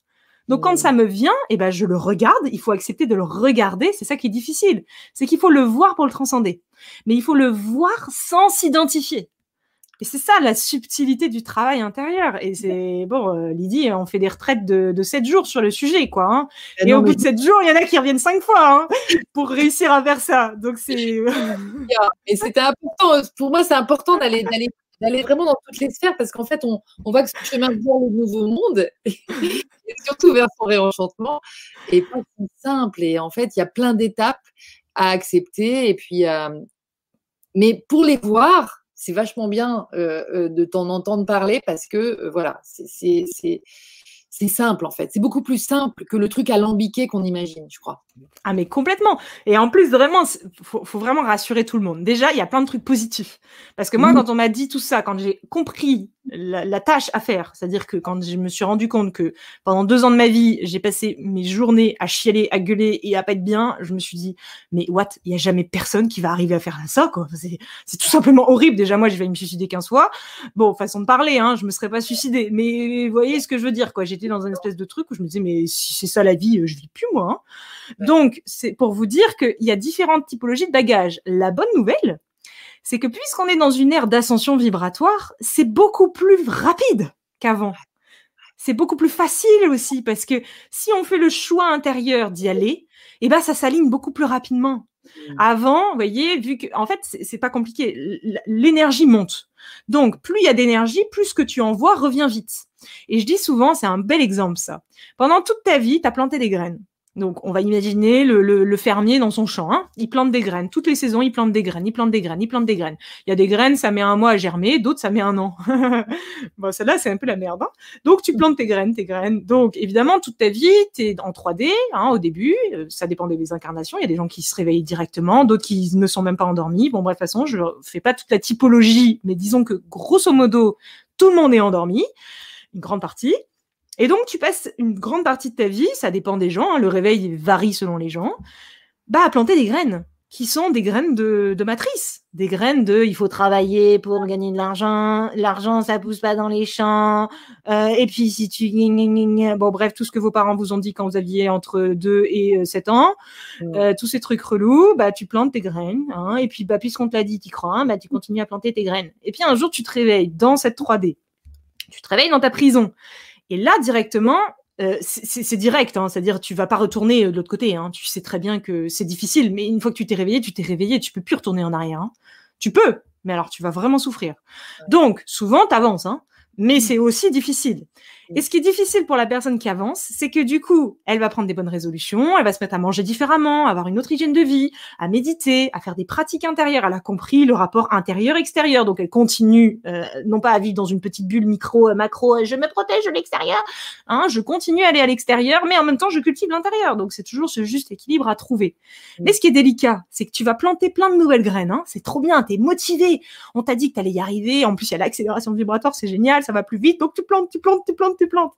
Speaker 2: Donc quand ça me vient, eh ben je le regarde. Il faut accepter de le regarder. C'est ça qui est difficile. C'est qu'il faut le voir pour le transcender. Mais il faut le voir sans s'identifier. Et c'est ça la subtilité du travail intérieur. Et c'est bon, euh, Lydie, on fait des retraites de, de 7 jours sur le sujet, quoi. Hein. Eh et au bout de 7 jours, il y en a qui reviennent 5 fois hein, pour réussir à faire ça. Donc c'est.
Speaker 1: et c'était important. Pour moi, c'est important d'aller d'aller d'aller vraiment dans toutes les sphères parce qu'en fait, on, on voit que ce chemin vers le nouveau monde, et surtout vers son réenchantement, est pas si simple. Et en fait, il y a plein d'étapes à accepter. Et puis, euh, mais pour les voir, c'est vachement bien euh, euh, de t'en entendre parler parce que voilà, c'est c'est simple en fait. C'est beaucoup plus simple que le truc alambiqué qu'on imagine, je crois.
Speaker 2: Ah mais complètement. Et en plus vraiment, faut, faut vraiment rassurer tout le monde. Déjà, il y a plein de trucs positifs. Parce que moi, mmh. quand on m'a dit tout ça, quand j'ai compris la, tâche à faire, c'est-à-dire que quand je me suis rendu compte que pendant deux ans de ma vie, j'ai passé mes journées à chialer, à gueuler et à pas être bien, je me suis dit, mais what, il y a jamais personne qui va arriver à faire ça, quoi. C'est tout simplement horrible. Déjà, moi, je vais me suicider 15 fois. Bon, façon de parler, hein, je me serais pas suicidée. Mais vous voyez ce que je veux dire, quoi. J'étais dans un espèce de truc où je me disais, mais si c'est ça la vie, je vis plus, moi. Hein. Donc, c'est pour vous dire qu'il y a différentes typologies de bagages. La bonne nouvelle, c'est que puisqu'on est dans une ère d'ascension vibratoire, c'est beaucoup plus rapide qu'avant. C'est beaucoup plus facile aussi parce que si on fait le choix intérieur d'y aller, eh ben ça s'aligne beaucoup plus rapidement. Mmh. Avant, vous voyez, vu que en fait c'est pas compliqué, l'énergie monte. Donc plus il y a d'énergie, plus ce que tu envoies revient vite. Et je dis souvent, c'est un bel exemple ça. Pendant toute ta vie, tu as planté des graines. Donc, on va imaginer le, fermier dans son champ. Hein. Il plante des graines. Toutes les saisons, il plante des graines, il plante des graines, il plante des graines. Il y a des graines, ça met un mois à germer, d'autres, ça met un an. bon, celle-là, c'est un peu la merde. Hein. Donc, tu plantes tes graines, tes graines. Donc, évidemment, toute ta vie, tu es en 3D hein, au début. Euh, ça dépend des incarnations. Il y a des gens qui se réveillent directement, d'autres qui ne sont même pas endormis. Bon, bref, de toute façon, je fais pas toute la typologie, mais disons que, grosso modo, tout le monde est endormi, une grande partie. Et donc, tu passes une grande partie de ta vie, ça dépend des gens, hein, le réveil varie selon les gens, bah, à planter des graines, qui sont des graines de, de matrice. Des graines de il faut travailler pour gagner de l'argent, l'argent ça pousse pas dans les champs, euh, et puis si tu. Bon, bref, tout ce que vos parents vous ont dit quand vous aviez entre 2 et 7 euh, ans, euh, tous ces trucs relous, bah, tu plantes tes graines, hein, et puis bah, puisqu'on te l'a dit, tu crois, hein, bah, tu continues à planter tes graines. Et puis un jour, tu te réveilles dans cette 3D. Tu te réveilles dans ta prison. Et là, directement, euh, c'est direct, hein, c'est-à-dire tu vas pas retourner euh, de l'autre côté. Hein, tu sais très bien que c'est difficile, mais une fois que tu t'es réveillé, tu t'es réveillé, tu peux plus retourner en arrière. Hein. Tu peux, mais alors tu vas vraiment souffrir. Donc souvent, tu avances, hein, mais mmh. c'est aussi difficile. Et ce qui est difficile pour la personne qui avance, c'est que du coup, elle va prendre des bonnes résolutions, elle va se mettre à manger différemment, avoir une autre hygiène de vie, à méditer, à faire des pratiques intérieures. Elle a compris le rapport intérieur-extérieur, donc elle continue, euh, non pas à vivre dans une petite bulle micro, euh, macro, euh, je me protège de l'extérieur, hein, je continue à aller à l'extérieur, mais en même temps, je cultive l'intérieur. Donc c'est toujours ce juste équilibre à trouver. Mmh. Mais ce qui est délicat, c'est que tu vas planter plein de nouvelles graines. Hein, c'est trop bien, t'es motivé. On t'a dit que t'allais y arriver. En plus, il y a l'accélération vibratoire, c'est génial, ça va plus vite. Donc tu plantes, tu plantes, tu plantes plantes.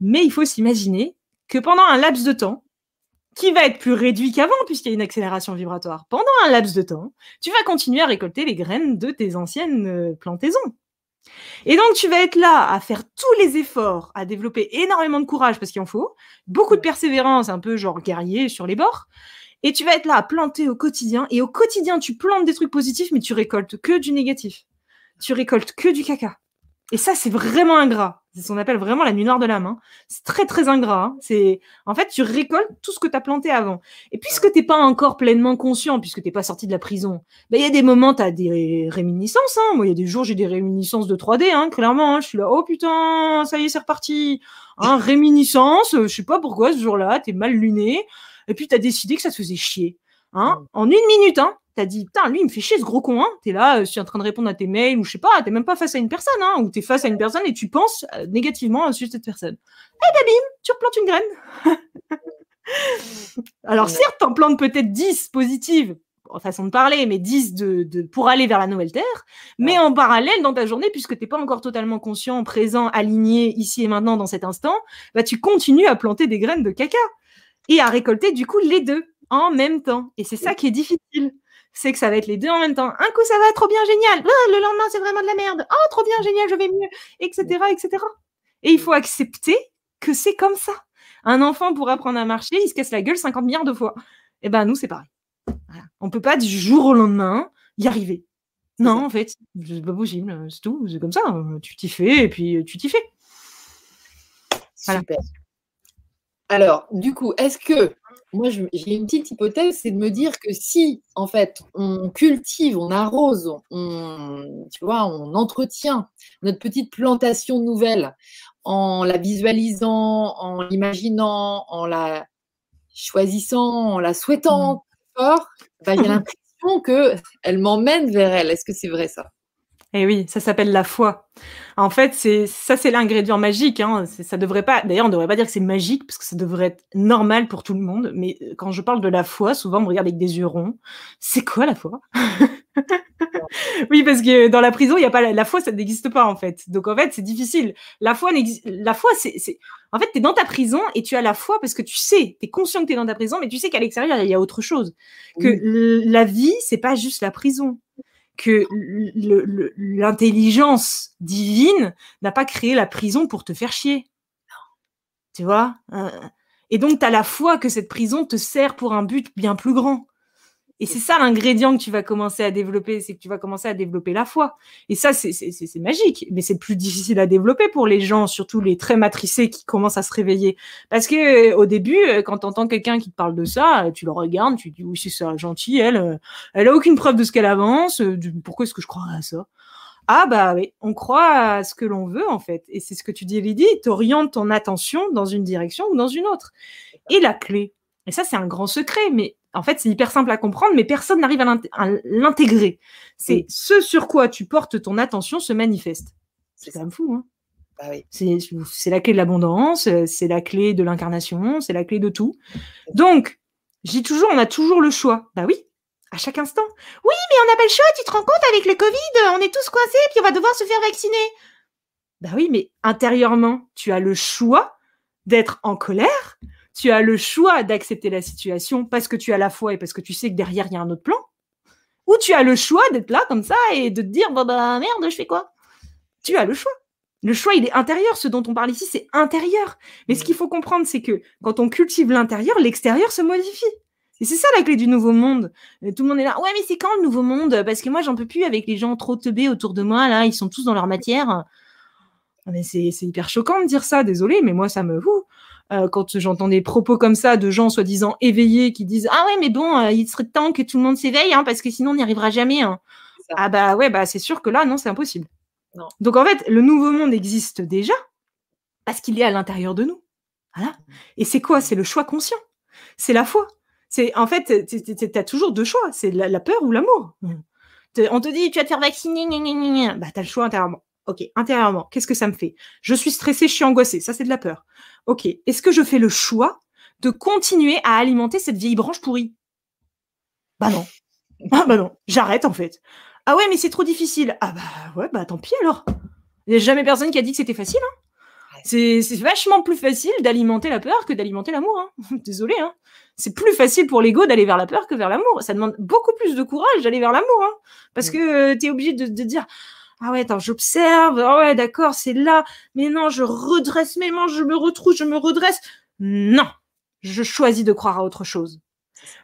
Speaker 2: Mais il faut s'imaginer que pendant un laps de temps, qui va être plus réduit qu'avant puisqu'il y a une accélération vibratoire, pendant un laps de temps, tu vas continuer à récolter les graines de tes anciennes euh, plantaisons. Et donc, tu vas être là à faire tous les efforts, à développer énormément de courage parce qu'il en faut, beaucoup de persévérance, un peu genre guerrier sur les bords. Et tu vas être là à planter au quotidien. Et au quotidien, tu plantes des trucs positifs, mais tu récoltes que du négatif. Tu récoltes que du caca. Et ça, c'est vraiment ingrat. C'est ce qu'on appelle vraiment la nuit noire de l'âme. Hein. C'est très, très ingrat. Hein. C'est En fait, tu récoltes tout ce que tu as planté avant. Et puisque tu pas encore pleinement conscient, puisque tu pas sorti de la prison, bah, il y a des moments, tu as des réminiscences. Hein. Moi, il y a des jours, j'ai des réminiscences de 3D, hein, clairement. Hein. Je suis là, oh putain, ça y est, c'est reparti. Hein, réminiscence, je sais pas pourquoi ce jour-là, tu es mal luné. Et puis, tu as décidé que ça te faisait chier. Hein, en une minute, hein, t'as dit, putain, lui, il me fait chier ce gros con, hein. T'es là, euh, je suis en train de répondre à tes mails, ou je sais pas, t'es même pas face à une personne, hein, ou t'es face à une personne et tu penses euh, négativement sur cette personne. Eh ben bim, tu replantes une graine. Alors, certes, t'en plantes peut-être 10 positives, en façon de parler, mais 10 de, pour aller vers la nouvelle Terre. Mais en parallèle, dans ta journée, puisque tu n'es pas encore totalement conscient, présent, aligné, ici et maintenant, dans cet instant, bah, tu continues à planter des graines de caca et à récolter, du coup, les deux en même temps. Et c'est ça qui est difficile. C'est que ça va être les deux en même temps. Un coup, ça va trop bien, génial. Ah, le lendemain, c'est vraiment de la merde. Oh, trop bien, génial, je vais mieux, etc., etc. Et il faut accepter que c'est comme ça. Un enfant, pour apprendre à marcher, il se casse la gueule 50 milliards de fois. Et eh ben nous, c'est pareil. On ne peut pas du jour au lendemain y arriver. Non, en fait, c'est pas possible. C'est tout. C'est comme ça. Tu t'y fais et puis tu t'y fais.
Speaker 1: Super. Alors, du coup, est-ce que moi, j'ai une petite hypothèse, c'est de me dire que si, en fait, on cultive, on arrose, on, tu vois, on entretient notre petite plantation nouvelle en la visualisant, en l'imaginant, en la choisissant, en la souhaitant mmh. fort, bah, il y a l'impression qu'elle m'emmène vers elle. Est-ce que c'est vrai ça?
Speaker 2: Eh oui, ça s'appelle la foi. En fait, c'est ça, c'est l'ingrédient magique. Hein. Ça devrait pas. D'ailleurs, on devrait pas dire que c'est magique parce que ça devrait être normal pour tout le monde. Mais euh, quand je parle de la foi, souvent on me regarde avec des yeux ronds. C'est quoi la foi? Oui, parce que dans la prison, il y a pas la, foi, ça n'existe pas en fait. Donc en fait, c'est difficile. La foi, la foi, c'est, en fait, tu es dans ta prison et tu as la foi parce que tu sais, tu es conscient que tu es dans ta prison, mais tu sais qu'à l'extérieur, il y a autre chose. Que la vie, c'est pas juste la prison que l'intelligence divine n'a pas créé la prison pour te faire chier. Tu vois euh, Et donc, tu la foi que cette prison te sert pour un but bien plus grand. Et c'est ça l'ingrédient que tu vas commencer à développer, c'est que tu vas commencer à développer la foi. Et ça, c'est magique, mais c'est plus difficile à développer pour les gens, surtout les très matricés qui commencent à se réveiller. Parce que au début, euh, quand tu entends quelqu'un qui te parle de ça, euh, tu le regardes, tu dis oui, c'est ça, gentil, elle, euh, elle a aucune preuve de ce qu'elle avance, pourquoi est-ce que je crois à ça? Ah bah oui, on croit à ce que l'on veut en fait. Et c'est ce que tu dis Lydie, orientes ton attention dans une direction ou dans une autre. Et la clé, et ça c'est un grand secret, mais en fait, c'est hyper simple à comprendre, mais personne n'arrive à l'intégrer. C'est ce sur quoi tu portes ton attention se manifeste. C'est quand même fou, hein bah C'est la clé de l'abondance, c'est la clé de l'incarnation, c'est la clé de tout. Donc, j'ai toujours, on a toujours le choix. Bah oui, à chaque instant. Oui, mais on n'a pas le choix, tu te rends compte, avec le Covid, on est tous coincés, puis on va devoir se faire vacciner. Bah oui, mais intérieurement, tu as le choix d'être en colère, tu as le choix d'accepter la situation parce que tu as la foi et parce que tu sais que derrière, il y a un autre plan. Ou tu as le choix d'être là comme ça et de te dire, bah, bah merde, je fais quoi? Tu as le choix. Le choix, il est intérieur. Ce dont on parle ici, c'est intérieur. Mais ce qu'il faut comprendre, c'est que quand on cultive l'intérieur, l'extérieur se modifie. Et c'est ça la clé du nouveau monde. tout le monde est là. Ouais, mais c'est quand le nouveau monde? Parce que moi, j'en peux plus avec les gens trop teubés autour de moi. Là, ils sont tous dans leur matière. Mais c'est hyper choquant de dire ça. Désolé, mais moi, ça me. Euh, quand j'entends des propos comme ça de gens soi-disant éveillés qui disent ah ouais mais bon euh, il serait temps que tout le monde s'éveille hein, parce que sinon on n'y arrivera jamais hein. ah bah ouais bah c'est sûr que là non c'est impossible. Donc en fait le nouveau monde existe déjà parce qu'il est à l'intérieur de nous. Voilà. Et c'est quoi? C'est le choix conscient. C'est la foi. C'est en fait tu as toujours deux choix. C'est la, peur ou l'amour. On te dit tu vas te faire vacciner bah t'as le choix intérieurement. Ok, intérieurement, qu'est-ce que ça me fait? Je suis stressée, je suis angoissée, ça c'est de la peur. Ok, est-ce que je fais le choix de continuer à alimenter cette vieille branche pourrie? Bah non. Ah bah non, j'arrête en fait. Ah ouais, mais c'est trop difficile. Ah bah ouais, bah tant pis alors. Il n'y a jamais personne qui a dit que c'était facile. Hein. C'est vachement plus facile d'alimenter la peur que d'alimenter l'amour. Hein. Désolé. Hein. C'est plus facile pour l'ego d'aller vers la peur que vers l'amour. Ça demande beaucoup plus de courage d'aller vers l'amour. Hein. Parce que tu es obligé de, de dire ah ouais, attends, j'observe. Ah ouais, d'accord, c'est là. Mais non, je redresse mes manches, je me retrouve, je me redresse. Non, je choisis de croire à autre chose.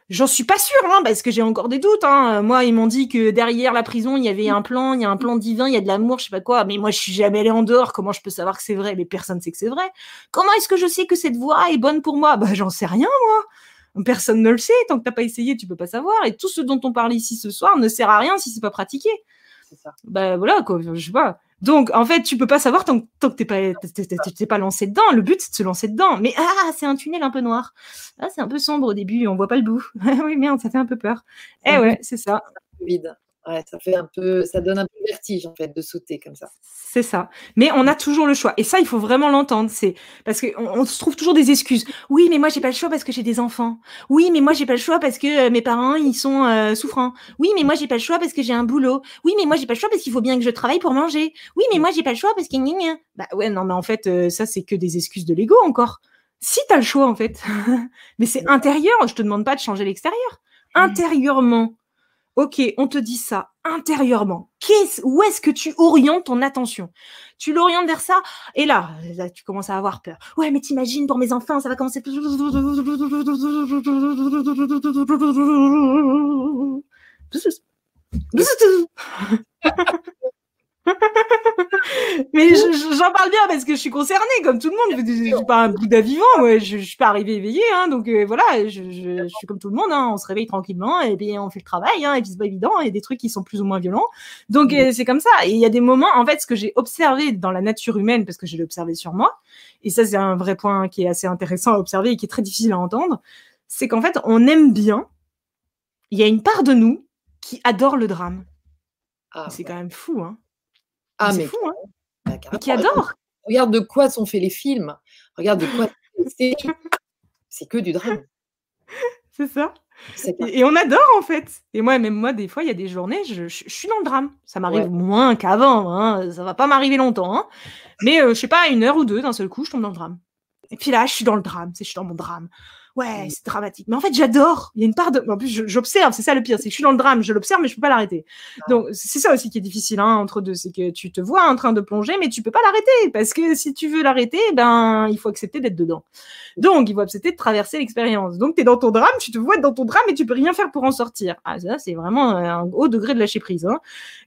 Speaker 2: J'en suis pas sûre, hein, parce que j'ai encore des doutes. Hein. Moi, ils m'ont dit que derrière la prison, il y avait un plan, il y a un plan divin, il y a de l'amour, je sais pas quoi. Mais moi, je suis jamais allée en dehors. Comment je peux savoir que c'est vrai? Mais personne sait que c'est vrai. Comment est-ce que je sais que cette voie est bonne pour moi? Bah, j'en sais rien, moi. Personne ne le sait. Tant que t'as pas essayé, tu peux pas savoir. Et tout ce dont on parle ici ce soir ne sert à rien si c'est pas pratiqué. Bah voilà, quoi, je sais pas. Donc, en fait, tu peux pas savoir tant, que t'es pas, t'es pas lancé dedans. Le but, c'est de se lancer dedans. Mais ah, c'est un tunnel un peu noir. Ah, c'est un peu sombre au début, on voit pas le bout. oui, merde, ça fait un peu peur. Eh ouais, c'est ça.
Speaker 1: Vide. Ouais, ça fait un peu, ça donne un peu vertige en fait de sauter comme ça.
Speaker 2: C'est ça. Mais on a toujours le choix. Et ça, il faut vraiment l'entendre. C'est parce qu'on on se trouve toujours des excuses. Oui, mais moi j'ai pas le choix parce que j'ai des enfants. Oui, mais moi j'ai pas le choix parce que euh, mes parents ils sont euh, souffrants. Oui, mais moi j'ai pas le choix parce que j'ai un boulot. Oui, mais moi j'ai pas le choix parce qu'il faut bien que je travaille pour manger. Oui, mais moi j'ai pas le choix parce que Bah ouais, non, mais en fait euh, ça c'est que des excuses de l'ego encore. Si tu as le choix en fait. mais c'est intérieur. Je te demande pas de changer l'extérieur. Intérieurement Ok, on te dit ça intérieurement. où est-ce que tu orientes ton attention? Tu l'orientes vers ça, et là, là, tu commences à avoir peur. Ouais, mais t'imagines, pour mes enfants, ça va commencer. mais j'en parle bien parce que je suis concernée, comme tout le monde. Je suis pas un Bouddha vivant, ouais. je, je suis pas arrivée éveillée, hein, donc euh, voilà, je, je, suis comme tout le monde. Hein. on se réveille tranquillement et puis on fait le travail, hein, et puis c'est pas évident. Il y a des trucs qui sont plus ou moins violents, donc euh, c'est comme ça. Et il y a des moments, en fait, ce que j'ai observé dans la nature humaine, parce que je l'ai observé sur moi, et ça c'est un vrai point qui est assez intéressant à observer et qui est très difficile à entendre, c'est qu'en fait on aime bien. Il y a une part de nous qui adore le drame. Ah, c'est quand même fou, hein. Ah, mais, fou, hein bah, qui adore.
Speaker 1: Regarde de quoi sont faits les films. Regarde de quoi c'est que du drame.
Speaker 2: C'est ça. Et, on adore en fait. Et moi, même moi, des fois, il y a des journées, je, suis dans le drame. Ça m'arrive moins qu'avant. Hein. Ça va pas m'arriver longtemps. Hein. Mais euh, je sais pas, une heure ou deux, d'un seul coup, je tombe dans le drame. Et puis là, je suis dans le drame. Je suis dans mon drame ouais, c'est dramatique. Mais en fait, j'adore. Il y a une part de. En plus, j'observe. C'est ça le pire, c'est que je suis dans le drame. Je l'observe, mais je peux pas l'arrêter. Ah. Donc, c'est ça aussi qui est difficile hein, entre deux, c'est que tu te vois en train de plonger, mais tu peux pas l'arrêter parce que si tu veux l'arrêter, ben, il faut accepter d'être dedans. Donc, il faut accepter de traverser l'expérience. Donc, tu es dans ton drame, tu te vois dans ton drame, et tu peux rien faire pour en sortir. Ah, ça, c'est vraiment un haut degré de lâcher prise. Hein.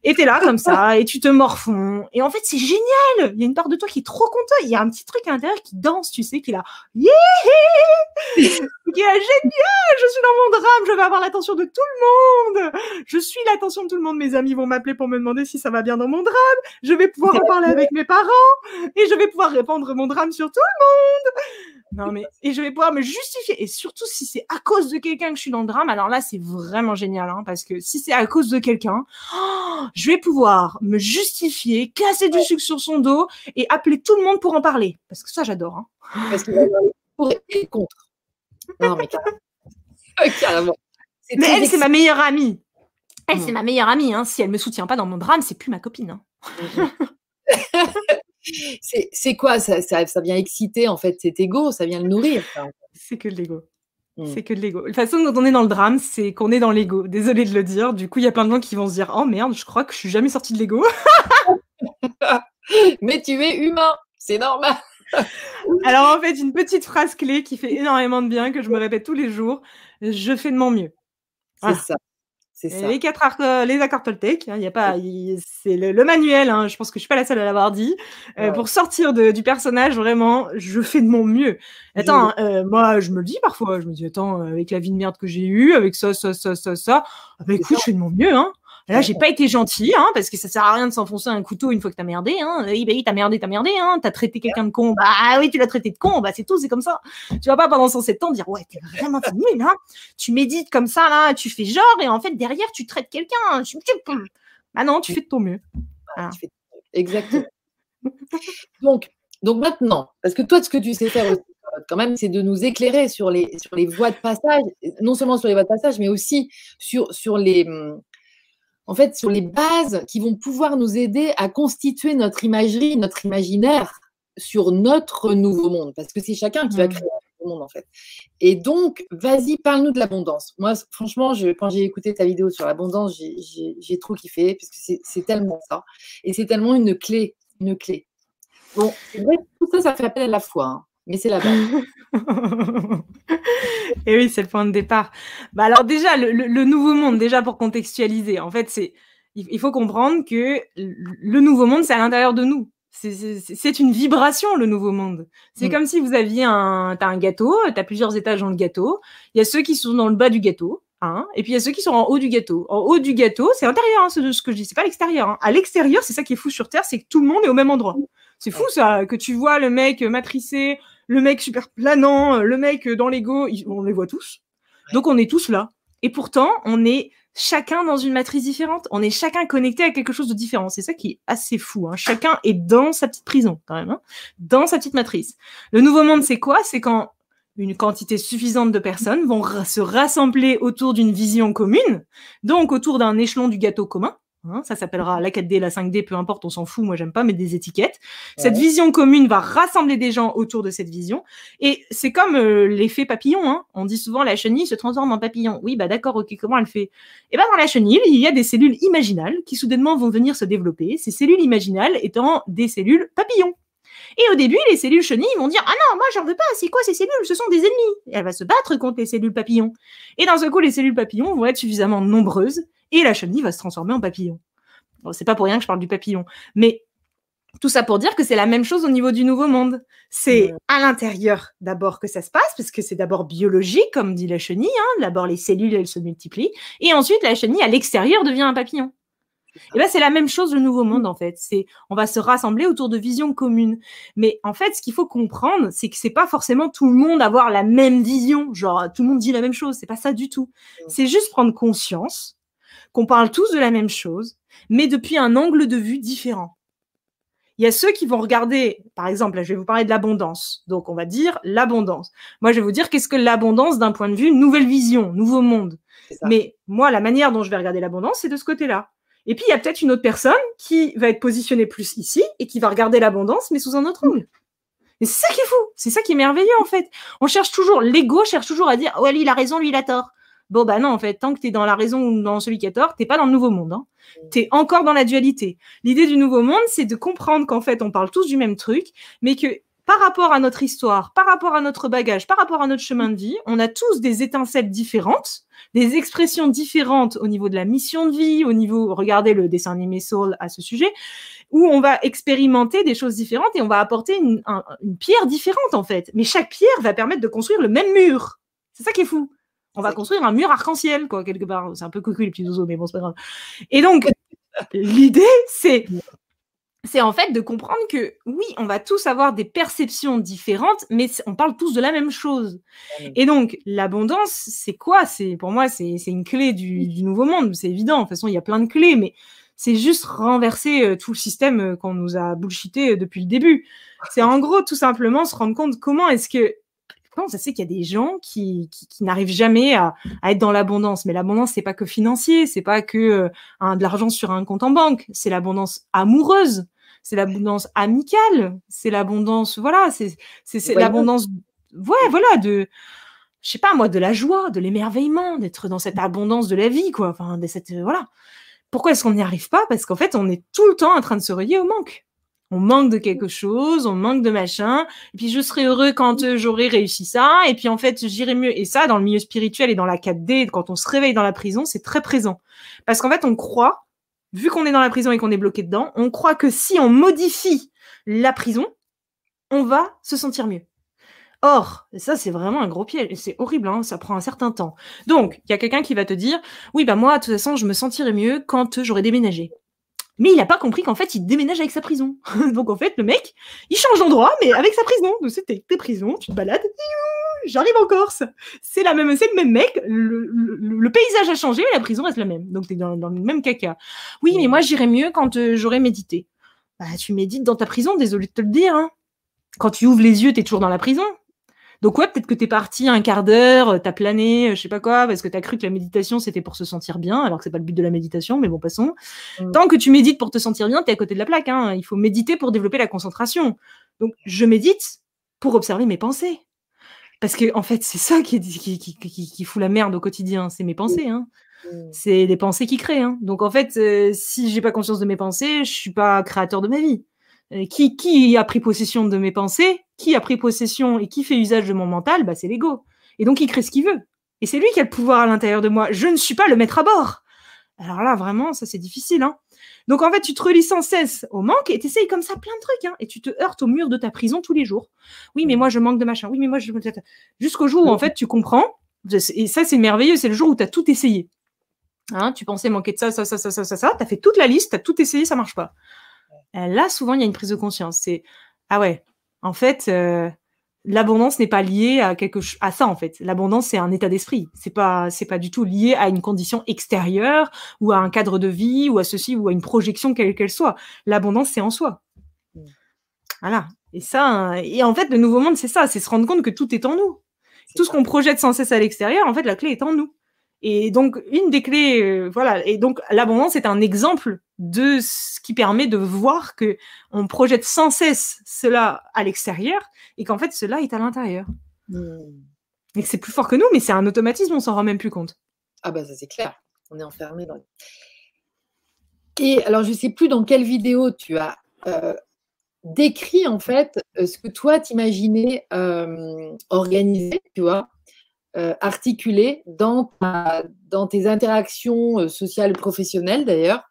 Speaker 2: Et es là comme ça, et tu te morfonds. Et en fait, c'est génial. Il y a une part de toi qui est trop content. Il y a un petit truc à l'intérieur qui danse, tu sais, qui là. Yeah qui est génial, je suis dans mon drame, je vais avoir l'attention de tout le monde. Je suis l'attention de tout le monde. Mes amis vont m'appeler pour me demander si ça va bien dans mon drame. Je vais pouvoir en parler avec mes parents et je vais pouvoir répandre mon drame sur tout le monde. Non mais et je vais pouvoir me justifier et surtout si c'est à cause de quelqu'un que je suis dans le drame, alors là c'est vraiment génial hein, parce que si c'est à cause de quelqu'un, oh, je vais pouvoir me justifier, casser du sucre sur son dos et appeler tout le monde pour en parler parce que ça j'adore. Hein. Parce que pour et contre. Non, mais carrément. Mais elle, c'est ma meilleure amie. Elle, c'est ma meilleure amie. Hein. Si elle me soutient pas dans mon drame, c'est plus ma copine. Hein.
Speaker 1: c'est quoi? Ça, ça, vient exciter en fait cet ego, ça vient le nourrir.
Speaker 2: C'est que de l'ego. Mm. C'est que de l'ego. La façon dont on est dans le drame, c'est qu'on est dans l'ego. Désolée de le dire. Du coup, il y a plein de gens qui vont se dire Oh merde, je crois que je suis jamais sortie de l'ego.
Speaker 1: Mais tu es humain, c'est normal.
Speaker 2: Alors en fait, une petite phrase clé qui fait énormément de bien, que je me répète tous les jours, je fais de mon mieux.
Speaker 1: C'est ça. C'est ça.
Speaker 2: Les quatre euh, les accords Toltec, il hein, a pas, c'est le, manuel. Hein, je pense que je suis pas la seule à l'avoir dit. Euh, pour sortir du personnage, vraiment, je fais de mon mieux. Attends, hein, euh, moi, je me le dis parfois. Je me dis, attends, avec la vie de merde que j'ai eue, avec ça, ça, ça, ça, ça, ah bah, écoute, je fais de mon mieux. Hein. Là, j'ai pas été gentil, hein, parce que ça sert à rien de s'enfoncer un couteau une fois que t'as merdé. Hein. Oui, bah oui, t'as merdé, t'as merdé. Hein. T'as traité quelqu'un de con. Bah oui, tu l'as traité de con. Bah c'est tout, c'est comme ça. Tu vas pas pendant 107 ans dire ouais, t'es vraiment nul. Hein. Tu médites comme ça là, tu fais genre et en fait derrière tu traites quelqu'un. Hein. Bah non, tu fais de ton mieux.
Speaker 1: Exactement. donc, donc maintenant, parce que toi, ce que tu sais faire aussi, quand même, c'est de nous éclairer sur les, sur les voies de passage, non seulement sur les voies de passage, mais aussi sur, sur les, hum, en fait, sur les bases qui vont pouvoir nous aider à constituer notre imagerie, notre imaginaire sur notre nouveau monde, parce que c'est chacun qui va mmh. créer un nouveau monde en fait. Et donc, vas-y, parle-nous de l'abondance. Moi, franchement, quand j'ai écouté ta vidéo sur l'abondance, j'ai trop kiffé, parce que c'est tellement ça. Et c'est tellement une clé, une clé. Bon, tout ça, ça fait appel à la foi. Hein. Mais c'est la base.
Speaker 2: Et oui, c'est le point de départ. Bah alors déjà, le, nouveau monde, déjà pour contextualiser, en fait, c'est il faut comprendre que le nouveau monde, c'est à l'intérieur de nous. C'est une vibration, le nouveau monde. C'est mm. comme si vous aviez un, as un gâteau, tu as plusieurs étages dans le gâteau. Il y a ceux qui sont dans le bas du gâteau, hein, et puis il y a ceux qui sont en haut du gâteau. En haut du gâteau, c'est intérieur, hein, ce, ce, que je dis, c'est pas l'extérieur. Hein. À l'extérieur, c'est ça qui est fou sur Terre, c'est que tout le monde est au même endroit. C'est fou ça, que tu vois le mec matricé, le mec super planant, le mec dans l'ego, on les voit tous. Donc on est tous là. Et pourtant, on est chacun dans une matrice différente. On est chacun connecté à quelque chose de différent. C'est ça qui est assez fou. Hein. Chacun est dans sa petite prison, quand même, hein, dans sa petite matrice. Le nouveau monde, c'est quoi? C'est quand une quantité suffisante de personnes vont se rassembler autour d'une vision commune, donc autour d'un échelon du gâteau commun, Hein, ça s'appellera la 4D, la 5D, peu importe, on s'en fout, moi j'aime pas mettre des étiquettes. Cette vision commune va rassembler des gens autour de cette vision. Et c'est comme euh, l'effet papillon. Hein. On dit souvent la chenille se transforme en papillon. Oui, bah d'accord, ok, comment elle fait? Eh ben dans la chenille, il y a des cellules imaginales qui soudainement vont venir se développer. Ces cellules imaginales étant des cellules papillons. Et au début, les cellules chenilles vont dire Ah non, moi j'en veux pas, c'est quoi ces cellules? Ce sont des ennemis. Et elle va se battre contre les cellules papillons. Et dans ce coup, les cellules papillons vont être suffisamment nombreuses et la chenille va se transformer en papillon. Bon, c'est pas pour rien que je parle du papillon. Mais tout ça pour dire que c'est la même chose au niveau du nouveau monde. C'est à l'intérieur d'abord que ça se passe, parce que c'est d'abord biologique, comme dit la chenille. Hein. D'abord, les cellules, elles se multiplient. Et ensuite, la chenille, à l'extérieur, devient un papillon. Et ben c'est la même chose le nouveau monde en fait. C'est on va se rassembler autour de visions communes. Mais en fait, ce qu'il faut comprendre, c'est que c'est pas forcément tout le monde avoir la même vision. Genre tout le monde dit la même chose. C'est pas ça du tout. C'est juste prendre conscience qu'on parle tous de la même chose, mais depuis un angle de vue différent. Il y a ceux qui vont regarder, par exemple, là, je vais vous parler de l'abondance. Donc, on va dire l'abondance. Moi, je vais vous dire qu'est-ce que l'abondance d'un point de vue nouvelle vision, nouveau monde. Mais moi, la manière dont je vais regarder l'abondance, c'est de ce côté-là. Et puis, il y a peut-être une autre personne qui va être positionnée plus ici et qui va regarder l'abondance, mais sous un autre angle. Et c'est ça qui est fou. C'est ça qui est merveilleux, en fait. On cherche toujours, l'ego cherche toujours à dire, ouais, lui, il a raison, lui, il a tort. Bon, bah non, en fait, tant que tu es dans la raison ou dans celui qui a tort, t'es pas dans le nouveau monde. Hein. Tu es encore dans la dualité. L'idée du nouveau monde, c'est de comprendre qu'en fait, on parle tous du même truc, mais que par rapport à notre histoire, par rapport à notre bagage, par rapport à notre chemin de vie, on a tous des étincelles différentes, des expressions différentes au niveau de la mission de vie, au niveau, regardez le dessin animé Soul à ce sujet, où on va expérimenter des choses différentes et on va apporter une, une pierre différente en fait. Mais chaque pierre va permettre de construire le même mur. C'est ça qui est fou on va construire un mur arc-en-ciel, quoi, quelque part. C'est un peu cocu les petits oiseaux, mais bon, c'est pas grave. Et donc, l'idée, c'est, c'est en fait de comprendre que oui, on va tous avoir des perceptions différentes, mais on parle tous de la même chose. Et donc, l'abondance, c'est quoi? C'est pour moi, c'est une clé du, nouveau monde. C'est évident. De toute façon, il y a plein de clés, mais c'est juste renverser euh, tout le système euh, qu'on nous a bullshité euh, depuis le début. C'est en gros tout simplement se rendre compte comment est-ce que je sais qu'il y a des gens qui, n'arrivent jamais à, être dans l'abondance. Mais l'abondance, c'est pas que financier, c'est pas que euh, de l'argent sur un compte en banque, c'est l'abondance amoureuse, c'est l'abondance amicale, c'est l'abondance, voilà, c'est l'abondance, ouais, voilà, de, je sais pas moi, de la joie, de l'émerveillement, d'être dans cette abondance de la vie, quoi. Enfin, de cette, voilà. Pourquoi est-ce qu'on n'y arrive pas? Parce qu'en fait, on est tout le temps en train de se relier au manque on manque de quelque chose, on manque de machin, et puis je serai heureux quand euh, j'aurai réussi ça, et puis en fait j'irai mieux. Et ça, dans le milieu spirituel et dans la 4D, quand on se réveille dans la prison, c'est très présent. Parce qu'en fait, on croit, vu qu'on est dans la prison et qu'on est bloqué dedans, on croit que si on modifie la prison, on va se sentir mieux. Or, ça c'est vraiment un gros piège, c'est horrible, hein, ça prend un certain temps. Donc, il y a quelqu'un qui va te dire, oui, bah moi, de toute façon, je me sentirai mieux quand j'aurai déménagé. Mais il n'a pas compris qu'en fait, il déménage avec sa prison. Donc en fait, le mec, il change d'endroit, mais avec sa prison. Donc c'était tes prisons, tu te balades, j'arrive en Corse. C'est la même, c'est le même mec. Le, paysage a changé, mais la prison reste la même. Donc tu es dans, le même caca. Oui, mais moi j'irais mieux quand euh, j'aurais médité. Bah tu médites dans ta prison, désolé de te le dire. Hein. Quand tu ouvres les yeux, tu es toujours dans la prison. Donc ouais, peut-être que t'es parti un quart d'heure, euh, t'as plané, euh, je sais pas quoi, parce que t'as cru que la méditation c'était pour se sentir bien, alors que c'est pas le but de la méditation, mais bon passons. Mm. Tant que tu médites pour te sentir bien, t'es à côté de la plaque. Hein. Il faut méditer pour développer la concentration. Donc je médite pour observer mes pensées. Parce que en fait, c'est ça qui, qui, qui, qui, fout la merde au quotidien, c'est mes pensées. Hein. Mm. C'est les pensées qui créent. Hein. Donc en fait, euh, si j'ai pas conscience de mes pensées, je suis pas créateur de ma vie. qui, qui a pris possession de mes pensées qui a pris possession et qui fait usage de mon mental, bah, c'est l'ego. Et donc, il crée ce qu'il veut. Et c'est lui qui a le pouvoir à l'intérieur de moi. Je ne suis pas le maître à bord. Alors là, vraiment, ça, c'est difficile. Hein. Donc, en fait, tu te relis sans cesse au manque et tu essayes comme ça plein de trucs. Hein. et tu te heurtes au mur de ta prison tous les jours. Oui, mais moi, je manque de machin. Oui, mais moi, je. Jusqu'au jour où, en fait, tu comprends. Et ça, c'est merveilleux. C'est le jour où tu as tout essayé. Hein, tu pensais manquer de ça, ça, ça, ça, ça, ça, ça. Tu as fait toute la liste, tu as tout essayé, ça marche pas. Là, souvent, il y a une prise de conscience. C'est Ah ouais, en fait, euh, l'abondance n'est pas liée à quelque à ça en fait. L'abondance c'est un état d'esprit. C'est pas c'est pas du tout lié à une condition extérieure ou à un cadre de vie ou à ceci ou à une projection quelle qu'elle soit. L'abondance c'est en soi. Voilà. Et ça et en fait le nouveau monde c'est ça, c'est se rendre compte que tout est en nous. Tout ce qu'on projette sans cesse à l'extérieur, en fait la clé est en nous. Et donc, une des clés, euh, voilà. Et donc, l'abondance est un exemple de ce qui permet de voir que on projette sans cesse cela à l'extérieur et qu'en fait, cela est à l'intérieur. Hmm. Et que c'est plus fort que nous, mais c'est un automatisme, on s'en rend même plus compte.
Speaker 1: Ah bah ça c'est clair. On est enfermé dans. Et alors, je sais plus dans quelle vidéo tu as euh, décrit en fait euh, ce que toi t'imaginais euh, organiser, tu vois. Euh, articulé dans, dans tes interactions euh, sociales professionnelles d'ailleurs,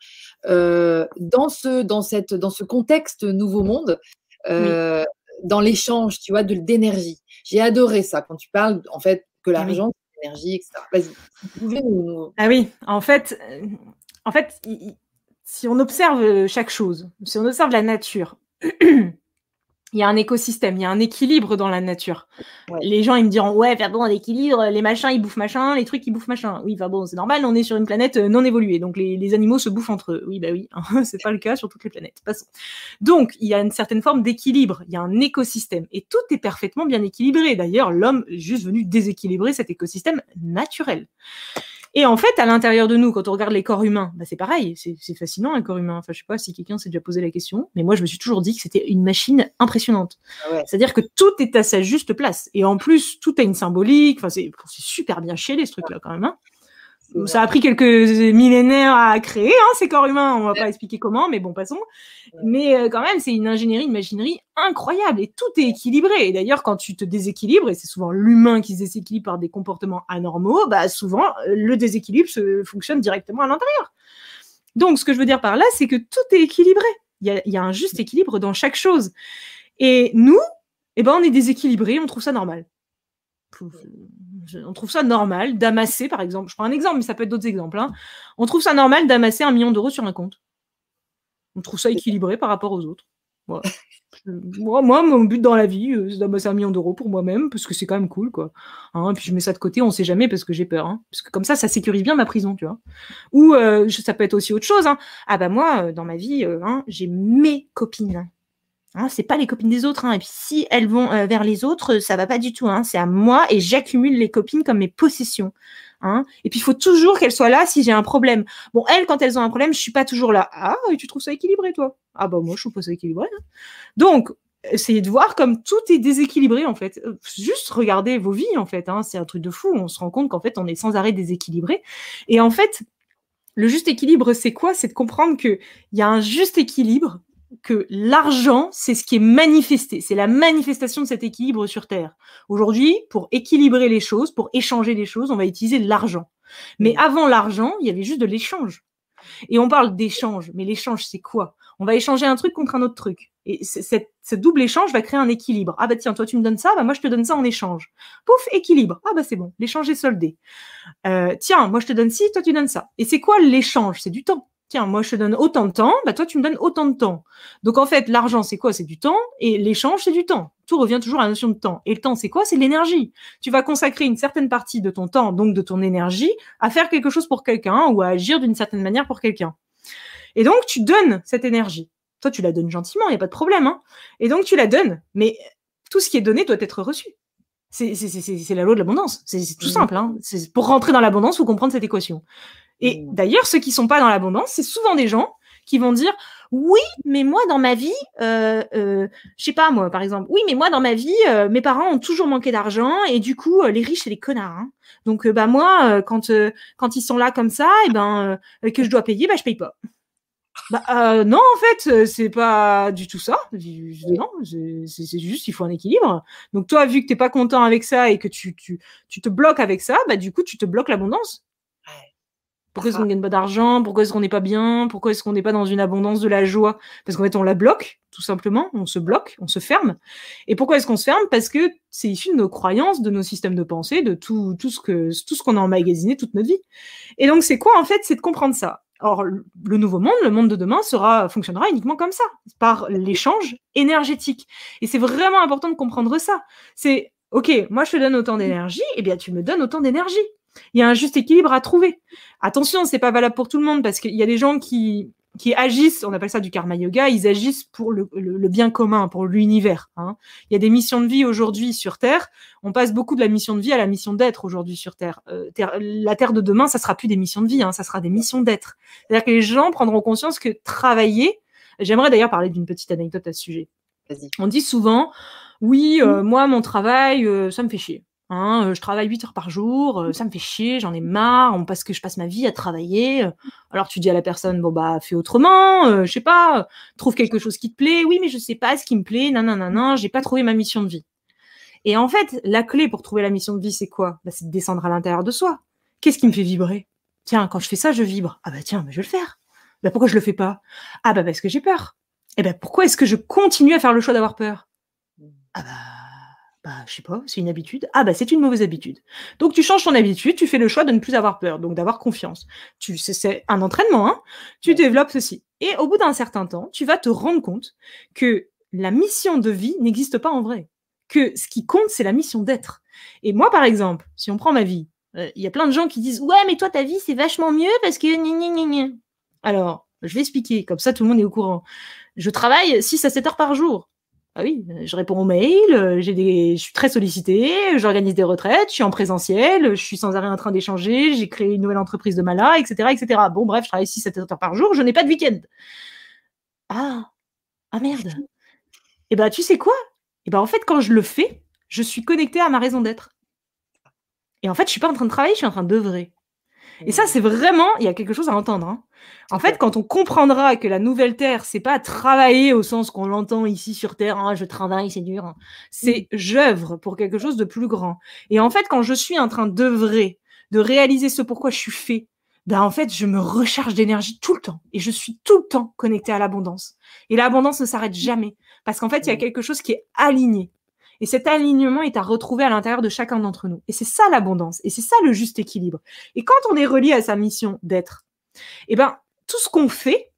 Speaker 1: euh, dans, ce, dans, cette, dans ce contexte nouveau monde, dans l'échange, tu vois, d'énergie. J'ai adoré ça quand tu parles en fait que ah l'argent, c'est l'énergie, etc. Vas-y,
Speaker 2: Ah oui, en fait, en fait, si on observe chaque chose, si on observe la nature, il y a un écosystème, il y a un équilibre dans la nature. Les gens, ils me diront, ouais, faire bon, l'équilibre, les machins, ils bouffent machin, les trucs, ils bouffent machin. Oui, enfin bon, c'est normal, on est sur une planète euh, non évoluée, donc les, animaux se bouffent entre eux. Oui, bah oui, c'est pas le cas sur toutes les planètes. Passons. Donc, il y a une certaine forme d'équilibre, il y a un écosystème, et tout est parfaitement bien équilibré. D'ailleurs, l'homme est juste venu déséquilibrer cet écosystème naturel. Et en fait, à l'intérieur de nous, quand on regarde les corps humains, bah c'est pareil, c'est fascinant un corps humain. Enfin, je sais pas si quelqu'un s'est déjà posé la question, mais moi, je me suis toujours dit que c'était une machine impressionnante. Ah C'est-à-dire que tout est à sa juste place. Et en plus, tout a une symbolique. Enfin, c'est super bien chez ce truc-là, quand même. Hein. Ça a pris quelques millénaires à créer, hein, ces corps humains. On va pas expliquer comment, mais bon, passons. Mais euh, quand même, c'est une ingénierie, une machinerie incroyable et tout est équilibré. Et d'ailleurs, quand tu te déséquilibres, et c'est souvent l'humain qui se déséquilibre par des comportements anormaux, bah souvent euh, le déséquilibre se fonctionne directement à l'intérieur. Donc, ce que je veux dire par là, c'est que tout est équilibré. Il y a, y a, un juste équilibre dans chaque chose. Et nous, eh ben, on est déséquilibré, on trouve ça normal on trouve ça normal d'amasser, par exemple, je prends un exemple, mais ça peut être d'autres exemples. Hein. On trouve ça normal d'amasser un million d'euros sur un compte. On trouve ça équilibré par rapport aux autres. moi, mon but dans la vie, euh, c'est d'amasser un million d'euros pour moi-même, parce que c'est quand même cool, quoi. Hein, puis je mets ça de côté, on sait jamais, parce que j'ai peur. Hein. Parce que comme ça, ça sécurise bien ma prison, tu vois. Ou euh, ça peut être aussi autre chose. Ah bah moi, euh, dans ma vie, j'ai mes copines. Hein, c'est pas les copines des autres. Hein. Et puis si elles vont euh, vers les autres, ça va pas du tout. Hein. C'est à moi et j'accumule les copines comme mes possessions. Hein. Et puis il faut toujours qu'elles soient là si j'ai un problème. Bon, elles, quand elles ont un problème, je suis pas toujours là. Ah, tu trouves ça équilibré, toi? Ah bah moi, je trouve pas ça équilibré. Hein. Donc, essayez de voir comme tout est déséquilibré en fait. Juste regardez vos vies en fait. Hein. C'est un truc de fou. On se rend compte qu'en fait, on est sans arrêt déséquilibré. Et en fait, le juste équilibre, c'est quoi? C'est de comprendre qu'il y a un juste équilibre que l'argent, c'est ce qui est manifesté, c'est la manifestation de cet équilibre sur Terre. Aujourd'hui, pour équilibrer les choses, pour échanger les choses, on va utiliser l'argent. Mais mm. avant l'argent, il y avait juste de l'échange. Et on parle d'échange, mais l'échange, c'est quoi? On va échanger un truc contre un autre truc. Et ce double échange va créer un équilibre. Ah bah tiens, toi tu me donnes ça, bah moi je te donne ça en échange. Pouf, équilibre. Ah bah c'est bon, l'échange est soldé. Euh, tiens, moi je te donne ci, toi tu donnes ça. Et c'est quoi l'échange? C'est du temps tiens, moi je te donne autant de temps, bah toi tu me donnes autant de temps. Donc en fait, l'argent c'est quoi? C'est du temps et l'échange c'est du temps. Tout revient toujours à la notion de temps. Et le temps c'est quoi? C'est l'énergie. Tu vas consacrer une certaine partie de ton temps, donc de ton énergie, à faire quelque chose pour quelqu'un ou à agir d'une certaine manière pour quelqu'un. Et donc tu donnes cette énergie. Toi tu la donnes gentiment, il n'y a pas de problème. Hein et donc tu la donnes, mais tout ce qui est donné doit être reçu. C'est la loi de l'abondance. C'est tout mmh. simple. Hein pour rentrer dans l'abondance, faut comprendre cette équation. Et mmh. d'ailleurs, ceux qui sont pas dans l'abondance, c'est souvent des gens qui vont dire oui, mais moi dans ma vie, euh, euh, je sais pas moi par exemple, oui, mais moi dans ma vie, euh, mes parents ont toujours manqué d'argent et du coup les riches c'est des connards. Hein. Donc bah moi quand quand ils sont là comme ça, et eh ben que je dois payer, bah je paye pas. Bah non en fait c'est pas du tout ça. Non, c'est juste il faut un équilibre. Donc toi vu que t'es pas content avec ça et que tu tu tu te bloques avec ça, bah du coup tu te bloques l'abondance. Pourquoi est-ce qu'on gagne pas d'argent? Pourquoi est-ce qu'on n'est pas bien? Pourquoi est-ce qu'on n'est pas dans une abondance de la joie? Parce qu'en fait, on la bloque, tout simplement. On se bloque, on se ferme. Et pourquoi est-ce qu'on se ferme? Parce que c'est issu de nos croyances, de nos systèmes de pensée, de tout, tout ce que tout ce qu'on a emmagasiné toute notre vie. Et donc, c'est quoi en fait C'est de comprendre ça? Or, le nouveau monde, le monde de demain, sera, fonctionnera uniquement comme ça, par l'échange énergétique. Et c'est vraiment important de comprendre ça. C'est, OK, moi je te donne autant d'énergie, eh bien tu me donnes autant d'énergie. Il y a un juste équilibre à trouver. Attention, c'est pas valable pour tout le monde parce qu'il y a des gens qui, qui agissent, on appelle ça du karma yoga, ils agissent pour le, bien commun, pour l'univers. Hein. Il y a des missions de vie aujourd'hui sur Terre. On passe beaucoup de la mission de vie à la mission d'être aujourd'hui sur Terre. Euh, La Terre de demain, ça sera plus des missions de vie, hein, ça sera des missions d'être. C'est-à-dire que les gens prendront conscience que travailler. J'aimerais d'ailleurs parler d'une petite anecdote à ce sujet. On dit souvent, oui, euh, moi, mon travail, euh, ça me fait chier. Hein, euh, je travaille 8 heures par jour, euh, ça me fait chier, j'en ai marre, parce que je passe ma vie à travailler. Alors tu dis à la personne, bon bah fais autrement, euh, je sais pas, trouve quelque chose qui te plaît. Oui, mais je sais pas ce qui me plaît, non, non, non, non, j'ai pas trouvé ma mission de vie. Et en fait, la clé pour trouver la mission de vie, c'est quoi? Bah, C'est de descendre à l'intérieur de soi. Qu'est-ce qui me fait vibrer? Tiens, quand je fais ça, je vibre. Ah bah tiens, je vais le faire. Bah pourquoi je le fais pas? Ah bah parce que j'ai peur. Et eh ben pourquoi est-ce que je continue à faire le choix d'avoir peur? Ah bah bah, je sais pas, c'est une habitude. Ah, bah, c'est une mauvaise habitude. Donc, tu changes ton habitude, tu fais le choix de ne plus avoir peur, donc d'avoir confiance. Tu, c'est un entraînement, hein. Tu développes ceci. Et au bout d'un certain temps, tu vas te rendre compte que la mission de vie n'existe pas en vrai. Que ce qui compte, c'est la mission d'être. Et moi, par exemple, si on prend ma vie, euh, il y a plein de gens qui disent, ouais, mais toi, ta vie, c'est vachement mieux parce que... Alors, je vais expliquer, comme ça, tout le monde est au courant. Je travaille 6 à 7 heures par jour. Ah oui, je réponds aux mails, euh, j'ai des, je suis très sollicitée, j'organise des retraites, je suis en présentiel, je suis sans arrêt en train d'échanger, j'ai créé une nouvelle entreprise de mala, etc., etc. Bon, bref, je travaille 6-7 heures par jour, je n'ai pas de week-end. Ah, ah merde. Et eh ben, tu sais quoi? Et eh ben, en fait, quand je le fais, je suis connectée à ma raison d'être. Et en fait, je suis pas en train de travailler, je suis en train d'œuvrer. Et ça, c'est vraiment, il y a quelque chose à entendre. Hein. En fait, quand on comprendra que la nouvelle Terre, c'est pas travailler au sens qu'on l'entend ici sur Terre, hein, je travaille, c'est dur. Hein. C'est j'œuvre pour quelque chose de plus grand. Et en fait, quand je suis en train d'œuvrer, de réaliser ce pourquoi je suis fait, ben en fait, je me recharge d'énergie tout le temps. Et je suis tout le temps connecté à l'abondance. Et l'abondance ne s'arrête jamais. Parce qu'en fait, il y a quelque chose qui est aligné. Et cet alignement est à retrouver à l'intérieur de chacun d'entre nous. Et c'est ça l'abondance. Et c'est ça le juste équilibre. Et quand on est relié à sa mission d'être, eh ben, tout ce qu'on fait,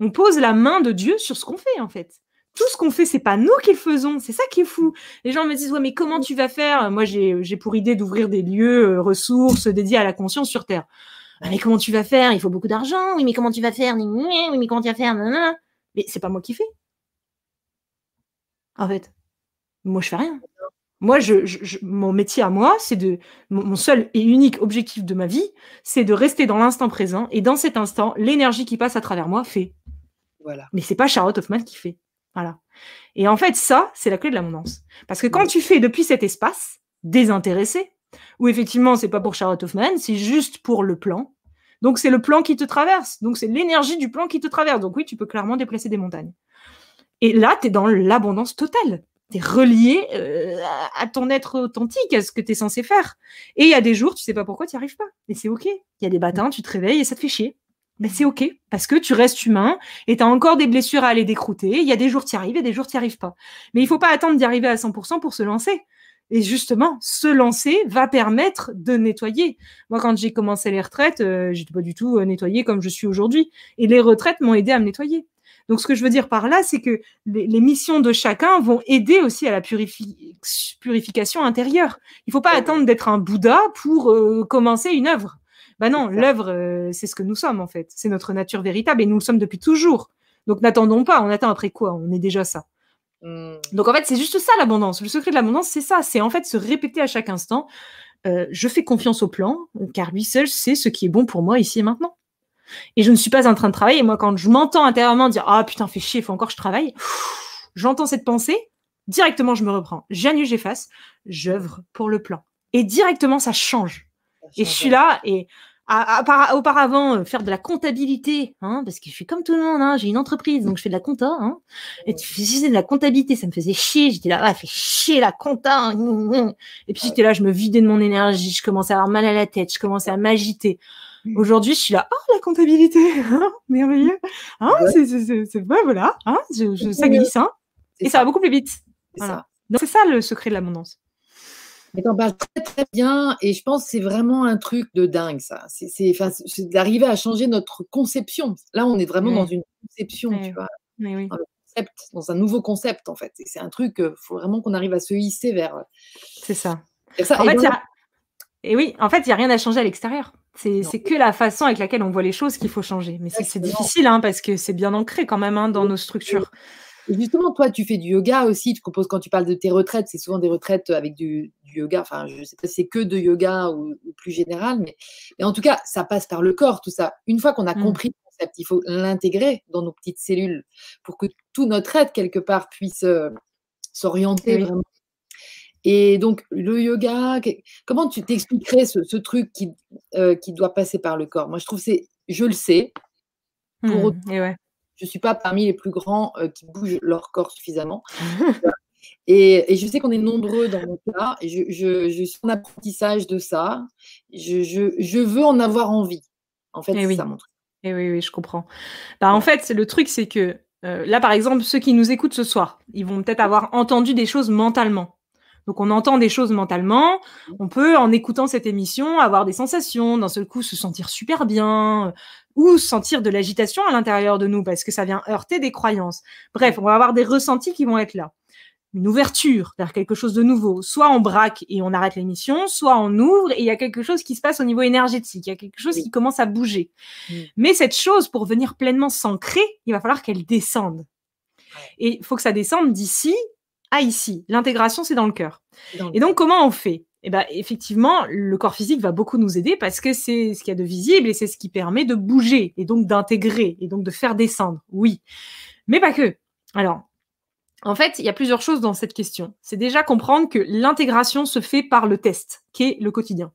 Speaker 2: on pose la main de Dieu sur ce qu'on fait, en fait. Tout ce qu'on fait, c'est pas nous qui le faisons. C'est ça qui est fou. Les gens me disent, ouais, mais comment tu vas faire? Moi, j'ai pour idée d'ouvrir des lieux, euh, ressources dédiés à la conscience sur Terre. Ah, mais comment tu vas faire? Il faut beaucoup d'argent. Oui, mais comment tu vas faire? Oui, mais comment tu vas faire? Mais c'est pas moi qui fais. En fait. Moi, je fais rien. Moi, je, mon métier à moi, c'est de mon, seul et unique objectif de ma vie, c'est de rester dans l'instant présent. Et dans cet instant, l'énergie qui passe à travers moi fait. Voilà. Mais c'est pas Charlotte Hoffman qui fait. Voilà. Et en fait, ça, c'est la clé de l'abondance. Parce que quand tu fais depuis cet espace désintéressé, où effectivement, c'est pas pour Charlotte Hoffman, c'est juste pour le plan. Donc c'est le plan qui te traverse. Donc c'est l'énergie du plan qui te traverse. Donc oui, tu peux clairement déplacer des montagnes. Et là, tu es dans l'abondance totale tu es relié euh, à ton être authentique, à ce que tu censé faire. Et il y a des jours, tu sais pas pourquoi tu n'y arrives pas. Et c'est OK. Il y a des matins, tu te réveilles et ça te fait chier. Mais c'est OK, parce que tu restes humain et tu as encore des blessures à aller décrouter. Il y a des jours, tu y arrives et des jours, tu n'y arrives pas. Mais il faut pas attendre d'y arriver à 100% pour se lancer. Et justement, se lancer va permettre de nettoyer. Moi, quand j'ai commencé les retraites, euh, j'étais pas du tout euh, nettoyée comme je suis aujourd'hui. Et les retraites m'ont aidé à me nettoyer. Donc, ce que je veux dire par là, c'est que les, missions de chacun vont aider aussi à la purification intérieure. Il ne faut pas attendre d'être un Bouddha pour euh, commencer une œuvre. Ben non, l'œuvre, euh, c'est ce que nous sommes en fait. C'est notre nature véritable et nous le sommes depuis toujours. Donc, n'attendons pas. On attend après quoi? On est déjà ça. Mmh. Donc, en fait, c'est juste ça l'abondance. Le secret de l'abondance, c'est ça. C'est en fait se répéter à chaque instant. Euh, je fais confiance au plan, car lui seul sait ce qui est bon pour moi ici et maintenant et je ne suis pas en train de travailler. Et moi, quand je m'entends intérieurement dire ah putain, fais chier, il faut encore que je travaille, j'entends cette pensée, directement je me reprends, j'annule, j'efface, j'œuvre pour le plan. Et directement ça change. et je suis là et auparavant euh, faire de la comptabilité, hein, parce que je suis comme tout le monde, hein, j'ai une entreprise donc je fais de la compta. Hein, et tu faisais de la comptabilité, ça me faisait chier. J'étais là, ah, fait chier la compta. Et puis j'étais là, je me vidais de mon énergie, je commençais à avoir mal à la tête, je commençais à m'agiter. Mmh. Aujourd'hui, je suis là, oh, la comptabilité, hein, merveilleux. Hein, c'est, c'est, voilà, hein, je, ça glisse, hein, et ça va beaucoup plus vite. Voilà. C'est ça le secret de l'abondance.
Speaker 1: Mais t'en parles très très bien et je pense que c'est vraiment un truc de dingue ça. C'est d'arriver à changer notre conception. Là, on est vraiment dans une conception, tu vois. Oui, dans, concept, dans un nouveau concept en fait. Et c'est un truc, il euh, faut vraiment qu'on arrive à se hisser vers. Euh,
Speaker 2: c'est ça. ça. En fait, et oui, en fait, il n'y a rien à changer à l'extérieur. C'est que la façon avec laquelle on voit les choses qu'il faut changer. Mais c'est difficile hein, parce que c'est bien ancré quand même hein, dans nos structures.
Speaker 1: justement, toi, tu fais du yoga aussi. Tu composes quand tu parles de tes retraites, c'est souvent des retraites avec du, yoga. Enfin, je ne sais pas si c'est que de yoga ou, plus général, mais, en tout cas, ça passe par le corps, tout ça. Une fois qu'on a mmh. compris le concept, il faut l'intégrer dans nos petites cellules pour que tout notre être, quelque part, puisse euh, s'orienter vraiment et donc, le yoga, comment tu t'expliquerais ce, truc qui, euh, qui doit passer par le corps? Moi, je trouve c'est, je le sais. Pour mmh, et ouais. Je ne suis pas parmi les plus grands euh, qui bougent leur corps suffisamment. et, et, je sais qu'on est nombreux dans mon cas. Je, je, je, suis en apprentissage de ça. Je, je, veux en avoir envie. En fait, c'est ça mon truc.
Speaker 2: Et oui, oui, je comprends. Bah, en fait, le truc, c'est que euh, là, par exemple, ceux qui nous écoutent ce soir, ils vont peut-être avoir entendu des choses mentalement. Donc on entend des choses mentalement, on peut en écoutant cette émission avoir des sensations, d'un seul coup se sentir super bien euh, ou sentir de l'agitation à l'intérieur de nous parce que ça vient heurter des croyances. Bref, on va avoir des ressentis qui vont être là. Une ouverture vers quelque chose de nouveau. Soit on braque et on arrête l'émission, soit on ouvre et il y a quelque chose qui se passe au niveau énergétique, il y a quelque chose qui commence à bouger. Mais cette chose, pour venir pleinement s'ancrer, il va falloir qu'elle descende. Et il faut que ça descende d'ici ah ici. L'intégration, c'est dans le cœur. Et donc, comment on fait? Eh ben, effectivement, le corps physique va beaucoup nous aider parce que c'est ce qu'il y a de visible et c'est ce qui permet de bouger et donc d'intégrer et donc de faire descendre. Oui. Mais pas que. Alors, en fait, il y a plusieurs choses dans cette question. C'est déjà comprendre que l'intégration se fait par le test, qui est le quotidien.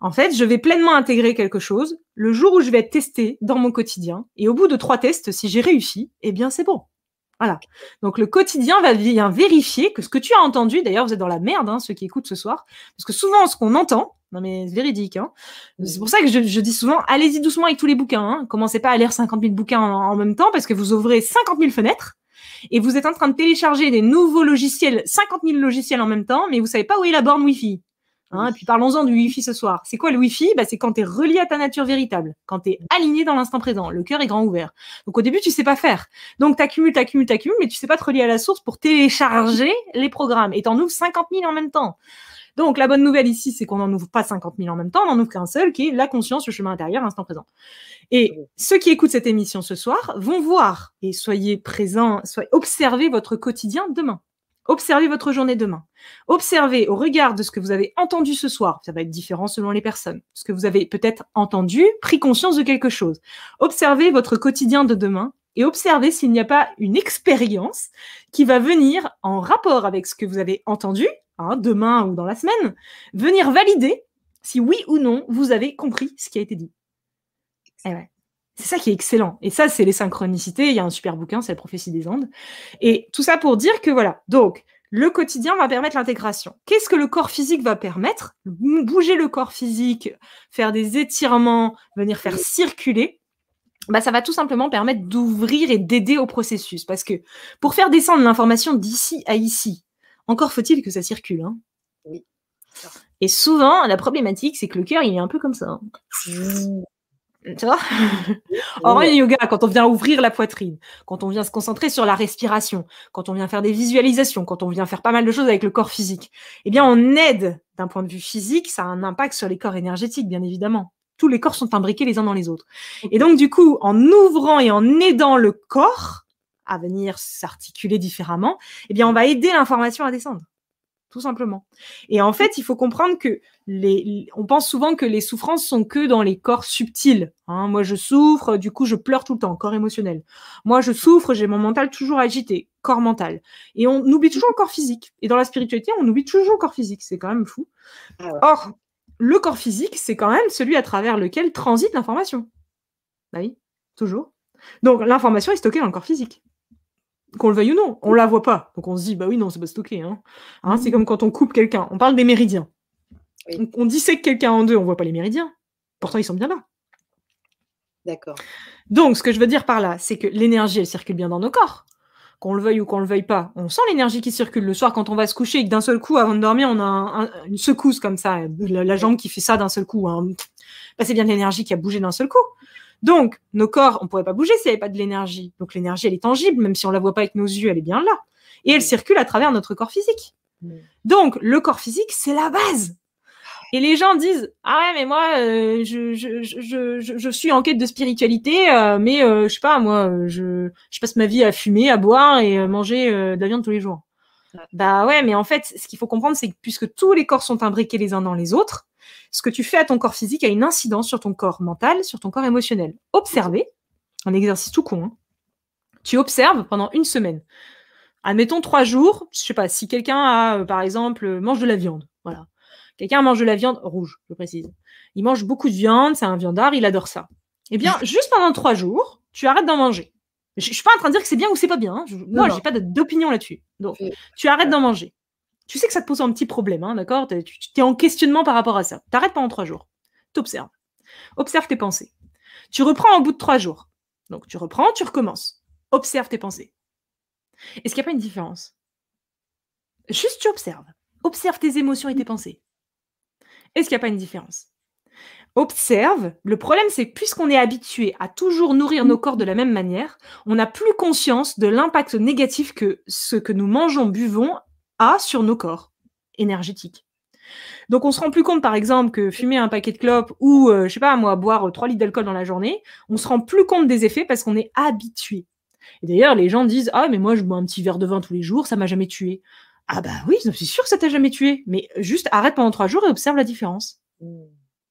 Speaker 2: En fait, je vais pleinement intégrer quelque chose le jour où je vais être testé dans mon quotidien. Et au bout de trois tests, si j'ai réussi, eh bien, c'est bon. Voilà. Donc le quotidien va bien vérifier que ce que tu as entendu, d'ailleurs vous êtes dans la merde, hein, ceux qui écoutent ce soir, parce que souvent ce qu'on entend, non mais c'est véridique, hein, c'est pour ça que je, dis souvent, allez-y doucement avec tous les bouquins, hein, commencez pas à lire 50 000 bouquins en, même temps, parce que vous ouvrez 50 000 fenêtres, et vous êtes en train de télécharger des nouveaux logiciels, 50 000 logiciels en même temps, mais vous savez pas où est la borne Wi-Fi. Hein, et puis parlons-en du Wi-Fi ce soir. C'est quoi le Wi-Fi? Bah, C'est quand tu es relié à ta nature véritable, quand tu es aligné dans l'instant présent, le cœur est grand ouvert. Donc au début, tu sais pas faire. Donc tu accumules, tu accumules, tu accumules, mais tu sais pas te relier à la source pour télécharger les programmes. Et tu en ouvres 50 000 en même temps. Donc la bonne nouvelle ici, c'est qu'on n'en ouvre pas 50 000 en même temps, on en ouvre qu'un seul, qui est la conscience, le chemin intérieur, l'instant présent. Et ceux qui écoutent cette émission ce soir vont voir, et soyez présents, soyez, observez votre quotidien demain. Observez votre journée demain. Observez au regard de ce que vous avez entendu ce soir. Ça va être différent selon les personnes. Ce que vous avez peut-être entendu, pris conscience de quelque chose. Observez votre quotidien de demain et observez s'il n'y a pas une expérience qui va venir en rapport avec ce que vous avez entendu, hein, demain ou dans la semaine, venir valider si oui ou non vous avez compris ce qui a été dit. Eh. C'est ça qui est excellent. Et ça, c'est les synchronicités. Il y a un super bouquin, c'est la prophétie des Andes. Et tout ça pour dire que voilà. Donc, le quotidien va permettre l'intégration. Qu'est-ce que le corps physique va permettre? Bouger le corps physique, faire des étirements, venir faire circuler. Bah, ça va tout simplement permettre d'ouvrir et d'aider au processus. Parce que pour faire descendre l'information d'ici à ici, encore faut-il que ça circule. Hein. oui. Et souvent, la problématique, c'est que le cœur, il est un peu comme ça. Hein. Tu vois En yoga, quand on vient ouvrir la poitrine, quand on vient se concentrer sur la respiration, quand on vient faire des visualisations, quand on vient faire pas mal de choses avec le corps physique, eh bien, on aide d'un point de vue physique, ça a un impact sur les corps énergétiques, bien évidemment. Tous les corps sont imbriqués les uns dans les autres. Et donc, du coup, en ouvrant et en aidant le corps à venir s'articuler différemment, eh bien, on va aider l'information à descendre tout simplement. Et en fait, il faut comprendre que les, on pense souvent que les souffrances sont que dans les corps subtils. Hein. Moi, je souffre, du coup, je pleure tout le temps, corps émotionnel. Moi, je souffre, j'ai mon mental toujours agité, corps mental. Et on oublie toujours le corps physique. Et dans la spiritualité, on oublie toujours le corps physique. C'est quand même fou. Ah Or, le corps physique, c'est quand même celui à travers lequel transite l'information. Bah oui, toujours. Donc, l'information est stockée dans le corps physique qu'on le veuille ou non, on la voit pas. Donc on se dit, bah oui, non, c'est pas stocké. Hein. hein c'est mmh. comme quand on coupe quelqu'un. On parle des méridiens. On, dissèque quelqu'un en deux, on voit pas les méridiens. Pourtant, ils sont bien là.
Speaker 1: D'accord.
Speaker 2: Donc, ce que je veux dire par là, c'est que l'énergie, elle circule bien dans nos corps. qu'on le veuille ou qu'on le veuille pas, on sent l'énergie qui circule le soir quand on va se coucher et que d'un seul coup, avant de dormir, on a une secousse comme ça, la, jambe qui fait ça d'un seul coup. Hein. Bah, c'est bien l'énergie qui a bougé d'un seul coup. Donc, nos corps, on pourrait pas bouger s'il n'y avait pas de l'énergie. Donc, l'énergie, elle est tangible, même si on la voit pas avec nos yeux, elle est bien là. Et elle circule à travers notre corps physique. Donc, le corps physique, c'est la base. Et les gens disent ah ouais mais moi euh, je, je, je, je, suis en quête de spiritualité euh, mais euh, je sais pas moi je, je passe ma vie à fumer à boire et manger de la viande tous les jours. Bah ouais mais en fait ce qu'il faut comprendre c'est que puisque tous les corps sont imbriqués les uns dans les autres, ce que tu fais à ton corps physique a une incidence sur ton corps mental, sur ton corps émotionnel. Observer, un exercice tout con. Hein. Tu observes pendant une semaine. Admettons trois jours, je sais pas, si quelqu'un a, par exemple, mange de la viande, voilà. Quelqu'un mange de la viande rouge, je précise. Il mange beaucoup de viande, c'est un viandard, il adore ça. Eh bien, juste pendant trois jours, tu arrêtes d'en manger. Je, ne suis pas en train de dire que c'est bien ou c'est pas bien. Hein. Je, moi, j'ai pas d'opinion là-dessus. Donc, tu arrêtes d'en manger. Tu sais que ça te pose un petit problème, hein, d'accord? Tu es en questionnement par rapport à ça. Tu arrêtes pendant trois jours. Tu observes. Observe tes pensées. Tu reprends au bout de trois jours. Donc, tu reprends, tu recommences. Observe tes pensées. Est-ce qu'il n'y a pas une différence? Juste tu observes. Observe tes émotions et tes pensées. Est-ce qu'il n'y a pas une différence? Observe. Le problème, c'est que puisqu'on est habitué à toujours nourrir nos corps de la même manière, on n'a plus conscience de l'impact négatif que ce que nous mangeons, buvons a sur nos corps énergétiques. Donc on se rend plus compte, par exemple, que fumer un paquet de clopes ou, je euh, je sais pas moi, boire 3 litres d'alcool dans la journée, on se rend plus compte des effets parce qu'on est habitué. Et d'ailleurs, les gens disent Ah, mais moi, je bois un petit verre de vin tous les jours, ça m'a jamais tué. Ah bah oui, c'est sûr que ça t'a jamais tué. Mais juste arrête pendant trois jours et observe la différence.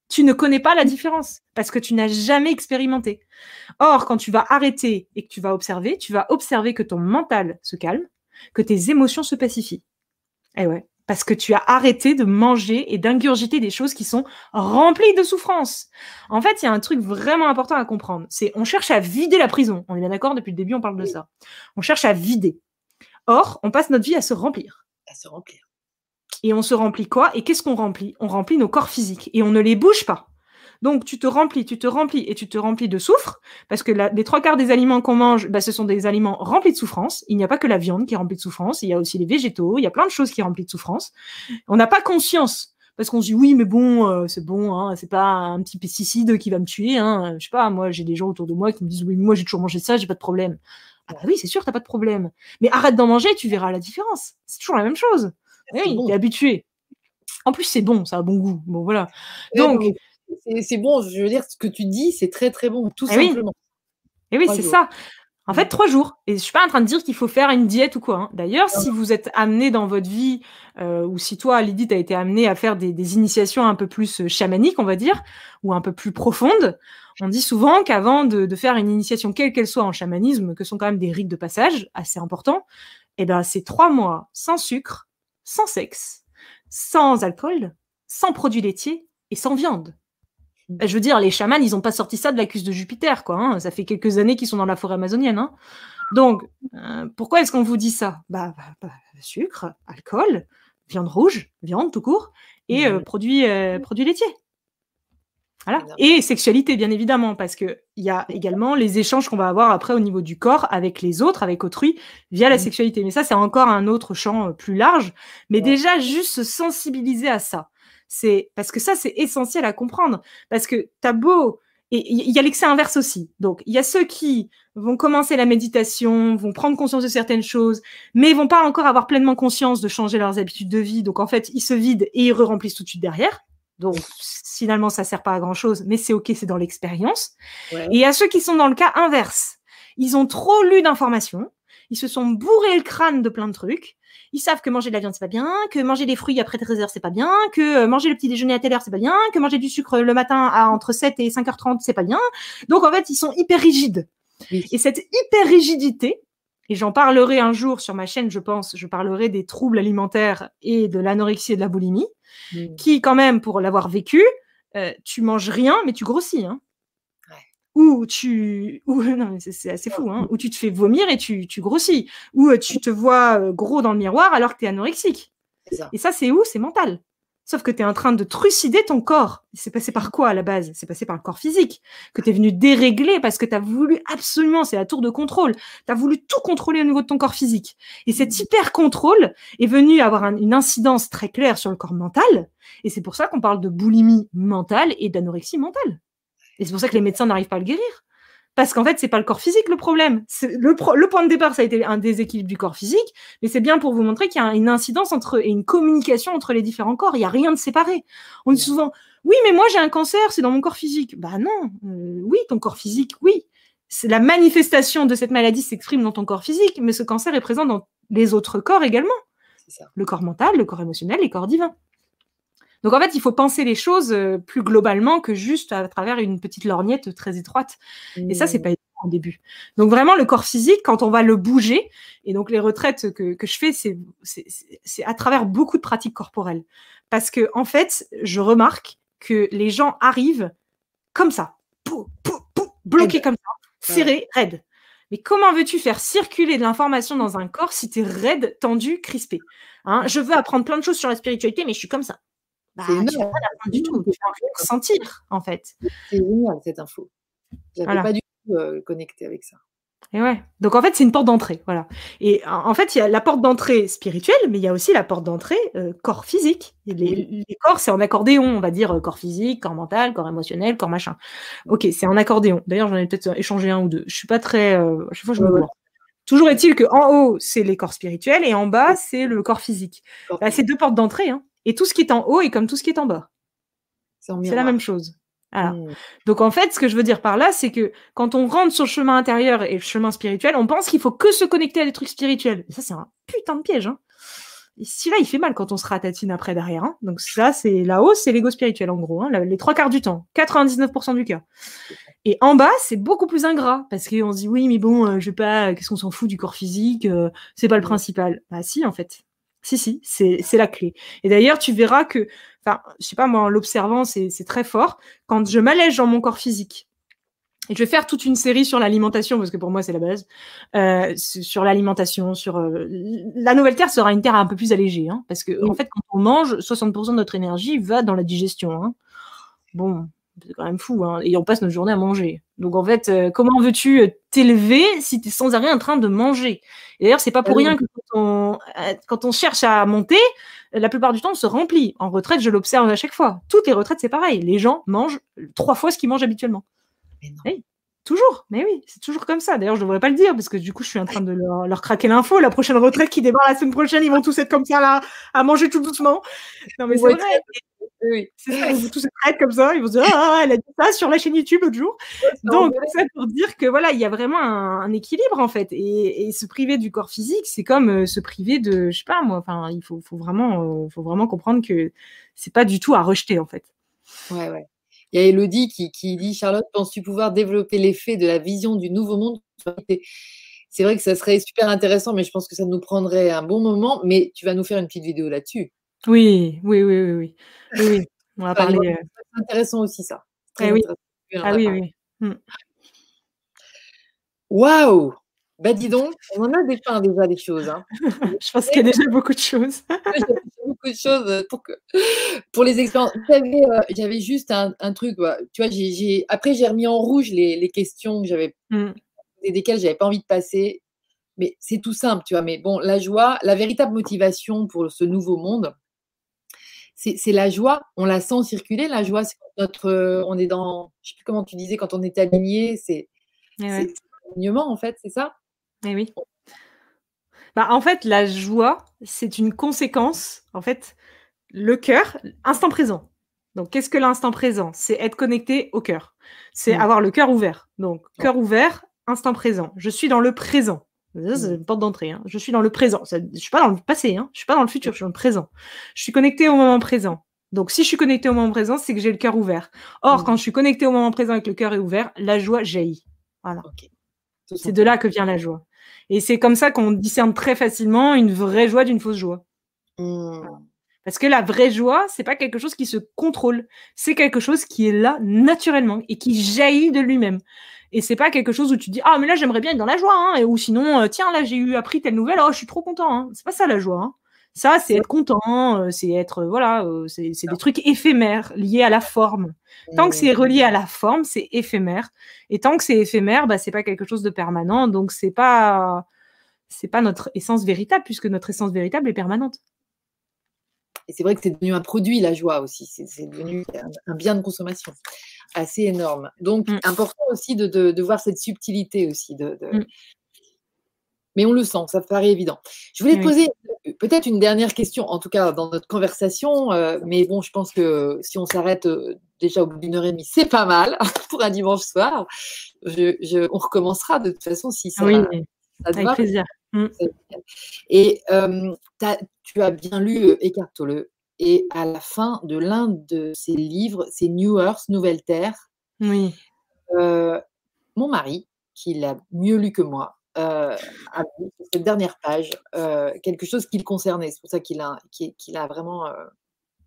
Speaker 2: Tu ne connais pas la différence parce que tu n'as jamais expérimenté. Or, quand tu vas arrêter et que tu vas observer, tu vas observer que ton mental se calme, que tes émotions se pacifient. Eh ouais, parce que tu as arrêté de manger et d'ingurgiter des choses qui sont remplies de souffrance. En fait, il y a un truc vraiment important à comprendre. C'est on cherche à vider la prison. On est bien d'accord depuis le début, on parle de ça. On cherche à vider. Or, on passe notre vie à se remplir
Speaker 1: se remplir.
Speaker 2: Et on se remplit quoi? Et qu'est-ce qu'on remplit? On remplit nos corps physiques et on ne les bouge pas. Donc tu te remplis, tu te remplis et tu te remplis de soufre, parce que les trois quarts des aliments qu'on mange, bah, ce sont des aliments remplis de souffrance. Il n'y a pas que la viande qui est remplie de souffrance, il y a aussi les végétaux, il y a plein de choses qui sont remplies de souffrance. On n'a pas conscience, parce qu'on se dit oui, mais bon, euh, c'est bon, hein, c'est pas un petit pesticide qui va me tuer. Hein. Je sais pas, moi j'ai des gens autour de moi qui me disent oui, moi j'ai toujours mangé ça, j'ai pas de problème. Ah bah oui, c'est sûr, t'as pas de problème. Mais arrête d'en manger, tu verras la différence. C'est toujours la même chose. Oui, t'es habitué. En plus, c'est bon, ça a bon goût. Bon, voilà. Donc,
Speaker 1: c'est bon, je veux dire, ce que tu dis, c'est très très bon, tout eh simplement.
Speaker 2: Et eh oui, c'est ça. En fait, trois jours. Et je suis pas en train de dire qu'il faut faire une diète ou quoi. Hein. D'ailleurs, si vous êtes amené dans votre vie, euh, ou si toi, Lydie, tu as été amené à faire des, initiations un peu plus euh, chamaniques, on va dire, ou un peu plus profondes, on dit souvent qu'avant de, faire une initiation, quelle qu'elle soit en chamanisme, que sont quand même des rites de passage assez importants, eh ben, c'est trois mois sans sucre, sans sexe, sans alcool, sans produits laitiers et sans viande. Bah, je veux dire, les chamans, ils n'ont pas sorti ça de la cuisse de Jupiter, quoi. Hein. Ça fait quelques années qu'ils sont dans la forêt amazonienne. Hein. Donc, euh, pourquoi est-ce qu'on vous dit ça? Bah, bah, bah, sucre, alcool, viande rouge, viande tout court, et euh, produits, euh, produits laitiers. Voilà. Et sexualité, bien évidemment, parce qu'il y a également les échanges qu'on va avoir après au niveau du corps avec les autres, avec autrui, via la mmh. sexualité. Mais ça, c'est encore un autre champ plus large. Mais déjà, juste se sensibiliser à ça. C'est parce que ça, c'est essentiel à comprendre. Parce que t'as beau et il y a l'excès inverse aussi. Donc, il y a ceux qui vont commencer la méditation, vont prendre conscience de certaines choses, mais vont pas encore avoir pleinement conscience de changer leurs habitudes de vie. Donc, en fait, ils se vident et ils re-remplissent tout de suite derrière. Donc, finalement, ça sert pas à grand chose, mais c'est OK, c'est dans l'expérience. Et il y a ceux qui sont dans le cas inverse. Ils ont trop lu d'informations, ils se sont bourrés le crâne de plein de trucs, ils savent que manger de la viande, c'est pas bien, que manger des fruits après 13 heures, c'est pas bien, que euh, manger le petit déjeuner à telle heure, c'est pas bien, que manger du sucre le matin à entre 7 et 5h30, c'est pas bien. Donc, en fait, ils sont hyper rigides. Et cette hyper rigidité, et j'en parlerai un jour sur ma chaîne, je pense, je parlerai des troubles alimentaires et de l'anorexie et de la boulimie, qui, quand même, pour l'avoir vécu, euh, tu manges rien, mais tu grossis. Hein où tu, ou non, c'est assez fou, hein, où tu te fais vomir et tu, tu grossis, ou euh, tu te vois euh, gros dans le miroir alors que tu es anorexique. Et ça, c'est où? C'est mental. Sauf que tu es en train de trucider ton corps. C'est passé par quoi à la base? C'est passé par le corps physique, que tu es venu dérégler parce que tu as voulu absolument, c'est la tour de contrôle, tu as voulu tout contrôler au niveau de ton corps physique. Et cet mmh. hyper contrôle est venu avoir une incidence très claire sur le corps mental. Et c'est pour ça qu'on parle de boulimie mentale et d'anorexie mentale. Et c'est pour ça que les médecins n'arrivent pas à le guérir. Parce qu'en fait, c'est pas le corps physique le problème. Le, le, point de départ, ça a été un déséquilibre du corps physique, mais c'est bien pour vous montrer qu'il y a une incidence entre et une communication entre les différents corps. Il y a rien de séparé. On dit souvent, oui, mais moi j'ai un cancer, c'est dans mon corps physique. Bah non, euh, oui, ton corps physique, oui. C'est la manifestation de cette maladie s'exprime dans ton corps physique, mais ce cancer est présent dans les autres corps également. Ça. Le corps mental, le corps émotionnel, les corps divins. Donc en fait, il faut penser les choses euh, plus globalement que juste à travers une petite lorgnette très étroite. Et ça, c'est mmh. pas évident au début. Donc vraiment, le corps physique, quand on va le bouger, et donc les retraites que, que je fais, c'est à travers beaucoup de pratiques corporelles. Parce que en fait, je remarque que les gens arrivent comme ça, bloqués comme ça, serrés, raides. Mais comment veux-tu faire circuler de l'information dans un corps si tu es raide, tendu, crispé hein? Je veux apprendre plein de choses sur la spiritualité, mais je suis comme ça. Bah, tu vas pas du tout. Tu vas sentir, en fait.
Speaker 1: C'est génial, cette info. Je n'avais pas du tout euh, connecté avec ça.
Speaker 2: Et ouais. Donc en fait, c'est une porte d'entrée, voilà. Et en fait, il y a la porte d'entrée spirituelle, mais il y a aussi la porte d'entrée euh, corps physique. Les, corps, c'est en accordéon, on va dire euh, corps physique, corps mental, corps émotionnel, corps machin. Ok, c'est en accordéon. D'ailleurs, j'en ai peut-être échangé un ou deux. Je suis pas très. Euh, chaque fois, je me vois. Toujours est-il que en haut, c'est les corps spirituels et en bas, c'est le corps physique. Bah, c'est deux portes d'entrée. Hein. Et tout ce qui est en haut est comme tout ce qui est en bas. C'est la même chose. Mmh. Donc en fait, ce que je veux dire par là, c'est que quand on rentre sur le chemin intérieur et le chemin spirituel, on pense qu'il faut que se connecter à des trucs spirituels. Et ça, c'est un putain de piège. Hein. Et celui-là, il fait mal quand on se ratatine après derrière. Hein. Donc ça, c'est là-haut, c'est l'ego spirituel en gros, hein, les trois quarts du temps, 99% du cas. Et en bas, c'est beaucoup plus ingrat parce qu'on se dit oui, mais bon, euh, je vais pas, qu'est-ce qu'on s'en fout du corps physique, euh, c'est pas le principal. Bah si, en fait. Si, si, c'est la clé. Et d'ailleurs, tu verras que, enfin, je sais pas, moi, en l'observant, c'est très fort. Quand je m'allège dans mon corps physique, et je vais faire toute une série sur l'alimentation, parce que pour moi, c'est la base, euh, sur l'alimentation, sur... Euh, la nouvelle Terre sera une Terre un peu plus allégée, hein, parce que, en fait, quand on mange, 60% de notre énergie va dans la digestion. Hein. Bon, c'est quand même fou, hein, et on passe notre journée à manger. Donc en fait, euh, comment veux-tu t'élever si tu es sans arrêt en train de manger? Et d'ailleurs, c'est pas pour rien que on, euh, quand on, cherche à monter, la plupart du temps, on se remplit. En retraite, je l'observe à chaque fois. Toutes les retraites, c'est pareil. Les gens mangent trois fois ce qu'ils mangent habituellement. Oui, toujours, mais oui, c'est toujours comme ça. D'ailleurs, je devrais pas le dire parce que du coup, je suis en train de leur, leur craquer l'info. La prochaine retraite qui démarre la semaine prochaine, ils vont tous être comme ça là, à manger tout doucement. Non, mais c'est vrai. Oui, c'est ça, ils vont tous être comme ça, ils vont se dire Ah, elle a dit ça sur la chaîne YouTube l'autre jour. Donc, ça pour dire que voilà, il y a vraiment un, équilibre en fait. Et, se priver du corps physique, c'est comme euh, se priver de, je sais pas moi, enfin, il faut, faut, vraiment, euh, faut vraiment comprendre que c'est pas du tout à rejeter en fait.
Speaker 1: Ouais, ouais. Il y a Elodie qui, qui dit Charlotte, penses-tu pouvoir développer l'effet de la vision du nouveau monde C'est vrai que ça serait super intéressant, mais je pense que ça nous prendrait un bon moment. Mais tu vas nous faire une petite vidéo là-dessus.
Speaker 2: Oui, oui, oui, oui, oui. On va parler.
Speaker 1: Euh c'est intéressant aussi, ça.
Speaker 2: Eh oui. Ah oui, oui. Mmh.
Speaker 1: Waouh Bah dis donc, on en a déjà des choses. Hein.
Speaker 2: je pense qu'il y a déjà beaucoup de choses.
Speaker 1: beaucoup de choses euh, pour, que, pour les expériences. Euh, j'avais juste un, truc, bah, tu vois, j'ai, après j'ai remis en rouge les, les questions que j'avais, mmh. desquelles j'avais pas envie de passer. Mais c'est tout simple, tu vois. Mais bon, la joie, la véritable motivation pour ce nouveau monde, c'est la joie, on la sent circuler. La joie, c'est notre, euh, on est dans, je sais plus comment tu disais, quand on est aligné, c'est eh l'alignement en fait, c'est ça?
Speaker 2: Eh oui. Bah, en fait, la joie, c'est une conséquence. En fait, le cœur, instant présent. Donc, qu'est-ce que l'instant présent? C'est être connecté au cœur. C'est mmh. avoir le cœur ouvert. Donc, cœur ouvert, instant présent. Je suis dans le présent. C'est mmh. une porte d'entrée. Hein. Je suis dans le présent. je ne suis pas dans le passé. Hein. Je suis pas dans le futur. Je suis dans le présent. Je suis connecté au moment présent. Donc, si je suis connecté au moment présent, c'est que j'ai le cœur ouvert. Or, mmh. quand je suis connecté au moment présent et que le cœur est ouvert, la joie jaillit. Voilà. C'est de là que vient la joie. Et c'est comme ça qu'on discerne très facilement une vraie joie d'une fausse joie. Mmh. Parce que la vraie joie, c'est pas quelque chose qui se contrôle. C'est quelque chose qui est là naturellement et qui jaillit de lui-même. Et c'est pas quelque chose où tu dis ah mais là j'aimerais bien être dans la joie hein, ou sinon euh, tiens là j'ai eu appris telle nouvelle oh je suis trop content hein. c'est pas ça la joie hein. Ça, c'est être content, c'est être, voilà, c'est des trucs éphémères liés à la forme. Tant que c'est relié à la forme, c'est éphémère. Et tant que c'est éphémère, bah, c'est pas quelque chose de permanent. Donc, c'est pas, c'est pas notre essence véritable, puisque notre essence véritable est permanente.
Speaker 1: Et c'est vrai que c'est devenu un produit, la joie aussi. C'est devenu un, bien de consommation assez énorme. Donc, mmh. important aussi de, de, voir cette subtilité aussi. De, mmh. Mais on le sent, ça paraît évident. Je voulais te poser peut-être une dernière question, en tout cas dans notre conversation. Euh, mais bon, je pense que si on s'arrête euh, déjà au bout d'une heure et demie, c'est pas mal pour un dimanche soir. Je, on recommencera de toute façon si ça,
Speaker 2: oui, avec plaisir. Mmh.
Speaker 1: Et tu as bien lu Eckhart Tolle. Et à la fin de l'un de ses livres, c'est New Earth, Nouvelle Terre.
Speaker 2: Oui.
Speaker 1: mon mari, qui l'a mieux lu que moi, vu cette dernière page quelque chose qui le concernait. C'est pour ça qu'il a, qu'il a vraiment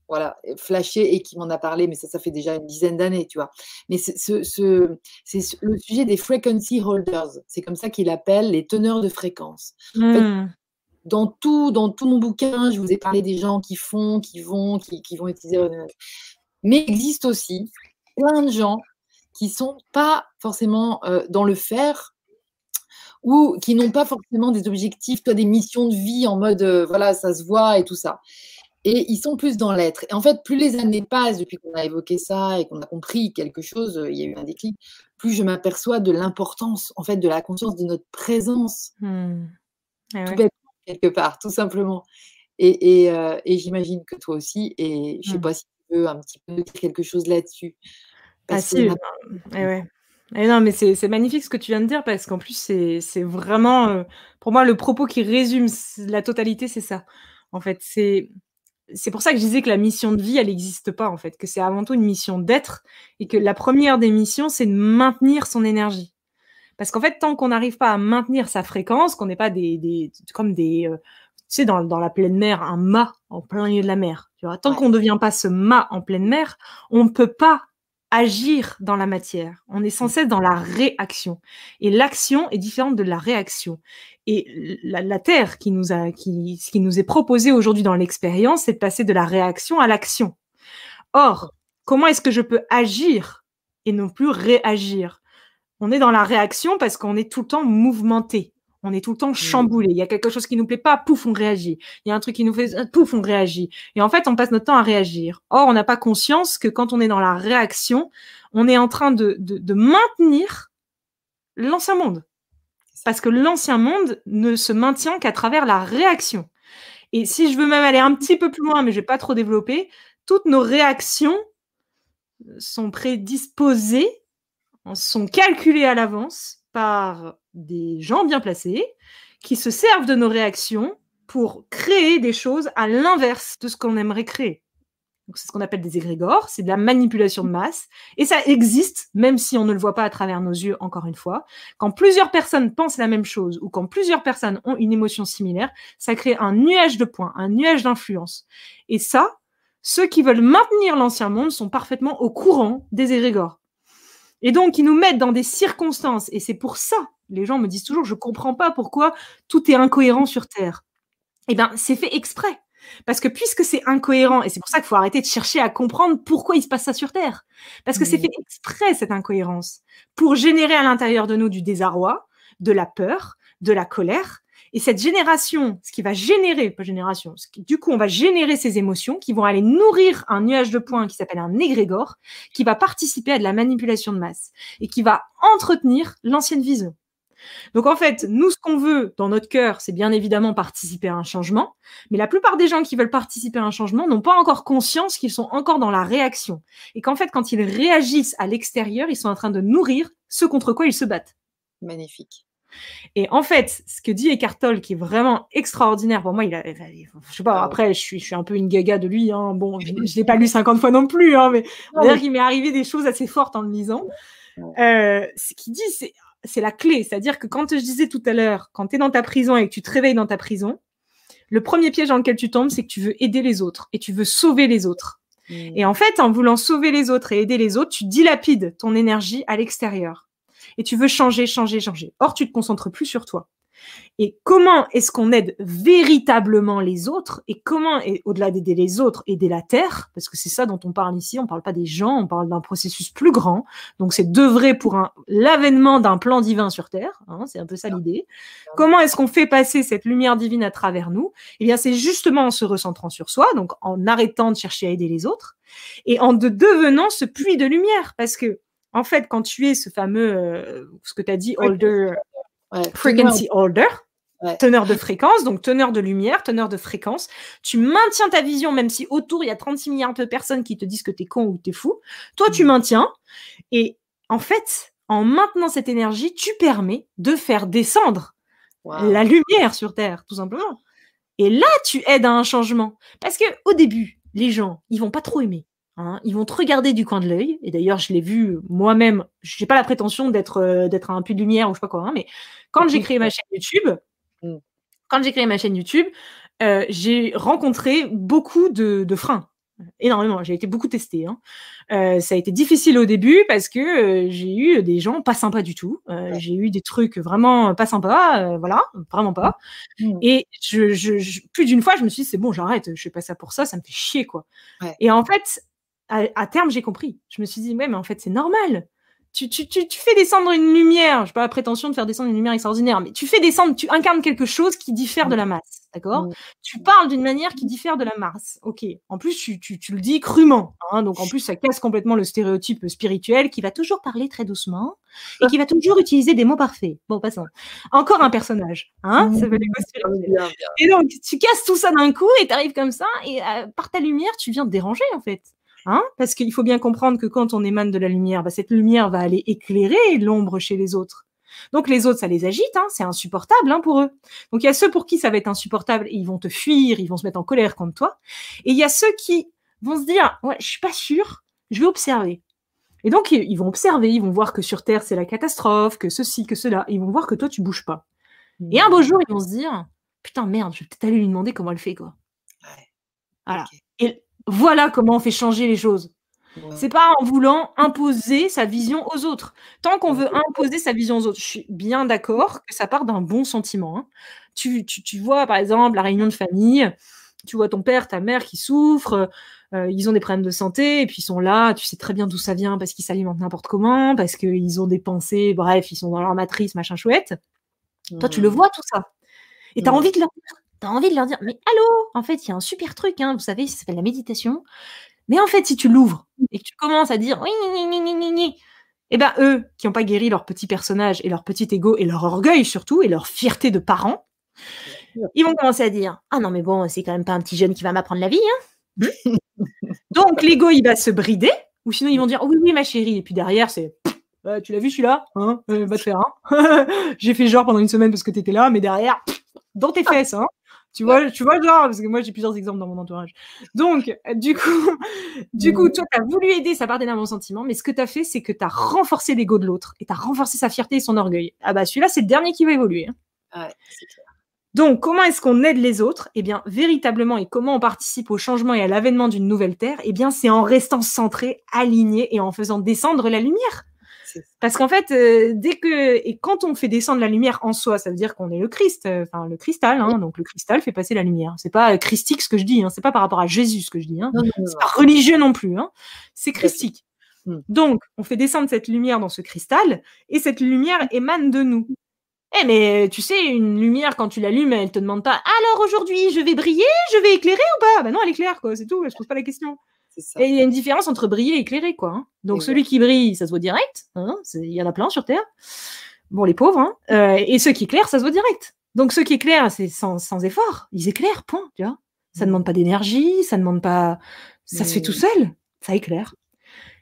Speaker 1: voilà, flashé et qui m'en a parlé, mais ça, ça fait déjà une dizaine d'années, tu vois. Mais c'est ce, le sujet des frequency holders. C'est comme ça qu'il appelle les teneurs de fréquence.
Speaker 2: Mmh.
Speaker 1: dans tout, dans tout mon bouquin, je vous ai parlé des gens qui font, qui vont, qui, qui vont utiliser. Mais il existe aussi plein de gens qui sont pas forcément euh, dans le faire ou qui n'ont pas forcément des objectifs, toi, des missions de vie en mode, euh, voilà, ça se voit et tout ça. Et ils sont plus dans l'être. Et en fait, plus les années passent depuis qu'on a évoqué ça et qu'on a compris quelque chose, il y a eu un déclic, plus je m'aperçois de l'importance, en fait, de la conscience de notre présence.
Speaker 2: Mmh.
Speaker 1: Eh tout quelque part, tout simplement. Et, euh, et, j'imagine que toi aussi, et je ne sais mmh. pas si tu veux un petit peu dire quelque chose là-dessus.
Speaker 2: Ah si, et eh ouais. Et eh non, mais c'est magnifique ce que tu viens de dire parce qu'en plus, c'est vraiment, euh, pour moi, le propos qui résume la totalité, c'est ça. En fait, c'est c'est pour ça que je disais que la mission de vie, elle n'existe pas, en fait, que c'est avant tout une mission d'être, et que la première des missions, c'est de maintenir son énergie. Parce qu'en fait, tant qu'on n'arrive pas à maintenir sa fréquence, qu'on n'est pas des, des, comme des, euh, tu sais, dans, dans la pleine mer, un mât en plein milieu de la mer. Tu vois, tant qu'on ne devient pas ce mât en pleine mer, on ne peut pas agir dans la matière. On est sans cesse dans la réaction. Et l'action est différente de la réaction. Et la, Terre qui nous, a, qui, qui nous est proposée aujourd'hui dans l'expérience, c'est de passer de la réaction à l'action. Or, comment est-ce que je peux agir et non plus réagir? On est dans la réaction parce qu'on est tout le temps mouvementé. On est tout le temps mmh. chamboulé. Il y a quelque chose qui nous plaît pas, pouf, on réagit. Il y a un truc qui nous fait, pouf, on réagit. Et en fait, on passe notre temps à réagir. Or, on n'a pas conscience que quand on est dans la réaction, on est en train de, de, de maintenir l'ancien monde. Parce que l'ancien monde ne se maintient qu'à travers la réaction. Et si je veux même aller un petit peu plus loin, mais je vais pas trop développer, toutes nos réactions sont prédisposées, sont calculées à l'avance par des gens bien placés qui se servent de nos réactions pour créer des choses à l'inverse de ce qu'on aimerait créer c'est ce qu'on appelle des égrégores, c'est de la manipulation de masse, et ça existe, même si on ne le voit pas à travers nos yeux, encore une fois. Quand plusieurs personnes pensent la même chose, ou quand plusieurs personnes ont une émotion similaire, ça crée un nuage de points, un nuage d'influence. Et ça, ceux qui veulent maintenir l'ancien monde sont parfaitement au courant des égrégores. Et donc, ils nous mettent dans des circonstances, et c'est pour ça, les gens me disent toujours, je comprends pas pourquoi tout est incohérent sur Terre. Eh bien, c'est fait exprès. Parce que puisque c'est incohérent, et c'est pour ça qu'il faut arrêter de chercher à comprendre pourquoi il se passe ça sur Terre. Parce que c'est fait exprès, cette incohérence, pour générer à l'intérieur de nous du désarroi, de la peur, de la colère. Et cette génération, ce qui va générer, pas génération, du coup, on va générer ces émotions qui vont aller nourrir un nuage de points qui s'appelle un égrégore, qui va participer à de la manipulation de masse et qui va entretenir l'ancienne vision. Donc en fait, nous, ce qu'on veut dans notre cœur, c'est bien évidemment participer à un changement, mais la plupart des gens qui veulent participer à un changement n'ont pas encore conscience qu'ils sont encore dans la réaction, et qu'en fait, quand ils réagissent à l'extérieur, ils sont en train de nourrir ce contre quoi ils se battent.
Speaker 1: Magnifique.
Speaker 2: Et en fait, ce que dit Eckhart Tolle, qui est vraiment extraordinaire pour moi, il a, je sais pas, ah après, je suis, je suis un peu une gaga de lui, hein. bon, je, ne l'ai pas lu 50 fois non plus, hein, mais va dire qu'il m'est arrivé des choses assez fortes en le lisant. Euh, ce qu'il dit, c'est c'est la clé. C'est-à-dire que quand je disais tout à l'heure, quand tu es dans ta prison et que tu te réveilles dans ta prison, le premier piège dans lequel tu tombes, c'est que tu veux aider les autres et tu veux sauver les autres. Mmh. Et en fait, en voulant sauver les autres et aider les autres, tu dilapides ton énergie à l'extérieur. Et tu veux changer, changer, changer. Or, tu te concentres plus sur toi. Et comment est-ce qu'on aide véritablement les autres et comment, et au-delà d'aider les autres, aider la Terre, parce que c'est ça dont on parle ici, on ne parle pas des gens, on parle d'un processus plus grand. Donc c'est d'œuvrer pour l'avènement d'un plan divin sur Terre, hein, c'est un peu ça l'idée. Comment est-ce qu'on fait passer cette lumière divine à travers nous? Eh bien c'est justement en se recentrant sur soi, donc en arrêtant de chercher à aider les autres et en devenant ce puits de lumière, parce que en fait, quand tu es ce fameux, euh, ce que tu as dit, holder, frequency holder, teneur de fréquence, donc teneur de lumière, teneur de fréquence. Tu maintiens ta vision, même si autour il y a 36 milliards de personnes qui te disent que tu es con ou tu es fou. Toi, tu mm. maintiens. Et en fait, en maintenant cette énergie, tu permets de faire descendre la lumière sur Terre, tout simplement. Et là, tu aides à un changement. Parce que au début, les gens, ils vont pas trop aimer. Hein. ils vont te regarder du coin de l'œil. Et d'ailleurs, je l'ai vu moi-même. Je n'ai pas la prétention d'être euh, d'être un puits de lumière ou je sais pas quoi. Hein, mais quand j'ai créé ma chaîne YouTube, quand j'ai créé ma chaîne YouTube, euh, j'ai rencontré beaucoup de, freins. Énormément. J'ai été beaucoup testée. Hein. Euh, ça a été difficile au début parce que j'ai eu des gens pas sympas du tout. J'ai eu des trucs vraiment pas sympas. voilà, vraiment pas. Mmh. Et je, plus d'une fois, je me suis dit, c'est bon, j'arrête. Je fais pas ça pour ça. Ça me fait chier, quoi. Et en fait, à, terme, j'ai compris. Je me suis dit, ouais, mais en fait, c'est normal. Tu, tu, tu, tu, fais descendre une lumière, je n'ai pas la prétention de faire descendre une lumière extraordinaire, mais tu fais descendre, tu incarnes quelque chose qui diffère de la masse, d'accord? Tu parles d'une manière qui diffère de la masse, ok. En plus, tu, tu, tu le dis crûment, hein, donc en plus, ça casse complètement le stéréotype spirituel qui va toujours parler très doucement et qui va toujours utiliser des mots parfaits. Bon, passons. Encore un personnage, hein ça veut dire Et donc, tu casses tout ça d'un coup et tu arrives comme ça, et euh, par ta lumière, tu viens te déranger, en fait. Hein? Parce qu'il faut bien comprendre que quand on émane de la lumière, bah, cette lumière va aller éclairer l'ombre chez les autres. Donc les autres, ça les agite, hein, c'est insupportable hein, pour eux. Donc il y a ceux pour qui ça va être insupportable et ils vont te fuir, ils vont se mettre en colère contre toi. Et il y a ceux qui vont se dire, ouais, je suis pas sûr, je vais observer. Et donc ils vont observer, ils vont voir que sur Terre c'est la catastrophe, que ceci, que cela. Ils vont voir que toi tu bouges pas. Et un beau jour ils vont se dire, putain merde, je vais peut-être aller lui demander comment elle fait quoi. Ouais. Voilà. Et voilà comment on fait changer les choses. C'est pas en voulant imposer sa vision aux autres. Tant qu'on veut imposer sa vision aux autres, je suis bien d'accord que ça part d'un bon sentiment. Hein. Tu, vois, par exemple, la réunion de famille, tu vois ton père, ta mère qui souffrent, euh, ils ont des problèmes de santé, et puis ils sont là, tu sais très bien d'où ça vient, parce qu'ils s'alimentent n'importe comment, parce qu'ils ont des pensées, bref, ils sont dans leur matrice, machin chouette. Toi, tu le vois tout ça. Et tu as envie de leur tu as envie de leur dire, mais allô, en fait, il y a un super truc, hein, vous savez, ça s'appelle la méditation. Mais en fait, si tu l'ouvres et que tu commences à dire, oui, eh ben eux, qui n'ont pas guéri leur petit personnage et leur petit ego et leur orgueil surtout et leur fierté de parents, ils vont commencer à dire, ah non mais bon, c'est quand même pas un petit jeune qui va m'apprendre la vie, hein. Donc l'ego, il va se brider, ou sinon ils vont dire, oui, oui, ma chérie, et puis derrière, c'est, tu l'as vu celui-là, hein, euh, va te faire, hein. J'ai fait genre pendant une semaine parce que tu étais là, mais derrière, dans tes fesses, hein. Tu vois, tu vois genre, parce que moi j'ai plusieurs exemples dans mon entourage. Donc, du coup, du coup, toi, tu as voulu aider, ça partait d'un bon sentiment, mais ce que tu as fait, c'est que tu as renforcé l'ego de l'autre et tu as renforcé sa fierté et son orgueil. Ah bah celui-là, c'est le dernier qui va évoluer. Hein. Ouais, c'est clair. Donc, comment est-ce qu'on aide les autres? Eh bien, véritablement, et comment on participe au changement et à l'avènement d'une nouvelle terre? Eh bien, c'est en restant centré, aligné et en faisant descendre la lumière. Parce qu'en fait, euh, dès que et quand on fait descendre la lumière en soi, ça veut dire qu'on est le Christ, euh, le cristal. Hein, donc le cristal fait passer la lumière. C'est pas euh, christique ce que je dis. Hein, c'est pas par rapport à Jésus ce que je dis. Hein, c'est pas religieux non plus. Hein, c'est christique. Hmm. Donc on fait descendre cette lumière dans ce cristal et cette lumière émane de nous. Eh mais tu sais, une lumière quand tu l'allumes, elle te demande pas. Alors aujourd'hui, je vais briller, je vais éclairer ou pas? Ben non, elle éclaire quoi. C'est tout. Se pose pas la question. Et il y a une différence entre briller et éclairer, quoi. Hein. Donc celui qui brille, ça se voit direct. Hein. Il y en a plein sur Terre. Bon, les pauvres. Hein. Euh, et ceux qui éclairent, ça se voit direct. Donc ceux qui éclairent, c'est sans, sans, effort. Ils éclairent, point. Tu vois ça ne mmh. demande pas d'énergie, ça ne demande pas. Ça se fait tout seul. Ça éclaire.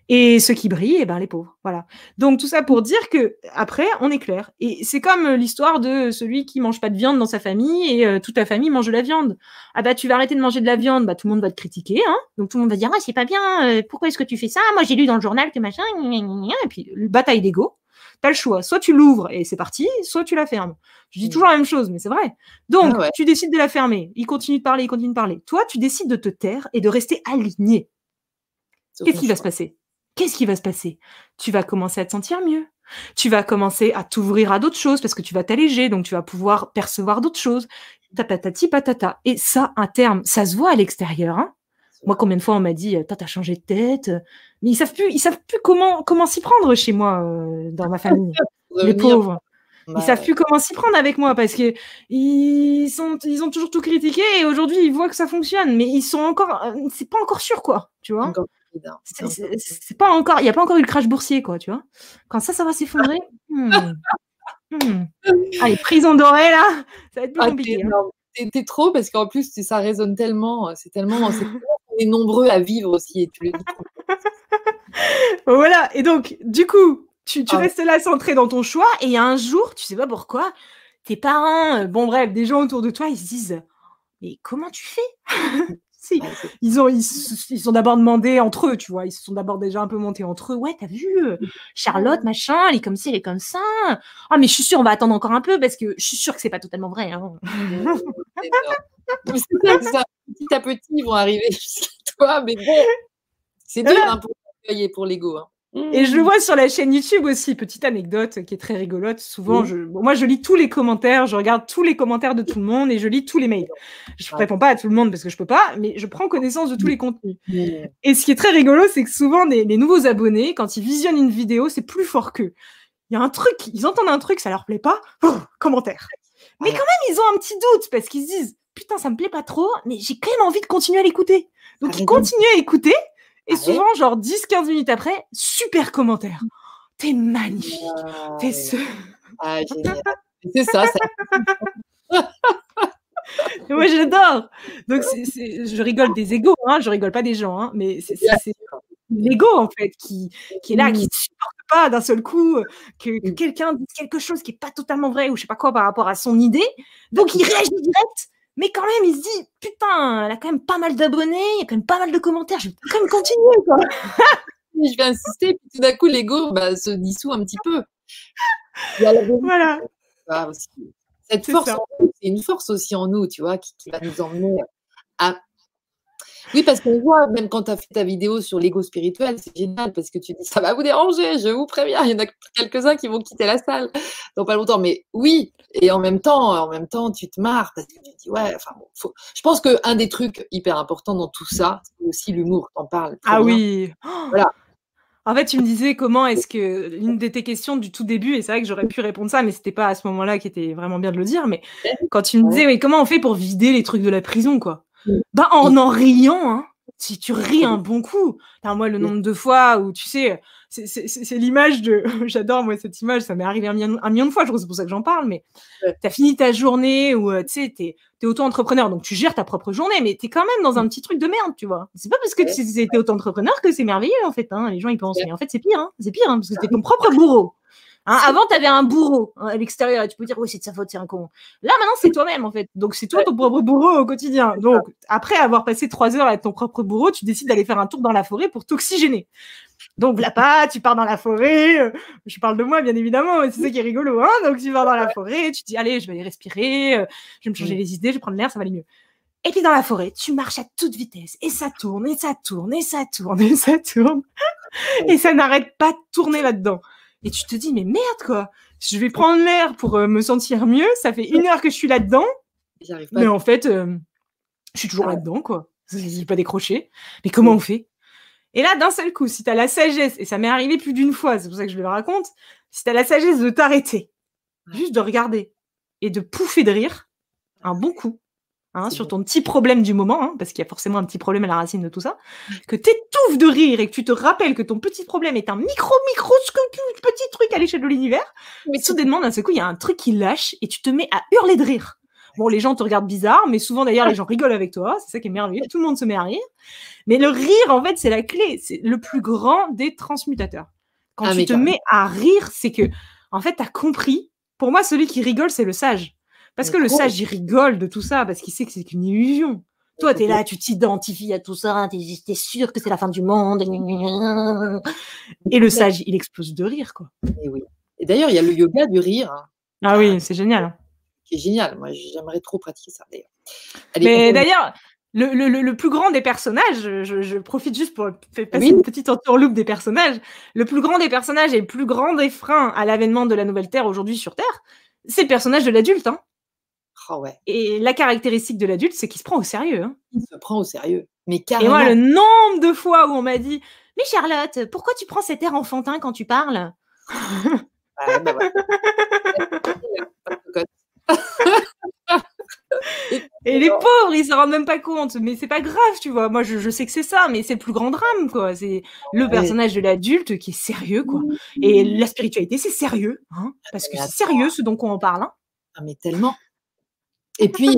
Speaker 2: Et ceux qui brillent, eh ben, les pauvres. Voilà. Donc, tout ça pour dire que après, on est clair. Et c'est comme euh, l'histoire de celui qui mange pas de viande dans sa famille et euh, toute ta famille mange de la viande. Ah bah, tu vas arrêter de manger de la viande, bah, tout le monde va te critiquer, hein. Donc, tout le monde va dire, ah, c'est pas bien, euh, pourquoi est-ce que tu fais ça? Moi, j'ai lu dans le journal que machin, et puis, bataille d'ego. T'as le choix. Soit tu l'ouvres et c'est parti, soit tu la fermes. Je dis mmh. toujours la même chose, mais c'est vrai. Donc, ah tu décides de la fermer. Il continue de parler, il continue de parler. Toi, tu décides de te taire et de rester aligné. Qu'est-ce qui va se passer? Qu'est-ce qui va se passer? Tu vas commencer à te sentir mieux. Tu vas commencer à t'ouvrir à d'autres choses parce que tu vas t'alléger, donc tu vas pouvoir percevoir d'autres choses. Tatati patata. Et ça, un terme, ça se voit à l'extérieur. Hein moi, combien de fois on m'a dit, t'as changé de tête, mais ils savent plus, ils savent plus comment comment s'y prendre chez moi euh, dans ma famille. les pauvres. Ils savent plus comment s'y prendre avec moi parce que ils sont, ils ont toujours tout critiqué et aujourd'hui ils voient que ça fonctionne, mais ils sont encore, euh, c'est pas encore sûr quoi, tu vois. C'est pas encore, il y a pas encore eu le crash boursier quoi, tu vois. Quand ça, ça va s'effondrer. hmm. hmm. Allez, prison dorée là, ça va être plus ah, compliqué.
Speaker 1: Hein. T'es trop parce qu'en plus ça résonne tellement, c'est tellement, on est nombreux à vivre aussi et tu le dis.
Speaker 2: voilà, et donc du coup, tu, tu ah. restes là centré dans ton choix et un jour, tu sais pas pourquoi, tes parents, euh, bon bref, des gens autour de toi, ils se disent mais comment tu fais? Si. Ils ont ils, ils sont d'abord demandé entre eux, tu vois, ils se sont d'abord déjà un peu montés entre eux. Ouais, t'as vu euh, Charlotte, machin, elle est comme ci, elle est comme ça. Ah mais je suis sûre, on va attendre encore un peu parce que je suis sûre que c'est pas totalement vrai. Hein.
Speaker 1: c'est ça, Petit à petit, ils vont arriver jusqu'à toi, mais bon, c'est dur hein, pour, pour l'ego. Hein.
Speaker 2: Et je le vois sur la chaîne YouTube aussi, petite anecdote qui est très rigolote. Souvent, je, moi, je lis tous les commentaires, je regarde tous les commentaires de tout le monde et je lis tous les mails. Je ne réponds pas à tout le monde parce que je peux pas, mais je prends connaissance de tous les contenus. Et ce qui est très rigolo, c'est que souvent, les, nouveaux abonnés, quand ils visionnent une vidéo, c'est plus fort qu'eux. Il y a un truc, ils entendent un truc, ça leur plaît pas, commentaire. Mais quand même, ils ont un petit doute parce qu'ils se disent, putain, ça me plaît pas trop, mais j'ai quand même envie de continuer à l'écouter. Donc, ils continuent à écouter et ah souvent, genre 10-15 minutes après, super commentaire. T'es magnifique. T'es ce.
Speaker 1: Ah, c'est ça. ça...
Speaker 2: Moi, j'adore. Donc, je rigole des égaux, hein, je rigole pas des gens, hein, mais c'est l'ego, en fait, qui, qui est là, qui ne supporte pas d'un seul coup que, que quelqu'un dise quelque chose qui est pas totalement vrai ou je sais pas quoi par rapport à son idée. Donc, il réagit direct mais quand même, il se dit, putain, elle a quand même pas mal d'abonnés, il y a quand même pas mal de commentaires, je vais quand même continuer, quoi.
Speaker 1: je vais insister, puis tout d'un coup, l'ego bah, se dissout un petit peu.
Speaker 2: voilà.
Speaker 1: Cette force, c'est une force aussi en nous, tu vois, qui va nous emmener à oui, parce qu'on voit, même quand tu as fait ta vidéo sur l'ego spirituel, c'est génial parce que tu dis ça va vous déranger, je vous préviens, il y en a quelques-uns qui vont quitter la salle dans pas longtemps. Mais oui, et en même temps, en même temps, tu te marres parce que tu dis ouais, enfin, faut... je pense qu'un des trucs hyper importants dans tout ça, c'est aussi l'humour, t'en parles.
Speaker 2: Ah oui. Voilà. En fait, tu me disais comment est-ce que l'une de tes questions du tout début, et c'est vrai que j'aurais pu répondre ça, mais c'était pas à ce moment-là qui était vraiment bien de le dire, mais quand tu me disais oui, comment on fait pour vider les trucs de la prison, quoi? Bah, en en riant, hein. Si tu ris un bon coup. moi, le nombre de fois où, tu sais, c'est l'image de. J'adore, moi, cette image. Ça m'est arrivé un million, un million de fois. Je c'est pour ça que j'en parle. Mais tu as fini ta journée où, euh, tu sais, tu es, auto-entrepreneur. Donc, tu gères ta propre journée. Mais tu es quand même dans un petit truc de merde, tu vois. C'est pas parce que tu es auto-entrepreneur que c'est merveilleux, en fait. Hein. Les gens, ils pensent. Mais en fait, c'est pire. Hein. C'est pire. Hein, parce que tu es ton propre bourreau. Hein, avant, tu avais un bourreau hein, à l'extérieur et tu peux dire, oui, c'est de sa faute, c'est un con. Là, maintenant, c'est toi-même, en fait. Donc, c'est toi ton propre bourreau au quotidien. Donc, après avoir passé trois heures être ton propre bourreau, tu décides d'aller faire un tour dans la forêt pour t'oxygéner. Donc, là pas, tu pars dans la forêt. Euh, je parle de moi, bien évidemment, c'est ça qui est rigolo. Hein Donc, tu vas dans la forêt, tu dis, allez, je vais aller respirer, euh, je vais me changer les idées, je vais prendre l'air, ça va aller mieux. Et puis dans la forêt, tu marches à toute vitesse et ça tourne et ça tourne et ça tourne et ça tourne et ça n'arrête pas de tourner là-dedans. Et tu te dis, mais merde, quoi. Je vais prendre l'air pour euh, me sentir mieux. Ça fait une heure que je suis là-dedans. Mais en fait, euh, je suis toujours là-dedans, quoi. n'ai pas décroché. Mais comment on fait? Et là, d'un seul coup, si tu as la sagesse, et ça m'est arrivé plus d'une fois, c'est pour ça que je le raconte, si tu as la sagesse de t'arrêter, juste de regarder et de pouffer de rire, un bon coup, Hein, sur ton petit problème du moment, hein, parce qu'il y a forcément un petit problème à la racine de tout ça, que t'étouffes de rire et que tu te rappelles que ton petit problème est un micro microscopique petit truc à l'échelle de l'univers, mais soudainement d'un seul coup il y a un truc qui lâche et tu te mets à hurler de rire. Bon, les gens te regardent bizarre, mais souvent d'ailleurs les gens rigolent avec toi, c'est ça qui est merveilleux, tout le monde se met à rire. Mais le rire en fait c'est la clé, c'est le plus grand des transmutateurs. Quand ah, tu te mets à rire, c'est que en fait t'as compris. Pour moi, celui qui rigole c'est le sage. Parce que le sage, il rigole de tout ça, parce qu'il sait que c'est qu'une illusion. Toi, tu es là, tu t'identifies à tout ça, tu es, sûr que c'est la fin du monde. Et le sage, il explose de rire, quoi.
Speaker 1: Et, oui. et d'ailleurs, il y a le yoga du rire. Hein.
Speaker 2: Ah oui, c'est génial.
Speaker 1: C'est génial. Moi, j'aimerais trop pratiquer ça, d'ailleurs.
Speaker 2: Mais d'ailleurs, le, le, le, plus grand des personnages, je, je profite juste pour passer une petite entourloupe des personnages, le plus grand des personnages et le plus grand des freins à l'avènement de la nouvelle Terre aujourd'hui sur Terre, c'est le personnage de l'adulte. Hein.
Speaker 1: Oh ouais.
Speaker 2: Et la caractéristique de l'adulte, c'est qu'il se prend au sérieux. Hein.
Speaker 1: Il se prend au sérieux. Mais
Speaker 2: carrément. Et moi, le nombre de fois où on m'a dit Mais Charlotte, pourquoi tu prends cet air enfantin quand tu parles? Bah Et les pauvres, ils s'en rendent même pas compte. Mais c'est pas grave, tu vois. Moi, je, sais que c'est ça, mais c'est le plus grand drame, quoi. C'est le personnage de l'adulte qui est sérieux, quoi. Et la spiritualité, c'est sérieux, hein, parce que c'est sérieux ce dont on parle. Hein.
Speaker 1: Ah, mais tellement. Et puis,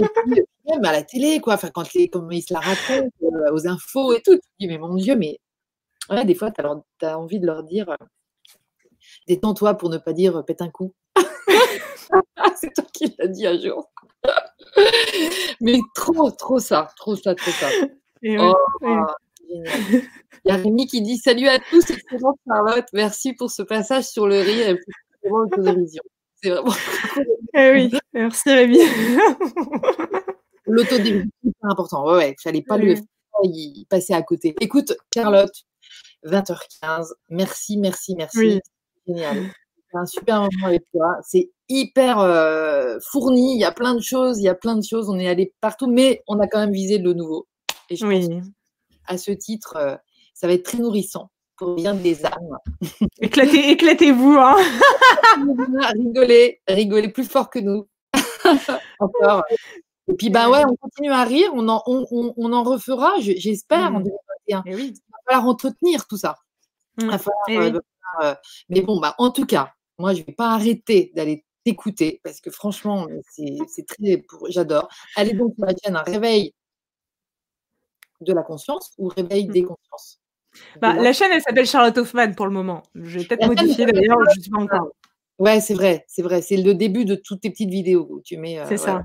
Speaker 1: même à la télé, quoi. Enfin, quand les, ils se la racontent euh, aux infos et tout, tu dis, mais mon Dieu, mais ouais, des fois, tu as, as, envie de leur dire euh, détends-toi pour ne pas dire pète un coup. c'est toi qui l'as dit un jour. Mais trop, trop ça, trop ça, trop ça. oh, Génial. Il y a Rémi qui dit Salut à tous, excellente Charlotte, merci pour ce passage sur le rire et pour l'autodérision. C'est vraiment.
Speaker 2: Eh oui, merci Rémi.
Speaker 1: L'autodérision, c'est important. Ouais, ouais, il fallait pas lui passer à côté. Écoute, Charlotte, 20h15, merci, merci, merci. Génial. C'est un super moment avec toi. C'est hyper euh, fourni. Il y a plein de choses. Il y a plein de choses. On est allé partout, mais on a quand même visé le nouveau. Et je oui. pense à ce titre, euh, ça va être très nourrissant pour bien des âmes.
Speaker 2: Éclatez, éclatez-vous. Hein
Speaker 1: rigolez, rigolez plus fort que nous. Encore. Et puis, ben ouais, on continue à rire. On en, on, on, en refera, j'espère, en 2021. Mmh. oui. Il va falloir entretenir tout ça. Va falloir, euh, euh, mais bon, bah, en tout cas, moi, je ne vais pas arrêter d'aller t'écouter parce que franchement, c'est très. J'adore. Allez donc sur chaîne un réveil de la conscience ou réveil mmh. des consciences.
Speaker 2: Bah, la chaîne, elle s'appelle Charlotte Hoffman pour le moment. Je vais peut-être modifier d'ailleurs, je ne sais pas encore.
Speaker 1: Ouais, c'est vrai, c'est vrai. C'est le début de toutes tes petites vidéos où tu mets.
Speaker 2: Euh, c'est ça.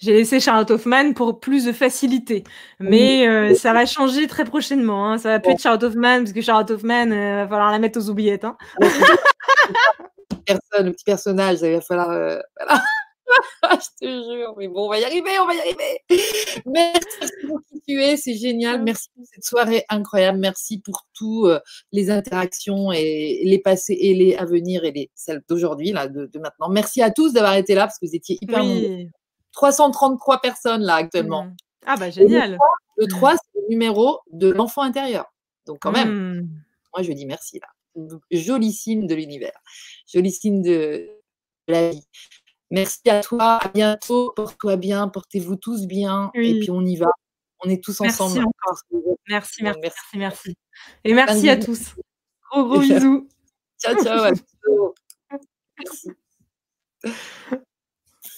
Speaker 2: J'ai laissé Charlotte Hoffman pour plus de facilité. Mais euh, ça va changer très prochainement. Hein. Ça va plus être Charlotte Hoffman, parce que Charlotte Hoffman, il euh, va falloir la mettre aux oubliettes. Hein.
Speaker 1: Personne, le petit personnage, il va falloir. Voilà. je te jure, mais bon, on va y arriver, on va y arriver. Merci pour qui tu es, c'est génial. Merci pour cette soirée incroyable. Merci pour toutes les interactions et les passées et les à venir et les celles d'aujourd'hui, là, de, maintenant. Merci à tous d'avoir été là parce que vous étiez hyper oui. 333 personnes là actuellement. Mmh.
Speaker 2: Ah bah génial.
Speaker 1: Le 3, c'est le numéro de l'enfant intérieur. Donc quand même, mmh. moi je dis merci là. Joli signe de l'univers. Joli signe de la vie. Merci à toi, à bientôt, porte-toi bien, portez-vous tous bien, et puis on y va. On est tous ensemble.
Speaker 2: Merci, merci, merci, merci, Et merci à tous. Gros, gros bisous.
Speaker 1: ciao, ciao. À Merci.